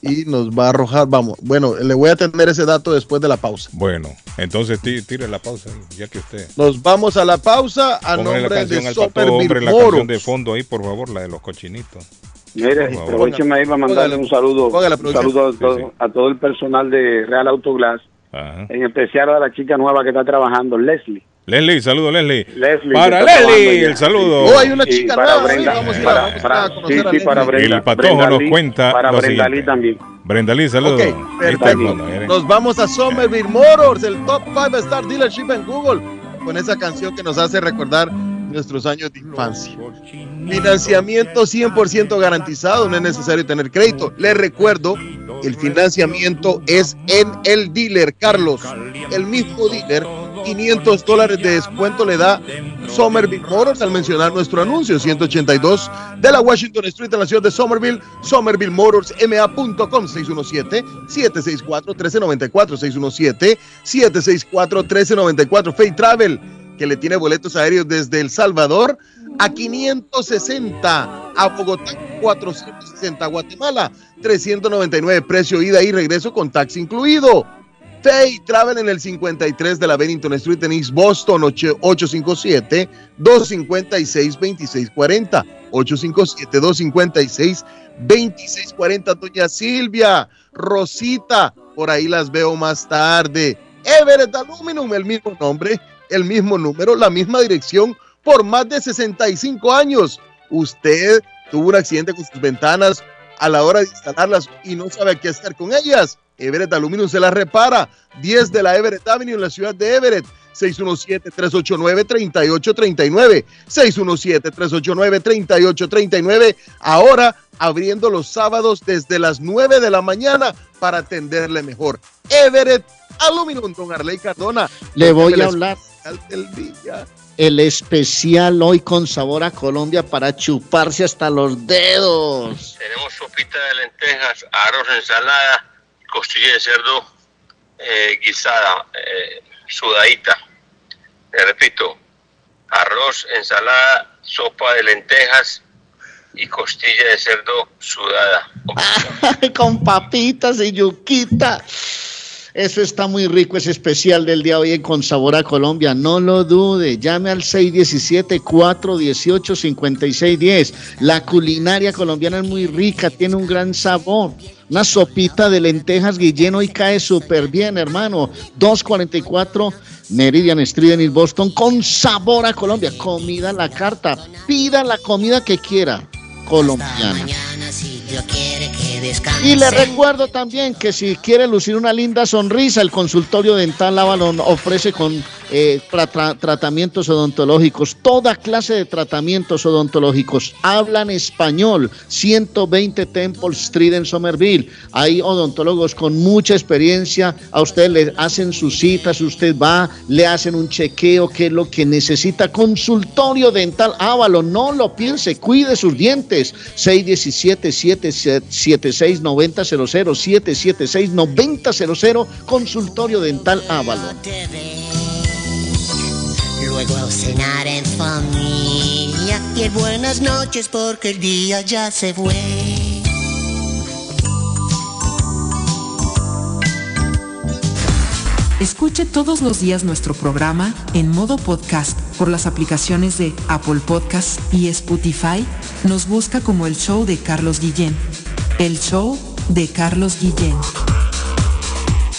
Y nos va a arrojar, vamos, bueno, le voy a tener ese dato después de la pausa. Bueno, entonces tí- tire la pausa ya que usted. Nos vamos a la pausa a la nombre canción de al pato, hombre, la canción de fondo ahí, por favor, la de los cochinitos. Mire, aprovecheme ahí para mandarle un saludo, póngale, un saludo a todo, Sí, sí. a todo el personal de Real Autoglass, Ajá. en especial a la chica nueva que está trabajando, Leslie. Leslie, saludo Leslie. Leslie Para Leslie, el saludo. Oh, hay una chica para nueva, Brenda, sí, vamos a ir a- para, vamos a conocer sí, a Leslie. para Brenda. El patojo Brenda nos Lee, cuenta Para lo Brenda. Lee también. Brenda Lee, saludo. Ok, Ahí está el perfecto. Nos vamos a Somerville Motors, el top 5 star dealership en Google, con esa canción que nos hace recordar nuestros años de infancia. Financiamiento 100% garantizado, no es necesario tener crédito. Les recuerdo, el financiamiento es en el dealer, Carlos. El mismo dealer, 500 dólares de descuento le da Somerville Motors al mencionar nuestro anuncio 182 de la Washington Street en la ciudad de Somerville, somervillemotorsma.com 617-764-1394, 617-764-1394, Fay Travel, que le tiene boletos aéreos desde El Salvador a 560, a Bogotá 460, a Guatemala 399, precio ida y regreso con taxi incluido. Fay Travel en el 53 de la Bennington Street en East Boston, 857-256-2640. 857-256-2640. Doña Silvia, Rosita, por ahí las veo más tarde. Everett Aluminum, el mismo nombre, el mismo número, la misma dirección, por más de 65 años. Usted tuvo un accidente con sus ventanas a la hora de instalarlas y no sabe qué hacer con ellas. Everett Aluminum se las repara. 10 de la Everett Avenue en la ciudad de Everett. 617-389-3839. 617-389-3839. Ahora abriendo los sábados desde las 9 de la mañana para atenderle mejor. Everett Aluminum, don Arley Cardona. Le voy a hablar del día. el especial hoy con sabor a Colombia para chuparse hasta los dedos. Tenemos sopita de lentejas, arroz, ensalada, costilla de cerdo eh, guisada, eh, sudadita. Le repito, arroz, ensalada, sopa de lentejas y costilla de cerdo sudada. con papitas y yuquita. Eso está muy rico, ese especial del día de hoy en Con Sabor a Colombia. No lo dude, llame al 617-418-5610. La culinaria colombiana es muy rica, tiene un gran sabor. Una sopita de lentejas Guillén hoy cae súper bien, hermano. 244 Meridian Street en East Boston con sabor a Colombia. Comida a la carta. Pida la comida que quiera colombiana. Y le recuerdo también que si quiere lucir una linda sonrisa, el consultorio dental Avalon ofrece con eh, tra- tra- tratamientos odontológicos, toda clase de tratamientos odontológicos. Hablan español, 120 Temple Street en Somerville. Hay odontólogos con mucha experiencia. A usted le hacen sus citas, usted va, le hacen un chequeo, qué es lo que necesita. Consultorio dental Avalon, no lo piense, cuide sus dientes. 617-776-9000, 776-9000, consultorio dental Avalon. Luego a cenar en familia y el buenas noches porque el día ya se fue. Escuche todos los días nuestro programa en modo podcast por las aplicaciones de Apple Podcast y Spotify. Nos busca como el show de Carlos Guillén. El show de Carlos Guillén.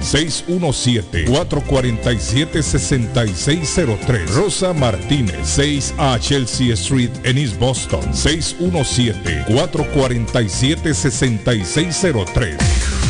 617-447-6603. Rosa Martínez, 6 a Chelsea Street en East Boston, 617-447-6603.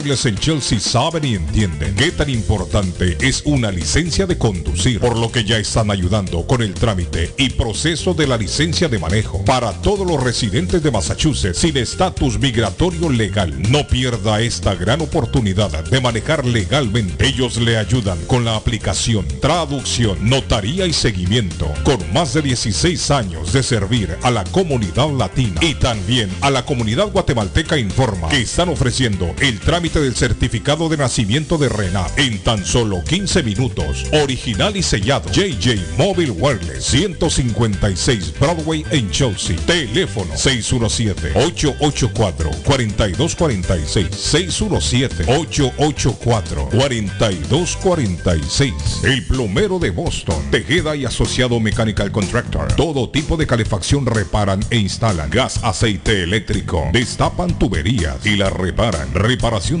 En Chelsea saben y entienden qué tan importante es una licencia de conducir, por lo que ya están ayudando con el trámite y proceso de la licencia de manejo para todos los residentes de Massachusetts sin estatus migratorio legal. No pierda esta gran oportunidad de manejar legalmente. Ellos le ayudan con la aplicación, traducción, notaría y seguimiento, con más de 16 años de servir a la comunidad latina y también a la comunidad guatemalteca informa que están ofreciendo el trámite del certificado de nacimiento de Renat en tan solo 15 minutos, original y sellado. JJ Mobile Wireless 156 Broadway en Chelsea. Teléfono 617-884-4246. 617-884-4246. El plomero de Boston. Tejeda y asociado Mechanical Contractor. Todo tipo de calefacción reparan e instalan. Gas, aceite eléctrico. Destapan tuberías y las reparan. Reparación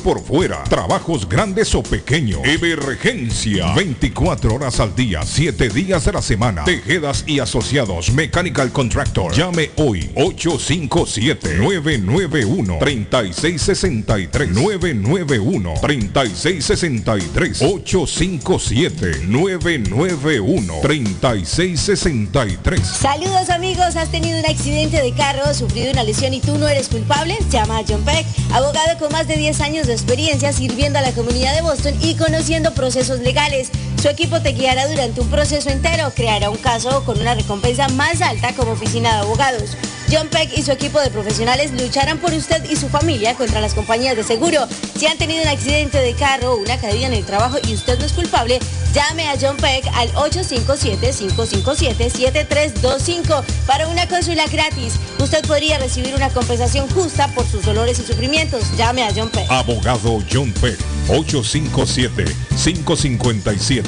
por fuera. Trabajos grandes o pequeños. Emergencia. 24 horas al día, 7 días de la semana. Tejedas y asociados. Mechanical Contractor. Llame hoy 857-991-3663. 991-3663. 857-991-3663. Saludos amigos, ¿has tenido un accidente de carro, sufrido una lesión y tú no eres culpable? Llama a John Peck, abogado con más de 10 años de experiencia sirviendo a la comunidad de Boston y conociendo procesos legales. Su equipo te guiará durante un proceso entero, creará un caso con una recompensa más alta como oficina de abogados. John Peck y su equipo de profesionales lucharán por usted y su familia contra las compañías de seguro. Si han tenido un accidente de carro o una caída en el trabajo y usted no es culpable, llame a John Peck al 857-557-7325 para una consulta gratis. Usted podría recibir una compensación justa por sus dolores y sufrimientos. Llame a John Peck. Abogado John Peck,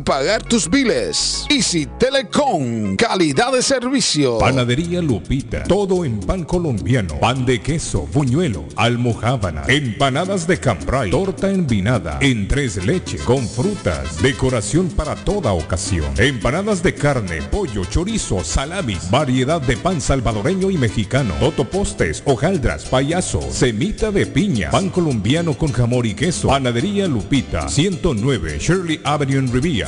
pagar tus biles. Easy Telecom, calidad de servicio. Panadería Lupita, todo en pan colombiano, pan de queso, buñuelo, almohábana, empanadas de cambray, torta envinada, en tres leches, con frutas, decoración para toda ocasión, empanadas de carne, pollo, chorizo, salamis, variedad de pan salvadoreño y mexicano, totopostes, hojaldras, payaso, semita de piña, pan colombiano con jamón y queso, panadería Lupita, 109 Shirley Avenue en Rivia,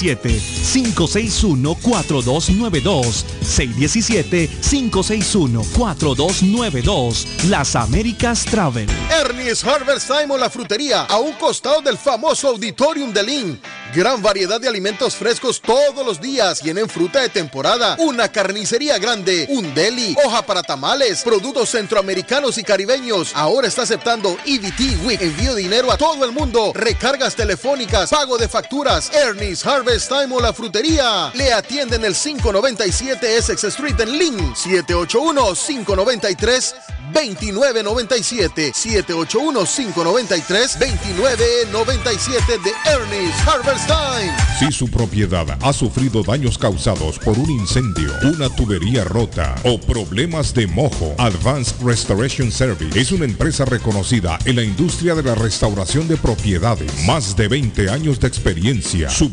617-561-4292. 617-561-4292. Las Américas Travel. Ernie's Harvest Time o la frutería, a un costado del famoso Auditorium de Lynn. Gran variedad de alimentos frescos todos los días. Tienen fruta de temporada, una carnicería grande, un deli, hoja para tamales, productos centroamericanos y caribeños. Ahora está aceptando EBT Week. Envío dinero a todo el mundo. Recargas telefónicas, pago de facturas. Ernie's Harvest Time o la frutería. Le atienden el 597 Essex Street en Lynn. 781-593. 2997 781-593-2997 de Ernest Harvest Time. Si su propiedad ha sufrido daños causados por un incendio, una tubería rota o problemas de mojo, Advanced Restoration Service es una empresa reconocida en la industria de la restauración de propiedades. Más de 20 años de experiencia. Su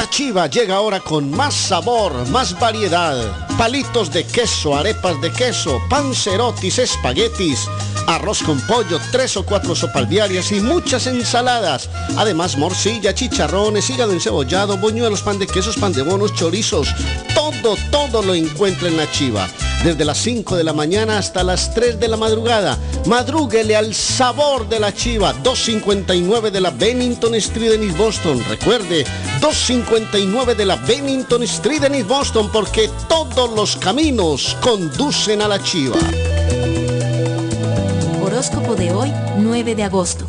La chiva llega ahora con más sabor, más variedad. Palitos de queso, arepas de queso, pancerotis, espaguetis, arroz con pollo, tres o cuatro sopas diarias y muchas ensaladas. Además, morcilla, chicharrones, hígado encebollado, boñuelos, pan de quesos, pan de bonos, chorizos. Todo, todo lo encuentra en la chiva. Desde las 5 de la mañana hasta las 3 de la madrugada. Madrúguele al sabor de la chiva. 259 de la Bennington Street en East Boston. Recuerde, 259 de la Bennington Street en East Boston porque todos los caminos conducen a la chiva. Horóscopo de hoy, 9 de agosto.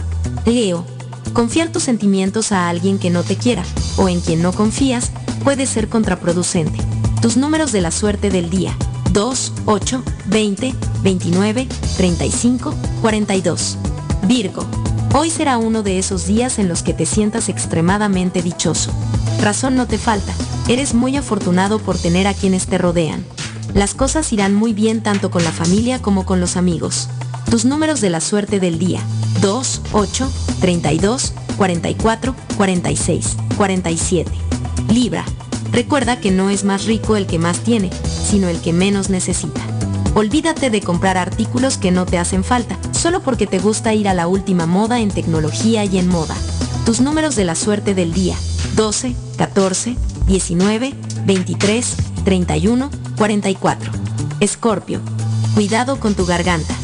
Leo, confiar tus sentimientos a alguien que no te quiera o en quien no confías puede ser contraproducente. Tus números de la suerte del día. 2, 8, 20, 29, 35, 42. Virgo, hoy será uno de esos días en los que te sientas extremadamente dichoso. Razón no te falta, eres muy afortunado por tener a quienes te rodean. Las cosas irán muy bien tanto con la familia como con los amigos. Tus números de la suerte del día. 2, 8, 32, 44, 46, 47. Libra. Recuerda que no es más rico el que más tiene, sino el que menos necesita. Olvídate de comprar artículos que no te hacen falta, solo porque te gusta ir a la última moda en tecnología y en moda. Tus números de la suerte del día. 12, 14, 19, 23, 31, 44. Escorpio. Cuidado con tu garganta.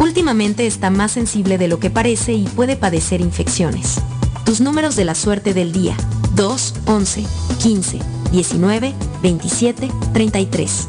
Últimamente está más sensible de lo que parece y puede padecer infecciones. Tus números de la suerte del día. 2, 11, 15, 19, 27, 33.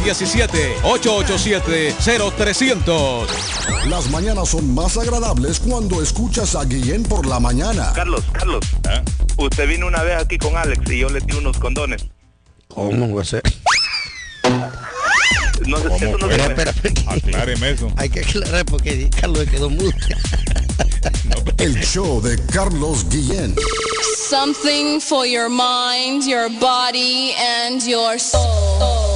617-887-0300. Las mañanas son más agradables cuando escuchas a Guillén por la mañana. Carlos, Carlos, usted vino una vez aquí con Alex y yo le di unos condones. ¿Cómo va a ser? No, sé, eso no Pero, se espera, Acláreme eso. Hay que aclarar porque Carlos quedó mudo. El show de Carlos Guillén. Something for your mind, your body, and your soul.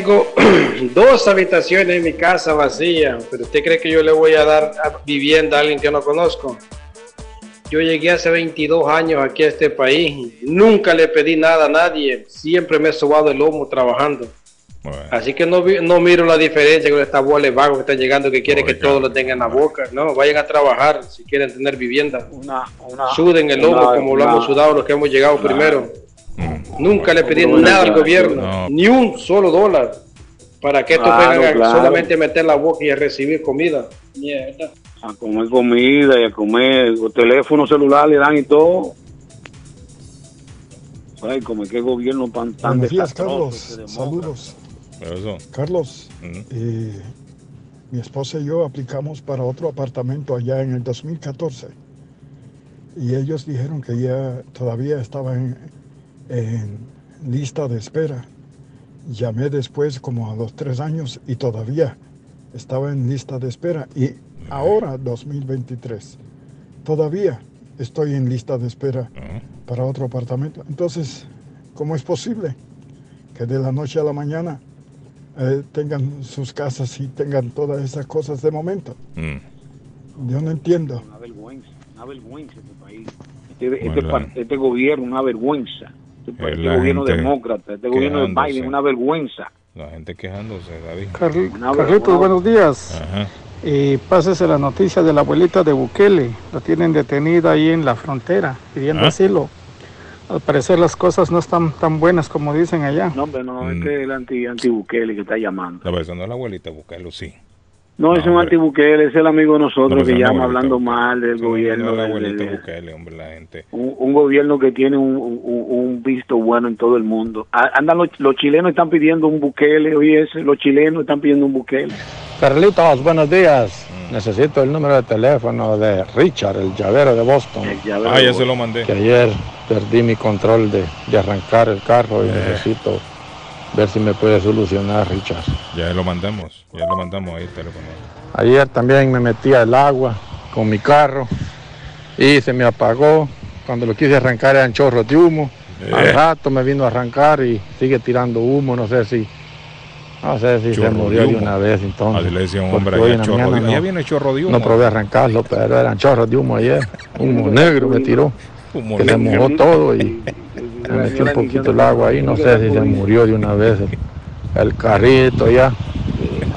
Tengo dos habitaciones en mi casa vacía, pero ¿usted cree que yo le voy a dar vivienda a alguien que no conozco? Yo llegué hace 22 años aquí a este país, nunca le pedí nada a nadie, siempre me he sobado el lomo trabajando. Así que no, no miro la diferencia con esta bola de vagos que están llegando que quieren que todos lo tengan en la boca. No, vayan a trabajar si quieren tener vivienda. Suden el lomo una- como lo una- hemos sudado los que hemos llegado primero. Nunca le pedí nada al gobierno, No. ni un solo dólar, para que estos Claro, vengan a claro. solamente meter la boca y a recibir comida. Mierda. A comer comida y a comer o teléfono celular le dan y todo. Ay, como que gobierno tan, tan Buenos días, Carlos. Saludos. Eso. Carlos, eh, mi esposa y yo aplicamos para otro apartamento allá en el 2014 y ellos dijeron que ya todavía estaba en, lista de espera. Llamé después como a los tres años y todavía estaba en lista de espera y ahora 2023 todavía estoy en lista de espera para otro apartamento. Entonces, ¿cómo es posible que de la noche a la mañana eh, tengan sus casas y tengan todas esas cosas de momento? Yo no entiendo. Una vergüenza, una vergüenza este país. Este, este, par- este gobierno, una vergüenza. Este, este gobierno demócrata, este gobierno de. Biden, una vergüenza. La gente quejándose, David. Carl- Carlitos, buenos días. Ajá. Y pásese la noticia de la abuelita de Bukele. La tienen detenida ahí en la frontera, pidiendo ¿Ah? asilo. Al parecer las cosas no están tan buenas como dicen allá. No, hombre, no, Mm. es que es el anti, anti Bukele que está llamando. La persona no es la abuelita, buscarlo, sí. No, es un anti Bukele, es el amigo de nosotros No, que llama hablando mal del No, gobierno. no es la de- Bukele, hombre, la gente. un, un gobierno que tiene un, un- un visto bueno en todo el mundo. Andan los, los chilenos están pidiendo un Bukele, oye, ese, los chilenos están pidiendo un Bukele. Carlitos, buenos días. Necesito el número de teléfono de Richard, el llavero de Boston. Ah, ya se lo mandé. Que ayer perdí mi control de, de arrancar el carro y necesito ver si me puede solucionar, Richard. Ya lo mandamos, ya lo mandamos ahí el teléfono. Ayer también me metí al agua con mi carro y se me apagó. Cuando lo quise arrancar eran chorros de humo. Al Eh. rato me vino a arrancar y sigue tirando humo. No sé si, no sé si se murió de una vez entonces. Así le decía un hombre la chorro de no- Allá viene chorro de humo. No probé arrancarlo, pero eran chorros de humo ayer. Humo negro me tiró. Humo que se negro. mojó todo y me metí un poquito el agua ahí. No sé si se murió de una vez el, el carrito ya.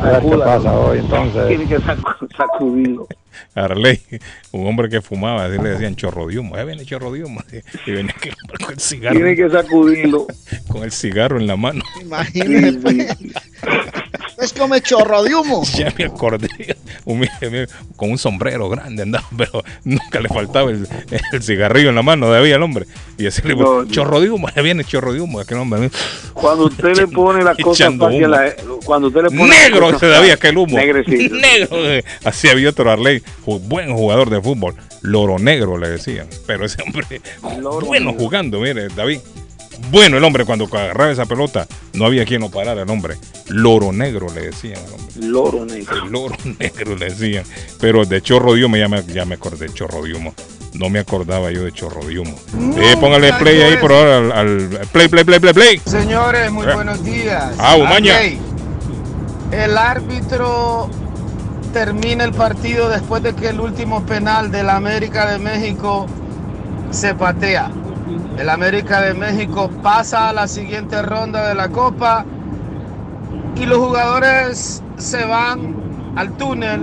A ver qué pasa hoy entonces. Tiene que sacu- sacudirlo. Arley, un hombre que fumaba, así le decían chorro de humo. Ya viene chorro de humo. Y venía aquel hombre con el cigarro. Tiene que sacudirlo. Con el cigarro en la mano. Imagínese. Es como chorro de humo. Ya me acordé. Con un sombrero grande andaba, pero nunca le faltaba el, el cigarrillo en la mano todavía al hombre. Y decirle, No, chorro de humo, ya viene chorro de humo. Aquel hombre. Cuando usted le pone las cosas la- cuando usted le pone Negro se fáciles, aquel humo. negrecito. Negro. eh. Así había otro Arley, buen jugador de fútbol. Loro negro le decían. Pero ese hombre, bueno jugando, mire, David. Bueno el hombre cuando agarraba esa pelota, no había quien lo parara el hombre. Loro negro le decían al hombre. Loro negro. El loro negro le decían. Pero de chorro de humo ya me, ya me acordé de chorro de humo. No me acordaba yo de chorro de humo. Eh, póngale play ahí por ahora al, al- play, play, play, play, play. Señores, muy Eh. buenos días. Ah, Umaña. Arley, El árbitro termina el partido después de que el último penal del América de México se patea. El América de México pasa a la siguiente ronda de la Copa y los jugadores se van al túnel.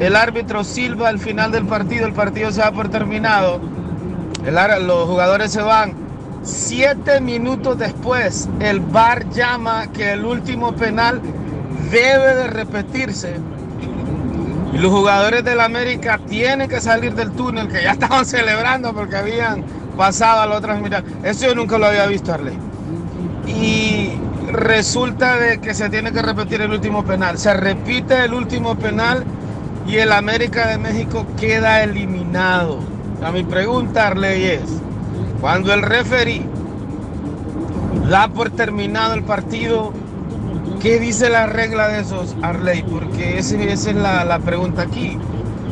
El árbitro silba al final del partido, el partido se da por terminado. Los jugadores se van. Siete minutos después, el VAR llama que el último penal debe de repetirse. Y los jugadores del América tienen que salir del túnel, que ya estaban celebrando porque habían pasado a la otra mitad. Eso yo nunca lo había visto, Arley. Y resulta de que se tiene que repetir el último penal. Se repite el último penal y el América de México queda eliminado. A mi pregunta, Arley, es, cuando el referee da por terminado el partido, ¿qué dice la regla de esos, Arley? Porque esa es la, la pregunta aquí.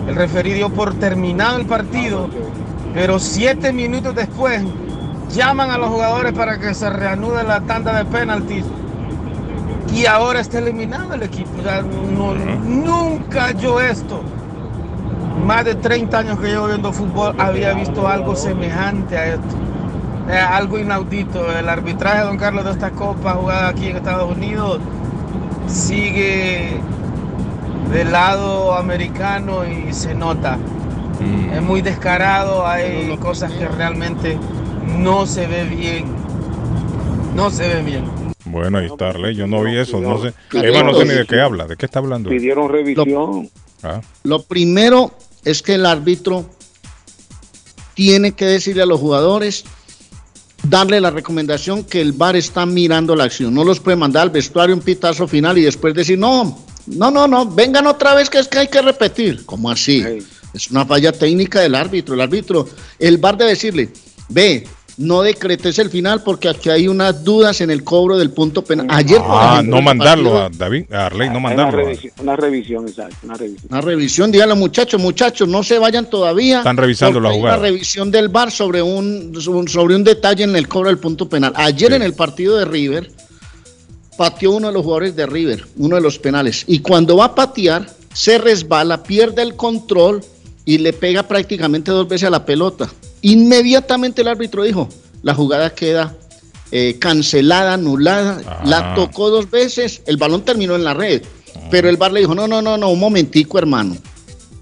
El referee dio por terminado el partido, pero siete minutos después llaman a los jugadores para que se reanude la tanda de penaltis y ahora está eliminado el equipo. O sea, no- nunca yo esto, más de 30 años que llevo viendo fútbol, había visto algo semejante a esto. Eh, algo inaudito. El arbitraje, don Carlos, de esta copa jugada aquí en Estados Unidos sigue del lado americano y se nota. Es muy descarado, hay cosas que realmente no se ve bien. No se ve bien. Bueno, ahí está Arley. Yo no vi eso. No sé. Eva no sé ni de qué habla. ¿De qué está hablando? Pidieron revisión. Ah. Lo primero es que el árbitro tiene que decirle a los jugadores, darle la recomendación que el VAR está mirando la acción. No los puede mandar al vestuario un pitazo final y después decir, no, no, no, no, vengan otra vez que es que hay que repetir. ¿Cómo así? Es una falla técnica del árbitro. El árbitro, el VAR debe decirle, ve, no decretes el final porque aquí hay unas dudas en el cobro del punto penal. Ayer, por Ah, ejemplo, no mandarlo partido- a David, a Arley, no Una mandarlo. a- revisión, una revisión, exacto, una revisión. Una revisión, dígale muchachos, muchachos, no se vayan todavía. Están revisando la hay jugada. Una revisión del VAR sobre un, sobre un detalle en el cobro del punto penal. Ayer en el partido de River, pateó uno de los jugadores de River, uno de los penales. Y cuando va a patear, se resbala, pierde el control y le pega prácticamente dos veces a la pelota. Inmediatamente el árbitro dijo, la jugada queda eh, cancelada, anulada, la tocó dos veces, el balón terminó en la red. Pero el VAR le dijo, no, no, no, no, un momentico, hermano.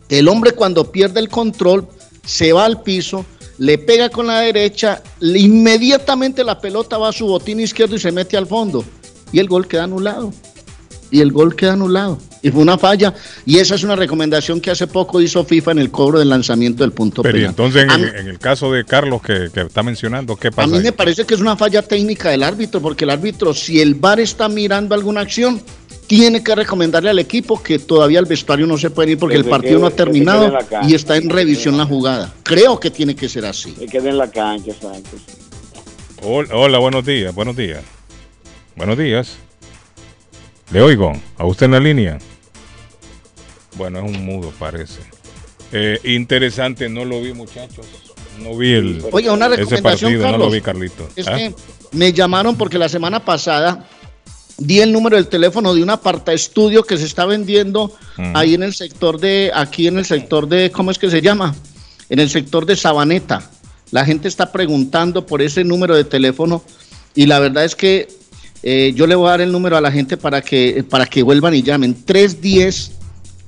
El hombre cuando pierde el control se va al piso, le pega con la derecha, inmediatamente la pelota va a su botín izquierdo y se mete al fondo. Y el gol queda anulado. Y el gol queda anulado. Y fue una falla. Y esa es una recomendación que hace poco hizo FIFA en el cobro del lanzamiento del punto Pero penal. entonces en, A el- mí- en el caso de Carlos que, que está mencionando, ¿qué a pasa? mí ahí? me parece que es una falla técnica del árbitro, porque el árbitro, si el VAR está mirando alguna acción, tiene que recomendarle al equipo que todavía el vestuario no se puede ir porque Que el se partido no ha se terminado y está en revisión la jugada. Creo que tiene que ser así. Que quede en la cancha. Hola, hola, buenos días, buenos días. Buenos días. Le oigo, a usted en la línea. Bueno, es un mudo, parece. Eh, interesante, no lo vi, muchachos. No vi el, Oiga, una ese recomendación, partido, no lo Carlos. vi, Carlito. Es ¿Ah? que me llamaron porque la semana pasada di el número del teléfono de un aparta estudio que se está vendiendo Mm. ahí en el sector de, aquí en el sector de, ¿cómo es que se llama? En el sector de Sabaneta. La gente está preguntando por ese número de teléfono y la verdad es que eh, yo le voy a dar el número a la gente para que, para que vuelvan y llamen. 310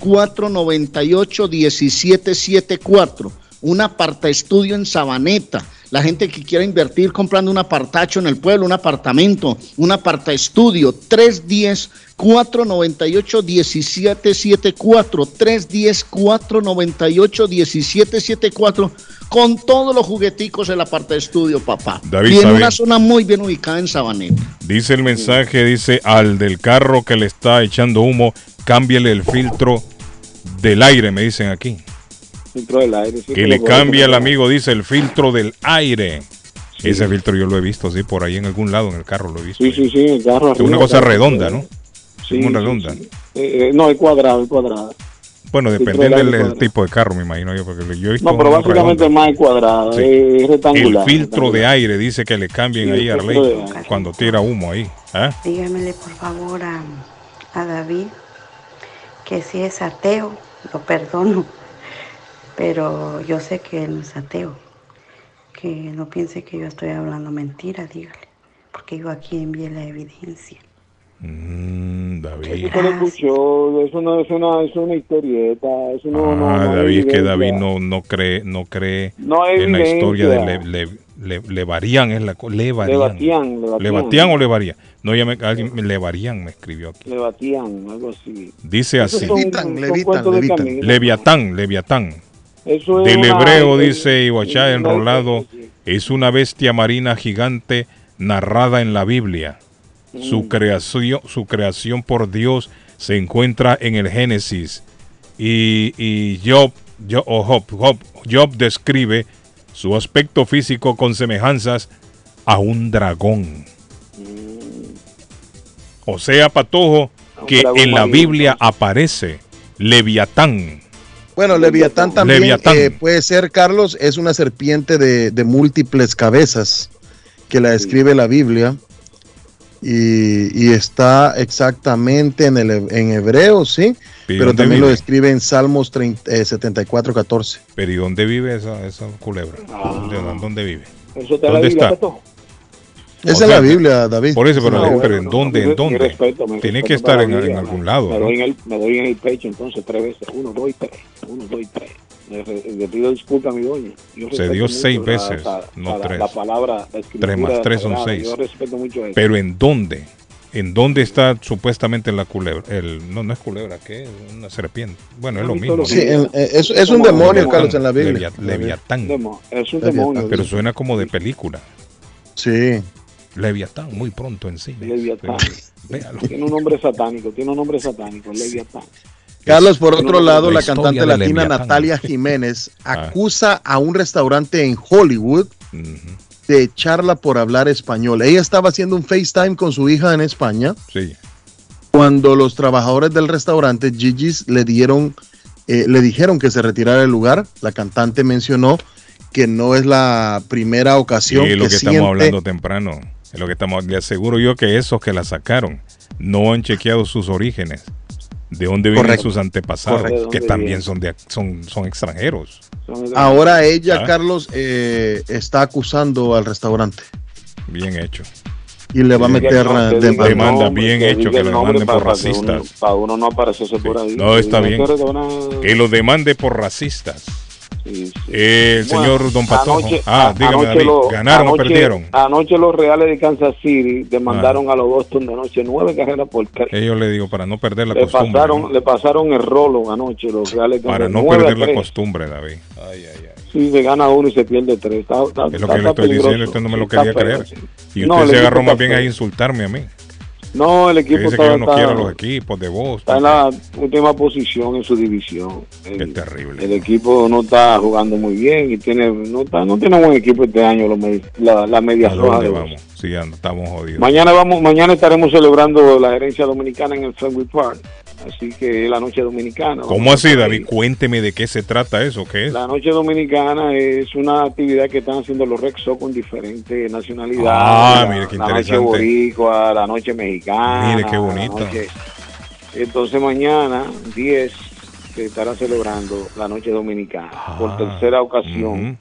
498 1774. Un aparta estudio en Sabaneta. La gente que quiera invertir comprando un apartacho en el pueblo, un apartamento, un aparta estudio. 310 498 1774. 310 498 1774. Con todos los jugueticos el aparta estudio, papá. David, y en una zona muy bien ubicada en Sabaneta. Dice el mensaje, dice al del carro que le está echando humo, cámbiale el filtro del aire, me dicen aquí. Filtro del aire. sí, Que le al poner. amigo, dice el filtro del aire. Ese filtro yo lo he visto, sí, por ahí en algún lado en el carro lo he visto. Sí, sí, sí, el carro Es una cosa redonda. ¿no? Sí, sí, redonda. Eh, eh, no, es cuadrado, es cuadrado. Bueno, dependiendo del el tipo de carro, me imagino yo, porque yo he visto No, pero básicamente es más cuadrado, Sí. es El rectangular. filtro de aire dice que le cambien Sí, ahí a el Arley cuando tira humo ahí. ¿ah? Dígamele por favor a, a David que si es ateo, lo perdono, pero yo sé que él no es ateo. Que no piense que yo estoy hablando mentira, dígale, porque yo aquí envié la evidencia. Mm, David. Eso lo escuchó, eso no es una, es una historieta, eso no, no, Ah, no hay David, es que. David no, no cree, no cree No en la historia de evidencia. Le, le, Le- Levarián, es la co- Levarián. Levatían, Levatían. Levatián o Levarían. No, ya me, alguien, Levarián me escribió aquí. Le batían, algo así. Dice así. cuentos de camino. Leviatán, Leviatán. Eso es Del hebreo dice Iwachá enrolado, es una bestia marina gigante narrada en la Biblia. Su creación, su creación por Dios se encuentra en el Génesis. Y, y Job, Job, o Job, Job, Job describe su aspecto físico con semejanzas a un dragón. O sea, Patojo, que en la Biblia aparece Leviatán. Bueno, Leviatán también Leviatán. eh, puede ser, Carlos, es una serpiente de, de múltiples cabezas que la describe la Biblia y, y está exactamente en, el, en hebreo, sí, ¿Y pero también lo describe en Salmos 30, eh, 74, 14. Pero ¿y dónde vive esa, esa culebra? ¿Dónde, dónde vive? Eso está en la ¿Dónde Biblia, está? Esa es la Biblia, David. Por eso, pero, No, pero bueno, ¿en dónde? ¿En dónde? respeto, Tiene que estar en, algún lado. Me ¿no? doy, en el, me doy en el pecho entonces tres veces. Uno, dos y tres. Uno, dos y tres. Le, pido disculpas a mi doña. Yo Se dio seis la- veces, la- no la- tres. La palabra, la Tres más tres son seis. Yo respeto mucho eso. Pero ¿en dónde? ¿En dónde está supuestamente la culebra? El, no, no es culebra, ¿qué? Es una serpiente. Bueno, es lo mismo. Sí, en- es, es un demonio, Carlos, en la Biblia. Levia- Leviatán. Demo- Es un Leviatán. demonio. Pero suena como de película. Sí. Leviatán, muy pronto en cine. Leviatán. Véalo. Tiene un nombre satánico, tiene un nombre satánico, Leviatán. Carlos, por otro lado, la cantante latina Leviatán. Natalia Jiménez Ah. acusa a un restaurante en Hollywood de echarla por hablar español. Ella estaba haciendo un FaceTime con su hija en España Sí. cuando los trabajadores del restaurante Gigi's le dieron, eh, le dijeron que se retirara del lugar. La cantante mencionó que no es la primera ocasión Sí, que, lo que siente estamos hablando temprano. Es lo que estamos, le aseguro yo que esos que la sacaron no han chequeado sus orígenes. De dónde vienen Correcto. sus antepasados, Correcto. que ¿De dónde también son, de, son, son extranjeros. Ahora ella, Ah. Carlos, eh, está acusando al restaurante Bien hecho. y le va a Sí. meter diga el de- demanda nombre, bien hecho, que lo demanden por para que uno- racistas. Para uno no aparecerse por ahí. No, está bien. Que lo demande por racistas. Sí, sí. Eh, el Bueno, señor Don Patojo. anoche- ah, a- dígame, anoche David. lo- ¿Ganaron o anoche- perdieron? Anoche los Reales de Kansas City Ah. demandaron a los Boston de noche nueve carreras por ca- Ellos le digo, para no perder la le costumbre. pasaron, ¿no? le pasaron el rolo anoche los Reales de Para Kansas no perder la tres. costumbre, David. Ay, ay, ay. Sí, se gana uno y se pierde tres. Está- está- Es lo está- que le estoy diciendo, usted no me lo quería creer. Y usted se agarró más bien a insultarme a mí. No, el equipo está, que yo no está- quiero los equipos de está Boston. en la última posición en su división. El, Qué terrible. el equipo no está jugando muy bien y tiene no está, no tiene buen equipo este año los la, la media ¿A dónde vamos? Sí, estamos jodidos. Mañana vamos, mañana estaremos celebrando la herencia dominicana en el Fenway Park. Así que es la noche dominicana. ¿Cómo así. David? Cuénteme de qué se trata eso, ¿qué es? La noche dominicana es una actividad que están haciendo los Rexo con diferentes nacionalidades. Ah, La- mire qué La noche interesante. boricua, la noche mexicana. Mire qué la bonito. noche- Entonces mañana, 10, se estará celebrando la noche dominicana por tercera ocasión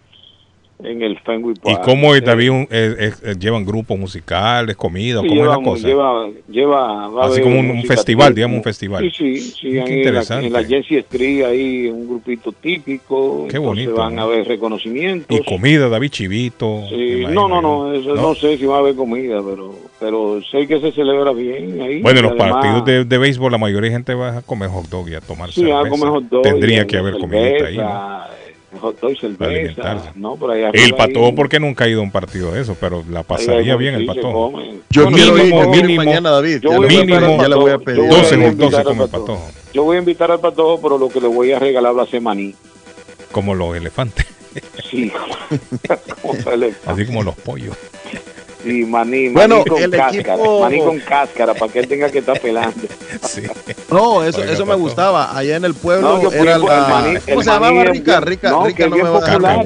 en el Fenway Ah, ¿Y Park. cómo es, Eh, eh, eh, eh, ¿Llevan grupos musicales, comida? Sí, ¿Cómo lleva, es la cosa? Lleva, lleva, va a Así como un- un festival, típica. digamos, un festival. Sí, sí, sí. Qué en la, interesante. en la Jency Street hay un grupito típico. Qué bonito, van ¿no? a haber reconocimientos. Y comida, David Chivito. Sí, no, no, no, eso ¿no? ¿no? sé si va a haber comida, pero, pero sé que se celebra bien ahí. Bueno, los además- partidos de, de béisbol la mayoría de gente va a comer hot dog y a tomar Sí, a cerveza. comer hot dog. Tendría que haber cerveza, comidita ahí, ¿no? Hot dog y cerveza. alimentarse. No, por ahí El ahí- porque nunca ha ido a un partido de eso, pero la pasaría bien el come. Yo quiero ir mínimo, mañana, David. Yo Ya voy a ya le voy a pedir. Yo voy a 12 hot invitar al el patojo. patojo. Yo voy a invitar al patojo, pero lo que le voy a regalar va a ser maní. Como los elefantes, Sí, como le- así como los pollos. Sí, maní, maní Bueno, con el cáscara. equipo- Maní con cáscara para que él tenga que estar pelando. No, eso, Oiga, eso me gustaba. Allá en el pueblo No, yo era la... el maní- ¿Cómo el se llamaba? Rica, rica, no, rica. no me va a popular,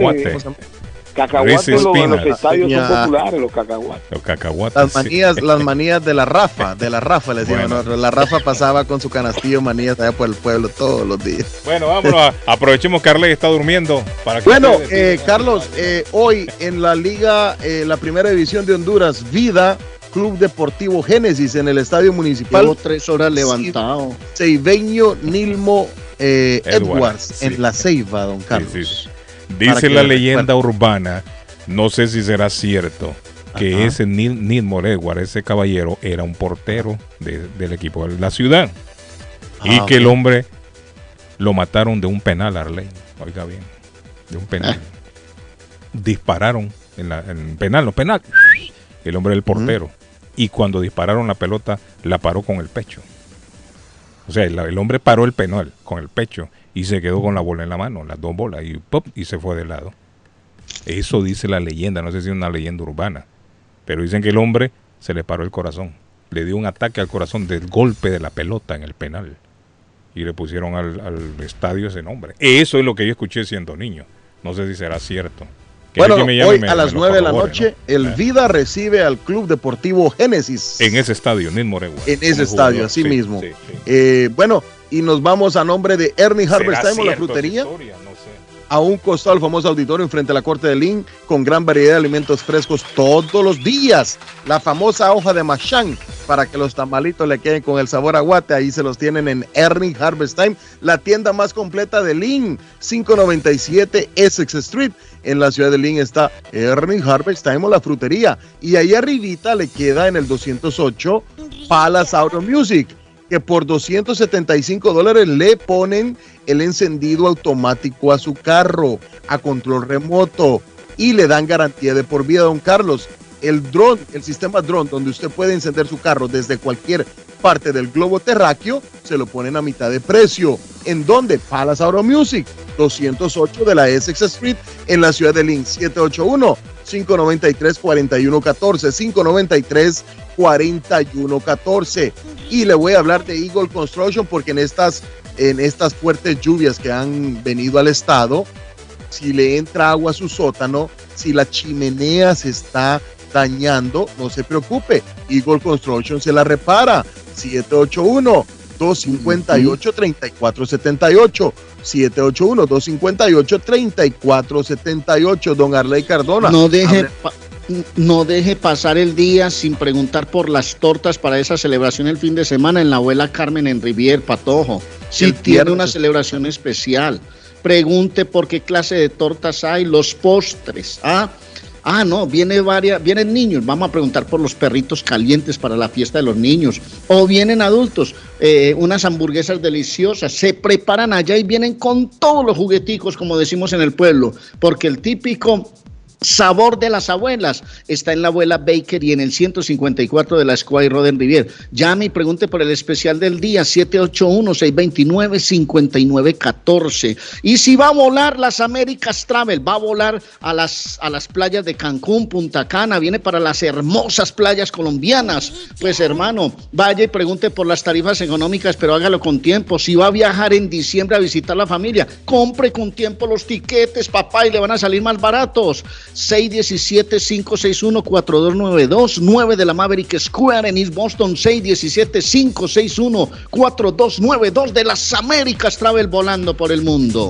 Cacahuates, los, en los estadios son populares, los cacahuates. Los cacahuates. Las sí. manías, las manías de la Rafa, de la Rafa les decían Bueno. nosotros. La Rafa pasaba con su canastillo manías allá por el pueblo todos los días. Bueno, vámonos. a- aprovechemos que Arley está durmiendo. Para que Bueno, ustedes- eh, Carlos, eh, hoy en la Liga, eh, la primera división de Honduras, Vida, Club Deportivo Génesis en el Estadio Municipal. Llevo tres horas levantado. Ceibeño Nilmo eh, Edwards, Edwards, sí. en la Ceiba, don Carlos. Sí, sí. Dice la le leyenda urbana, no sé si será cierto, que Ajá. ese Nil Moreguar, ese caballero, era un portero de- del equipo de la ciudad. y Ah, que el hombre lo mataron de un penal, Arley. Oiga bien, de un penal. Eh. Dispararon en, la, en penal, no penal. El hombre del portero. Y cuando dispararon la pelota, la paró con el pecho. O sea, el, el hombre paró el penal con el pecho y se quedó con la bola en la mano, las dos bolas, y ¡pop! y se fue de lado. Eso dice la leyenda, no sé si es una leyenda urbana, pero dicen que el hombre se le paró el corazón, le dio un ataque al corazón del golpe de la pelota en el penal y le pusieron al, al estadio ese nombre. Eso es lo que yo escuché siendo niño, no sé si será cierto. Bueno, hoy me- a las me lo 9 de la noche, ¿no? el Eh, Vida recibe al Club Deportivo Génesis. En ese estadio, Nil Moregua. en ese estadio, jugador, así sí, mismo. sí, sí. Eh, bueno, y nos vamos a nombre de Ernie ¿Será Harvestheim o la frutería. esa historia? No sé. a un costado del famoso auditorio en frente a la Corte de Lin con gran variedad de alimentos frescos todos los días. La famosa hoja de machán para que los tamalitos le queden con el sabor a guate. Ahí se los tienen en Ernie Harvest Time, la tienda más completa de Lin, 597 Essex Street. En la ciudad de Lin está Ernie Harvest Time o la frutería. Y ahí arribita le queda en el 208 Palace Auto Music que por 275 dólares le ponen el encendido automático a su carro a control remoto y le dan garantía de por vida, don Carlos. El dron, el sistema drone, donde usted puede encender su carro desde cualquier parte del globo terráqueo, se lo ponen a mitad de precio. ¿En dónde? Palace Auto Music, 208 de la Essex Street, en la ciudad de Lynn, 781 593 4114 593 4114 y le voy a hablar de Eagle Construction porque en estas en estas fuertes lluvias que han venido al estado si le entra agua a su sótano si la chimenea se está dañando no se preocupe Eagle Construction se la repara. 781 258 3478 781 258 3478 don Arley Cardona No deje, no deje pasar el día sin preguntar por las tortas para esa celebración el fin de semana en la abuela Carmen en Rivier, Patojo. Si tiene una celebración especial, pregunte por qué clase de tortas hay, los postres. Ah, ah no, viene varias, vienen niños, vamos a preguntar por los perritos calientes para la fiesta de los niños. O vienen adultos, eh, unas hamburguesas deliciosas, se preparan allá y vienen con todos los jugueticos, como decimos en el pueblo, porque el típico Sabor de las abuelas está en la abuela Baker y en el 154 de la Square Roden Rivier. Llame y pregunte por el especial del día 781-629-5914. Y si va a volar las Américas Travel, va a volar a las, a las playas de Cancún, Punta Cana, viene para las hermosas playas colombianas. Pues hermano, vaya y pregunte por las tarifas económicas, pero hágalo con tiempo. Si va a viajar en diciembre a visitar la familia, compre con tiempo los tiquetes, papá, y le van a salir más baratos. 617-561-4292, 9 de la Maverick Square en East Boston, 617-561-4292 de las Américas Travel volando por el mundo.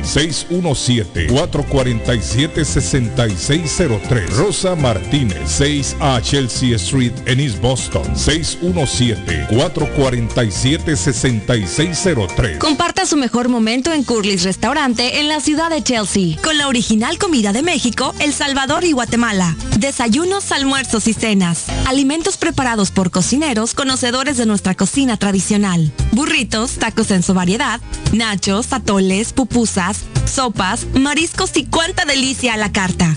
617-447-6603. Rosa Martínez, 6 a Chelsea Street en East Boston, 617-447-6603. Comparta su mejor momento en Curly's Restaurante en la ciudad de Chelsea, con la original comida de México, El Salvador y Guatemala. Desayunos, almuerzos y cenas. Alimentos preparados por cocineros conocedores de nuestra cocina tradicional. Burritos, tacos en su variedad, nachos, atoles, pupusas, sopas, mariscos y cuánta delicia a la carta.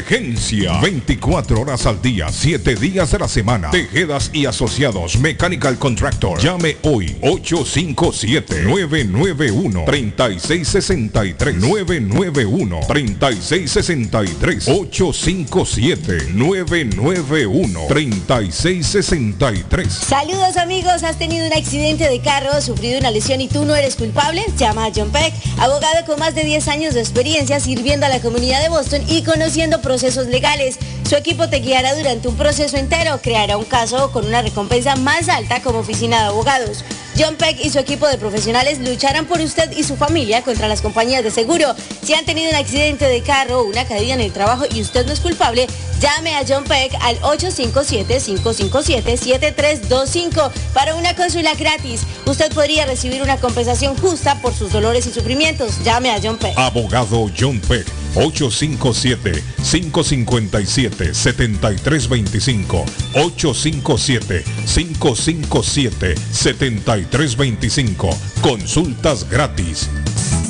Emergencia. 24 horas al día, 7 días de la semana. Tejedas y asociados. Mechanical Contractor. Llame hoy. 857-991-3663. 991-3663. 857-991-3663. Saludos amigos, ¿has tenido un accidente de carro, sufrido una lesión y tú no eres culpable? Llama a John Peck, abogado con más de 10 años de experiencia sirviendo a la comunidad de Boston y conociendo procesos legales. Su equipo te guiará durante un proceso entero, creará un caso con una recompensa más alta como oficina de abogados. John Peck y su equipo de profesionales lucharán por usted y su familia contra las compañías de seguro. Si han tenido un accidente de carro o una caída en el trabajo y usted no es culpable, llame a John Peck al 857-557-7325 para una consulta gratis. Usted podría recibir una compensación justa por sus dolores y sufrimientos. Llame a John Peck. Abogado John Peck, 857-557-7325. 857-557-7325. Consultas gratis.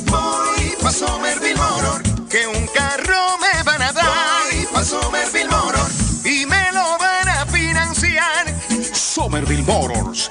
Voy pa' Somerville Motor, que un carro me van a dar. Voy pa' Somerville Motor y me lo van a financiar. Somerville Motors.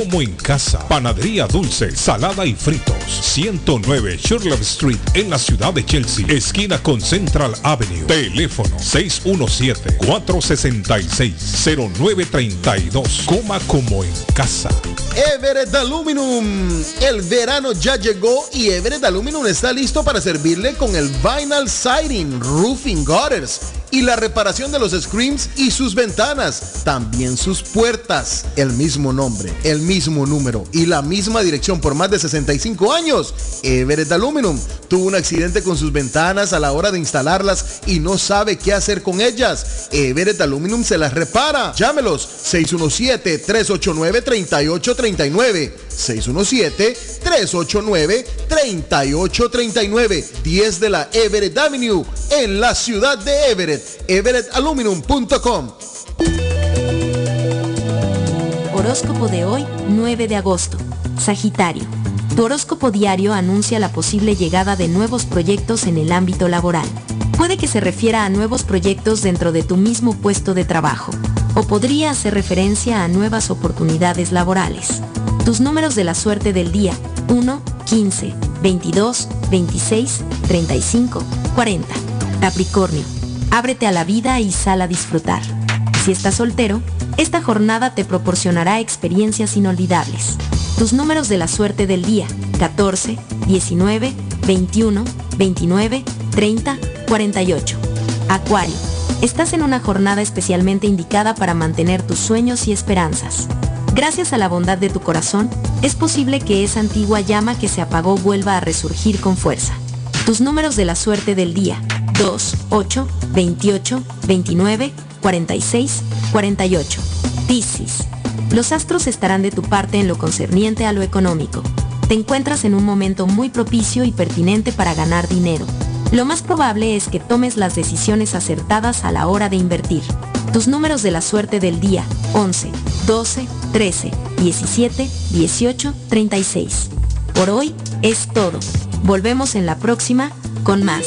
Como en casa. Panadería dulce, salada y fritos. 109 Sherlock Street en la ciudad de Chelsea. Esquina con Central Avenue. Teléfono 617-466-0932. Coma como en casa. Everett Aluminum. El verano ya llegó y Everett Aluminum está listo para servirle con el vinyl siding, roofing gutters y la reparación de los screens y sus ventanas, también sus puertas. El mismo nombre, el número y la misma dirección por más de 65 años. Everett Aluminum tuvo un accidente con sus ventanas a la hora de instalarlas y no sabe qué hacer con ellas. Everett Aluminum se las repara. Llámelos 617-389-3839. 617-389-3839. 10 de la Everett Avenue en la ciudad de Everett. EverettAluminum.com. Horóscopo de hoy, 9 de agosto. Sagitario. Tu horóscopo diario anuncia la posible llegada de nuevos proyectos en el ámbito laboral. Puede que se refiera a nuevos proyectos dentro de tu mismo puesto de trabajo, o podría hacer referencia a nuevas oportunidades laborales. Tus números de la suerte del día, 1, 15, 22, 26, 35, 40. Capricornio. Ábrete a la vida y sal a disfrutar. Si estás soltero, esta jornada te proporcionará experiencias inolvidables. Tus números de la suerte del día, 14, 19, 21, 29, 30, 48. Acuario. Estás en una jornada especialmente indicada para mantener tus sueños y esperanzas. Gracias a la bondad de tu corazón, es posible que esa antigua llama que se apagó vuelva a resurgir con fuerza. Tus números de la suerte del día, 2, 8, 28, 29, 46, 48. Piscis. Los astros estarán de tu parte en lo concerniente a lo económico. Te encuentras en un momento muy propicio y pertinente para ganar dinero. Lo más probable es que tomes las decisiones acertadas a la hora de invertir. Tus números de la suerte del día, 11, 12, 13, 17, 18, 36. Por hoy es todo. Volvemos en la próxima con más.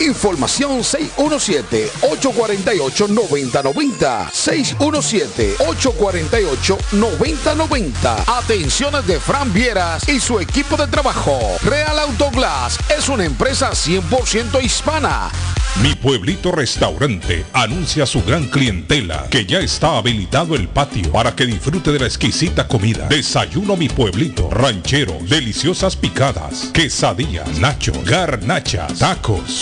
Información 617-848-9090. 617-848-9090. Atenciones de Fran Vieras y su equipo de trabajo. Real Autoglass es una empresa 100% hispana. Mi pueblito restaurante anuncia su gran clientela que ya está habilitado el patio para que disfrute de la exquisita comida. Desayuno mi pueblito, ranchero, deliciosas picadas, quesadillas, nacho, garnachas, tacos,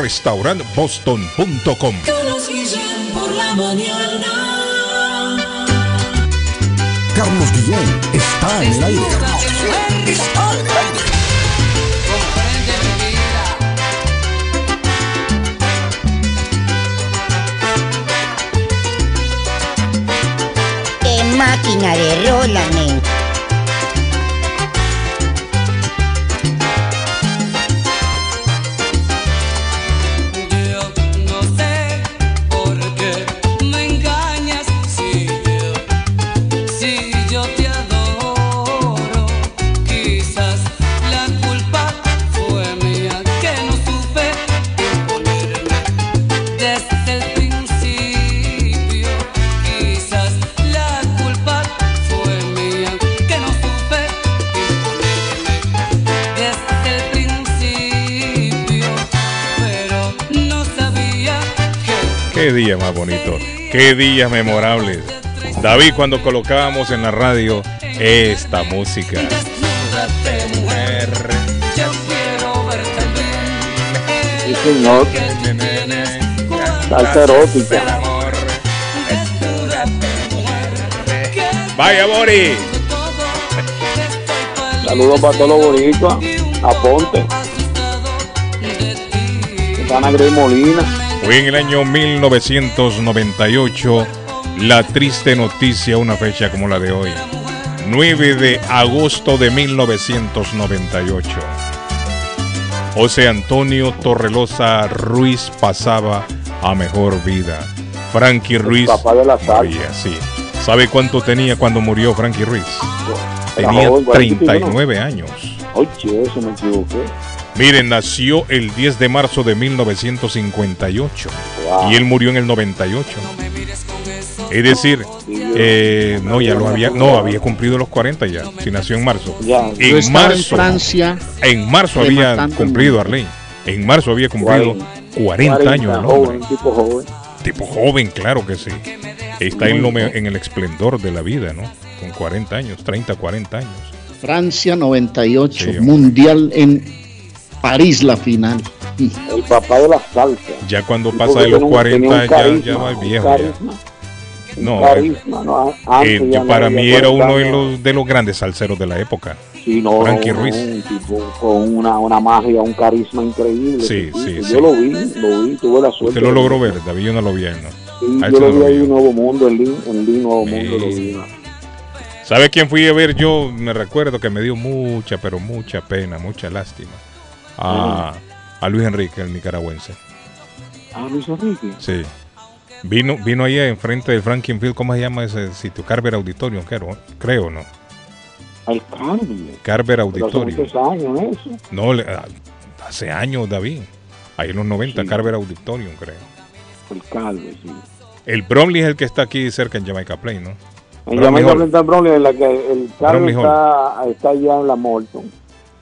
restaurant boston.com. Carlos Guillén por la mañana. Carlos Guillén está en el aire. Está en el aire. Qué máquina de rola, men. Que Qué día más bonito, qué días memorables. David, cuando colocábamos en la radio esta música. Sí, señor. Salsa erótica. Vaya, Bori. Saludos para todos los boricuas. Aponte. Ana Grey Molina. Fue en el año 1998 la triste noticia, una fecha como la de hoy. 9 de agosto de 1998. José Antonio Torrelosa Ruiz pasaba a mejor vida. Frankie Ruiz papá de la moría, sí. ¿Sabe cuánto tenía cuando murió Frankie Ruiz? Tenía joven, 39 años. Oye, eso me equivoqué. Miren, nació el 10 de marzo de 1958 Wow. y él murió en el 98. Es decir, eh, no, ya lo había, no, había cumplido los 40 ya, si nació en marzo. En marzo, Francia. en marzo había cumplido el Arlene. En marzo había cumplido 40 años el hombre. joven, tipo joven. Tipo joven, claro que sí. Está en, lo en el esplendor de la vida, ¿no? Con 40 años, 30, 40 años. Francia 98, Sí, hombre. Mundial en París la final. El papá de la salsa. Ya cuando pasa de los tenía un- 40 tenía un ya, carisma, ya va viejo. carisma, No, carisma, ¿no? Eh, yo ya no para mí era uno de 40 años. los, de los grandes salseros de la época. Sí, no, Frankie Ruiz. Un tipo con una, una magia, un carisma increíble. Sí, sí, Yo sí. lo vi, lo vi, tuve la suerte. Usted lo logró ver, David, yo no lo vi ¿no? Sí, yo lo vi ahí en Nuevo Mundo, en Lin, en Lin Nuevo Mundo lo vi. ¿no? ¿Sabe quién fui a ver yo? Me recuerdo que me dio mucha, pero mucha pena, mucha lástima. A, a Luis Enrique, el nicaragüense. Ah, Luis Enrique. Sí. Vino, vino ahí enfrente del Franklin Field, ¿cómo se llama ese sitio? Carver Auditorium, creo, creo ¿no? Al. Carver hace Auditorium. muchos años eso. No, ah, hace años, David. Ahí en los 90, Carver Auditorium, creo. El Calve, sí. El Bromley es el que está aquí cerca en Jamaica Plain, ¿no? En Bromley Jamaica. Plain Bromley, en la que el Hall. está, está allá en la Morton.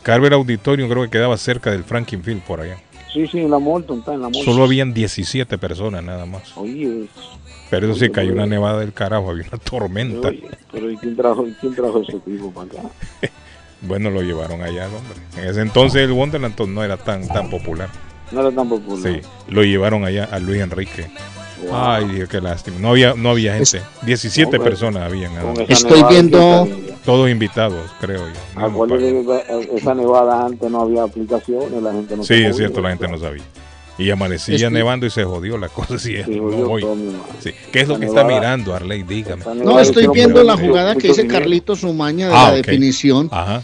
Carver Auditorium creo que quedaba cerca del Franklin Field por allá. Sí, sí, en la Morton, está en la Morton. Solo habían 17 personas nada más. Oye, Pero eso sí, Oye, cayó una oye. nevada del carajo, había una tormenta. oye, pero ¿y quién trajo, quién trajo ese tipo para acá? Bueno, lo llevaron allá, hombre. En ese entonces el Wonderland no era tan, tan popular. No era tan popular. Sí, lo llevaron allá a Luis Enrique. Wow. Ay, Dios, qué lástima. No había, no había gente. 17 Hombre, personas habían. Estoy viendo-. Todos invitados, creo yo. No, Acuérdate que esa nevada antes no había aplicaciones, la gente no Sí, es cierto, la gente no sabía. Y amanecía Estoy- nevando y se jodió la cosa. Sí, no. ¿Qué es lo que está mirando, Arley? Dígame. No, estoy viendo la jugada que dice Carlitos Umaña de Ah, la ok. definición. Ajá.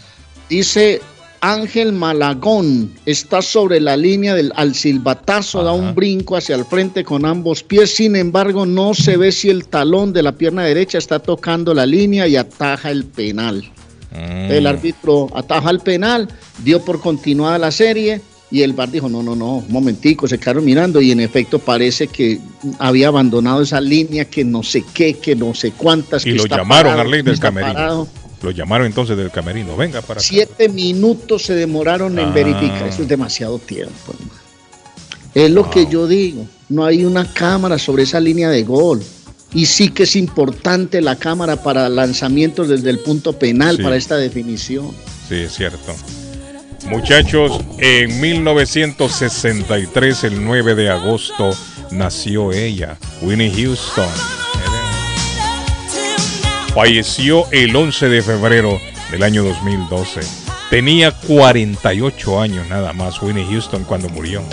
Dice Ángel Malagón está sobre la línea del al silbatazo, da un brinco hacia el frente con ambos pies. Sin embargo, no se ve si el talón de la pierna derecha está tocando la línea y ataja el penal. Mm. El árbitro ataja el penal, dio por continuada la serie y el bar dijo, no, no, no, un momentico, se quedaron mirando y en efecto parece que había abandonado esa línea que no sé qué, que no sé cuántas. Y que lo está llamaron, parado, Arley, del camerino. parado. Lo llamaron entonces del camerino. Venga para acá. Siete minutos se demoraron en Ah. verificar. Eso es demasiado tiempo. hermano. Es lo que yo digo. No hay una cámara sobre esa línea de gol. Y sí que es importante la cámara para lanzamientos desde el punto penal Sí. para esta definición. Sí, es cierto. Muchachos, en 1963, el 9 de agosto, nació ella, Winnie Houston. Falleció el 11 de febrero del año 2012. Tenía 48 años nada más Winnie Houston cuando murió.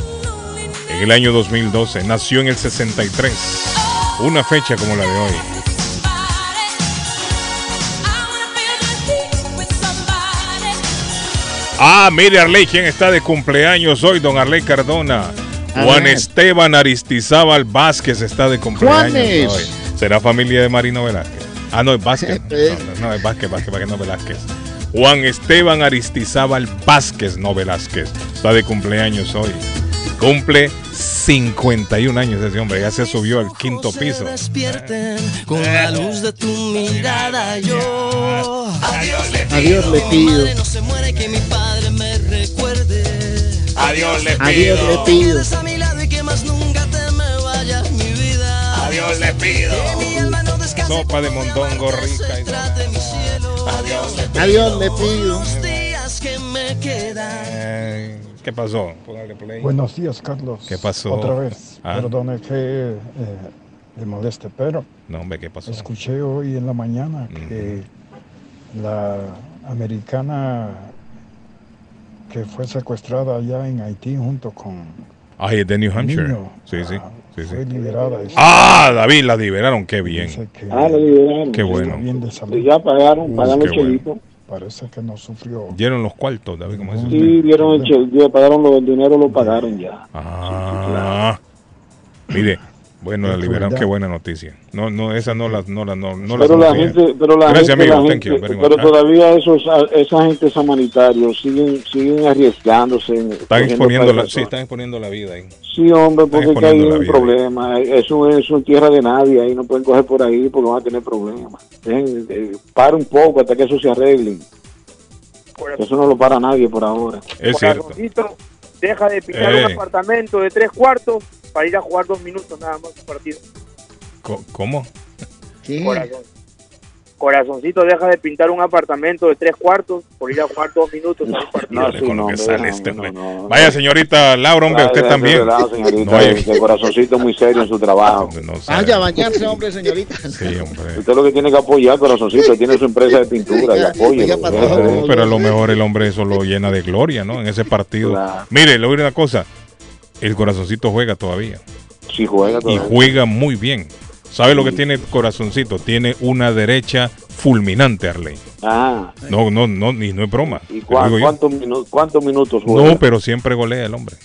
En el año 2012, nació en el 63. Una fecha como la de hoy. Ah, mire Arley, ¿quién está de cumpleaños hoy? Don Arley Cardona. Juan. Esteban Aristizábal Vázquez está de cumpleaños Juanes. hoy. ¿Será familia de Marino Velázquez? Ah, no, es Vázquez. No, no, no, es Vázquez, Vázquez, Vázquez, no Velázquez. Juan Esteban Aristizábal Vázquez, no Velázquez. Está de cumpleaños hoy. Cumple 51 años ese hombre, ya se subió al quinto piso. despierten con la luz de tu mirada yo adiós le Adiós le pido. no se muere que mi padre me recuerde Adiós le Adiós le pido. A mi lado y que más nunca te me vayas mi vida Adiós le pido. Sopa de mondongo rica y trate mi cielo adiós le Adiós le pido. los días que me quedan Eh, ¿Qué pasó? Play. Buenos días, Carlos. ¿Qué pasó? Otra vez. Ah. Perdone que eh, le moleste, pero No, hombre, ¿qué pasó? escuché hoy en la mañana que la americana que fue secuestrada allá en Haití junto con es de New Hampshire. niño, Sí, sí. sí, sí. fue liberada. Eso Ah, David, la liberaron. Qué bien. Ah, la liberaron. Qué bueno. bien de salud. Y ya pagaron, pagaron el bueno. chelito. Parece que no sufrió. Dieron los cuartos, David, como dice usted. Sí, vieron el chel, ya pagaron lo, el dinero, lo pagaron ya. Ah, mire, bueno, la liberaron, qué buena noticia. No, no, esa no la, no la, no, no la pero la gente, pero la Gracias, gente, amigo. la Thank gente- you very much. pero todavía esos, esa gente samanitarios siguen, siguen arriesgándose. en- Están exponiendo la, sí, están exponiendo la vida ahí. Sí, hombre, porque que hay un vida. problema. Eso es en tierra de nadie. Ahí no pueden coger por ahí porque van a tener problemas. Dejen, eh, para un poco hasta que eso se arregle. Eso no lo para nadie por ahora. Es cierto. Corazoncito, deja de pintar Eh. un apartamento de tres cuartos para ir a jugar dos minutos nada más un partido. ¿Cómo? Corazón. Corazoncito, deja de pintar un apartamento de tres cuartos por ir a jugar dos minutos en un partido. Dale con lo que sale este hombre. Vaya, señorita Laura, hombre, usted también. relajo, señorita, No corazoncito muy serio en su trabajo. Vaya a bañarse, hombre, señorita. Sí, hombre. Usted lo que tiene que apoyar, corazoncito, tiene su empresa de pintura y apoye. No, pero a lo mejor el hombre eso lo llena de gloria, ¿no? En ese partido. Mire, le voy a decir una cosa. El corazoncito juega todavía. Sí, juega Y todavía. juega muy bien. ¿Sabe lo que tiene el corazoncito? Tiene una derecha fulminante, Arley. Ah, No, no, no, ni no es broma. ¿y yo. cuántos, minu- cuántos minutos juega? No, pero siempre golea el hombre.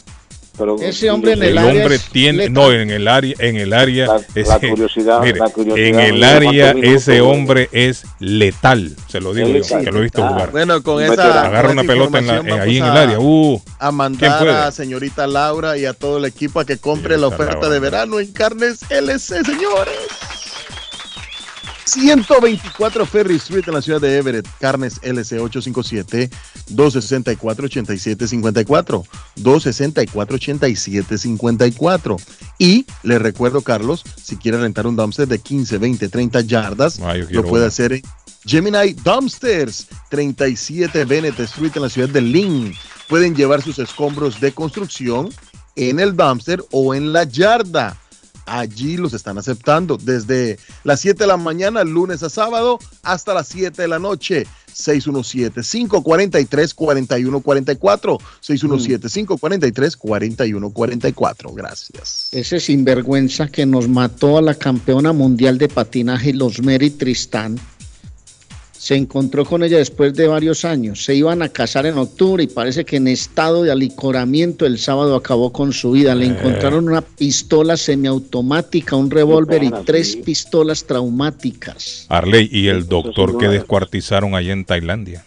Pero- Ese hombre en el El área hombre es tiene, letal. no, en el área, en el área, La- ese- la curiosidad, mire, la curiosidad, en el área ese hombre es letal, se lo digo yo, letal. que lo he visto Ah, jugar. Bueno, con esa. Agarra una pelota en la- ahí en el área. Uh, a ¿quién mandar a señorita Laura y a todo el equipo a que compre la oferta Laura. de verano en Carnes LC, señores. 124 Ferry Street en la ciudad de Everett, Carnes LC 857-264-8754, 264-8754. Y le recuerdo, Carlos, si quiere rentar un dumpster de 15, 20, 30 yardas, Ah, lo puede hacer en Gemini Dumpsters, 37 Bennett Street en la ciudad de Lynn. Pueden llevar sus escombros de construcción en el dumpster o en la yarda. Allí los están aceptando desde las 7 de la mañana, lunes a sábado, hasta las 7 de la noche. 617-543-4144. 617-543-4144. Gracias. Ese sinvergüenza que nos mató a la campeona mundial de patinaje, los Mary Tristán, se encontró con ella después de varios años. Se iban a casar en octubre y parece que en estado de alicoramiento el sábado acabó con su vida. Le Eh. encontraron una pistola semiautomática, un revólver y tres pistolas traumáticas. Arley y el doctor que descuartizaron allá en Tailandia.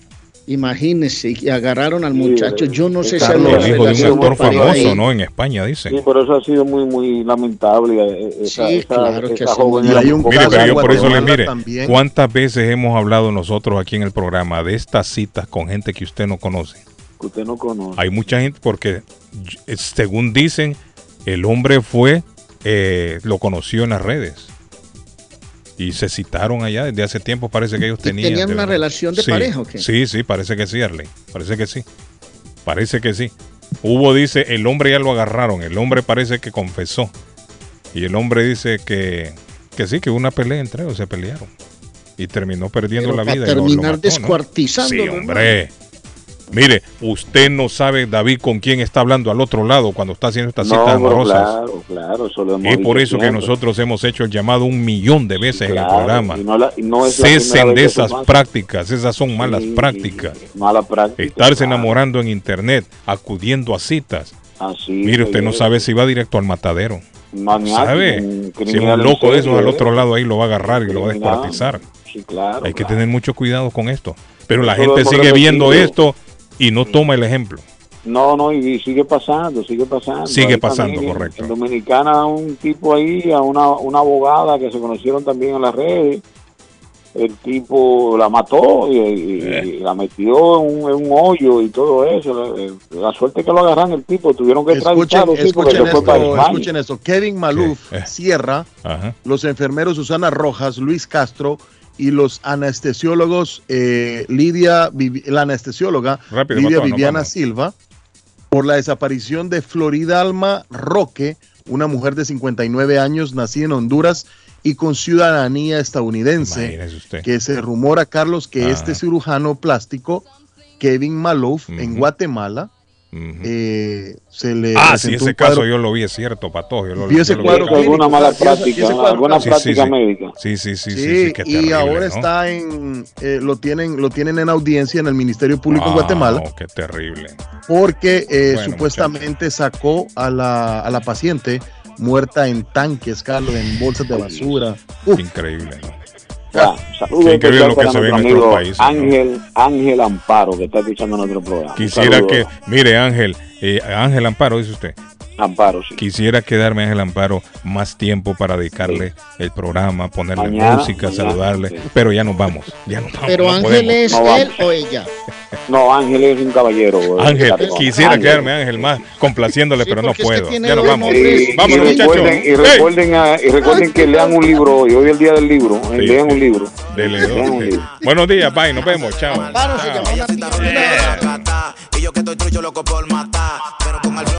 Imagínese, y agarraron al muchacho. Yo no sé si lo El hijo de un actor famoso, ahí. ¿no? En España, dicen. Sí, pero eso ha sido muy, muy lamentable. eh, Esa, Sí, esa- claro que esa sí. joven Y hay un muy Mire, pero yo por eso le mire, también. ¿cuántas veces hemos hablado nosotros aquí en el programa de estas citas con gente que usted no conoce? que usted no conoce. Hay mucha gente porque, eh, según dicen, el hombre fue, eh, lo conoció en las redes. Y se citaron allá desde hace tiempo, parece que ellos tenían. tenían una relación de Sí, pareja, ¿o qué? Sí, sí, parece que sí, Arley. Parece que sí. Parece que sí. Hubo, dice, el hombre ya lo agarraron. El hombre parece que confesó. Y el hombre dice que, que sí, que hubo una pelea entre ellos, se pelearon. Y terminó perdiendo Pero la para vida. y lo- lo terminar ¿no? hombre. Mire, usted no sabe, David, con quién está hablando al otro lado cuando está haciendo estas No, citas pero amorosas. claro, claro, eso lo hemos Es por eso que nosotros hemos hecho el llamado un millón de veces en el programa. y no la- y no es Cesen de esas prácticas, esas son malas Sí, prácticas. Mala práctica. Estarse claro. enamorando en internet, acudiendo a citas. Así, Mire, usted no pues, sabe si va directo al matadero. maniático, ¿Sabe? un Si un loco de esos al ¿eh? otro lado ahí lo va a agarrar y lo va a descuartizar. Sí, claro. Hay que tener mucho cuidado con esto. Pero la gente sigue viendo esto y no toma el ejemplo. No, no, y, sigue pasando, sigue pasando. Sigue Hay pasando, también correcto. En Dominicana, un tipo ahí, a una, una abogada que se conocieron también en las redes. El tipo la mató y, y- Eh. y la metió en un, en un hoyo y todo eso. La, la suerte que lo agarran el tipo, tuvieron que Escuchen, porque escuchen esto, escuchen esto. Kevin Maluf Eh. Sierra, Ajá. los enfermeros Susana Rojas, Luis Castro y los anestesiólogos eh, Lidia, la anestesióloga Rápido, Lidia Viviana. Silva por la desaparición de Floridalma Roque, una mujer de 59 años nacida en Honduras y con ciudadanía estadounidense, que se rumora, Carlos, que este cirujano plástico, Kevin Maluf, en Ujú. Guatemala, eh, se le Ah, sí, ese caso yo lo vi, es cierto, Pato. Yo lo, Vio ese yo lo vi cuadro clínico, alguna mala práctica, Ese cuadro alguna Sí, práctica sí, sí. médica. Sí, sí, sí, sí, Sí, sí, qué y terrible, ahora ¿no? está en, eh, lo tienen, lo tienen en audiencia en el Ministerio Público en Wow, Guatemala, Qué terrible. porque eh, Bueno, supuestamente sacó a la, a la paciente muerta en tanques, Carlos, en bolsas de basura. Uf, Increíble. ¿no? Ya, saludos especial lo que se ve en nuestro ¿no? Ángel, Ángel Amparo, que está escuchando nuestro programa. Quisiera Saludos, que, mire Ángel, eh, Ángel Amparo, dice usted. Amparo, sí. Quisiera quedarme Ángel Amparo más tiempo para dedicarle el programa, ponerle Mañana, música, mañana, saludarle, sí. pero ya nos vamos, ya nos vamos. Pero no Ángel podemos. es No él o ella. No, Ángel es un caballero. güey. Ángel, quisiera Ángel. quedarme Ángel más complaciéndole, Sí, pero no porque es que puedo. Ya nos vamos. Y, Vámonos, y muchachos. recuerden, y recuerden, a- y recuerden que lean un libro hoy, hoy es el día del libro. eh, Sí, lean sí. un libro. Dele, Lean un dele. libro. Buenos días, bye, nos vemos, chao. Amparo se Chao. Y yo que estoy trucho loco por matar.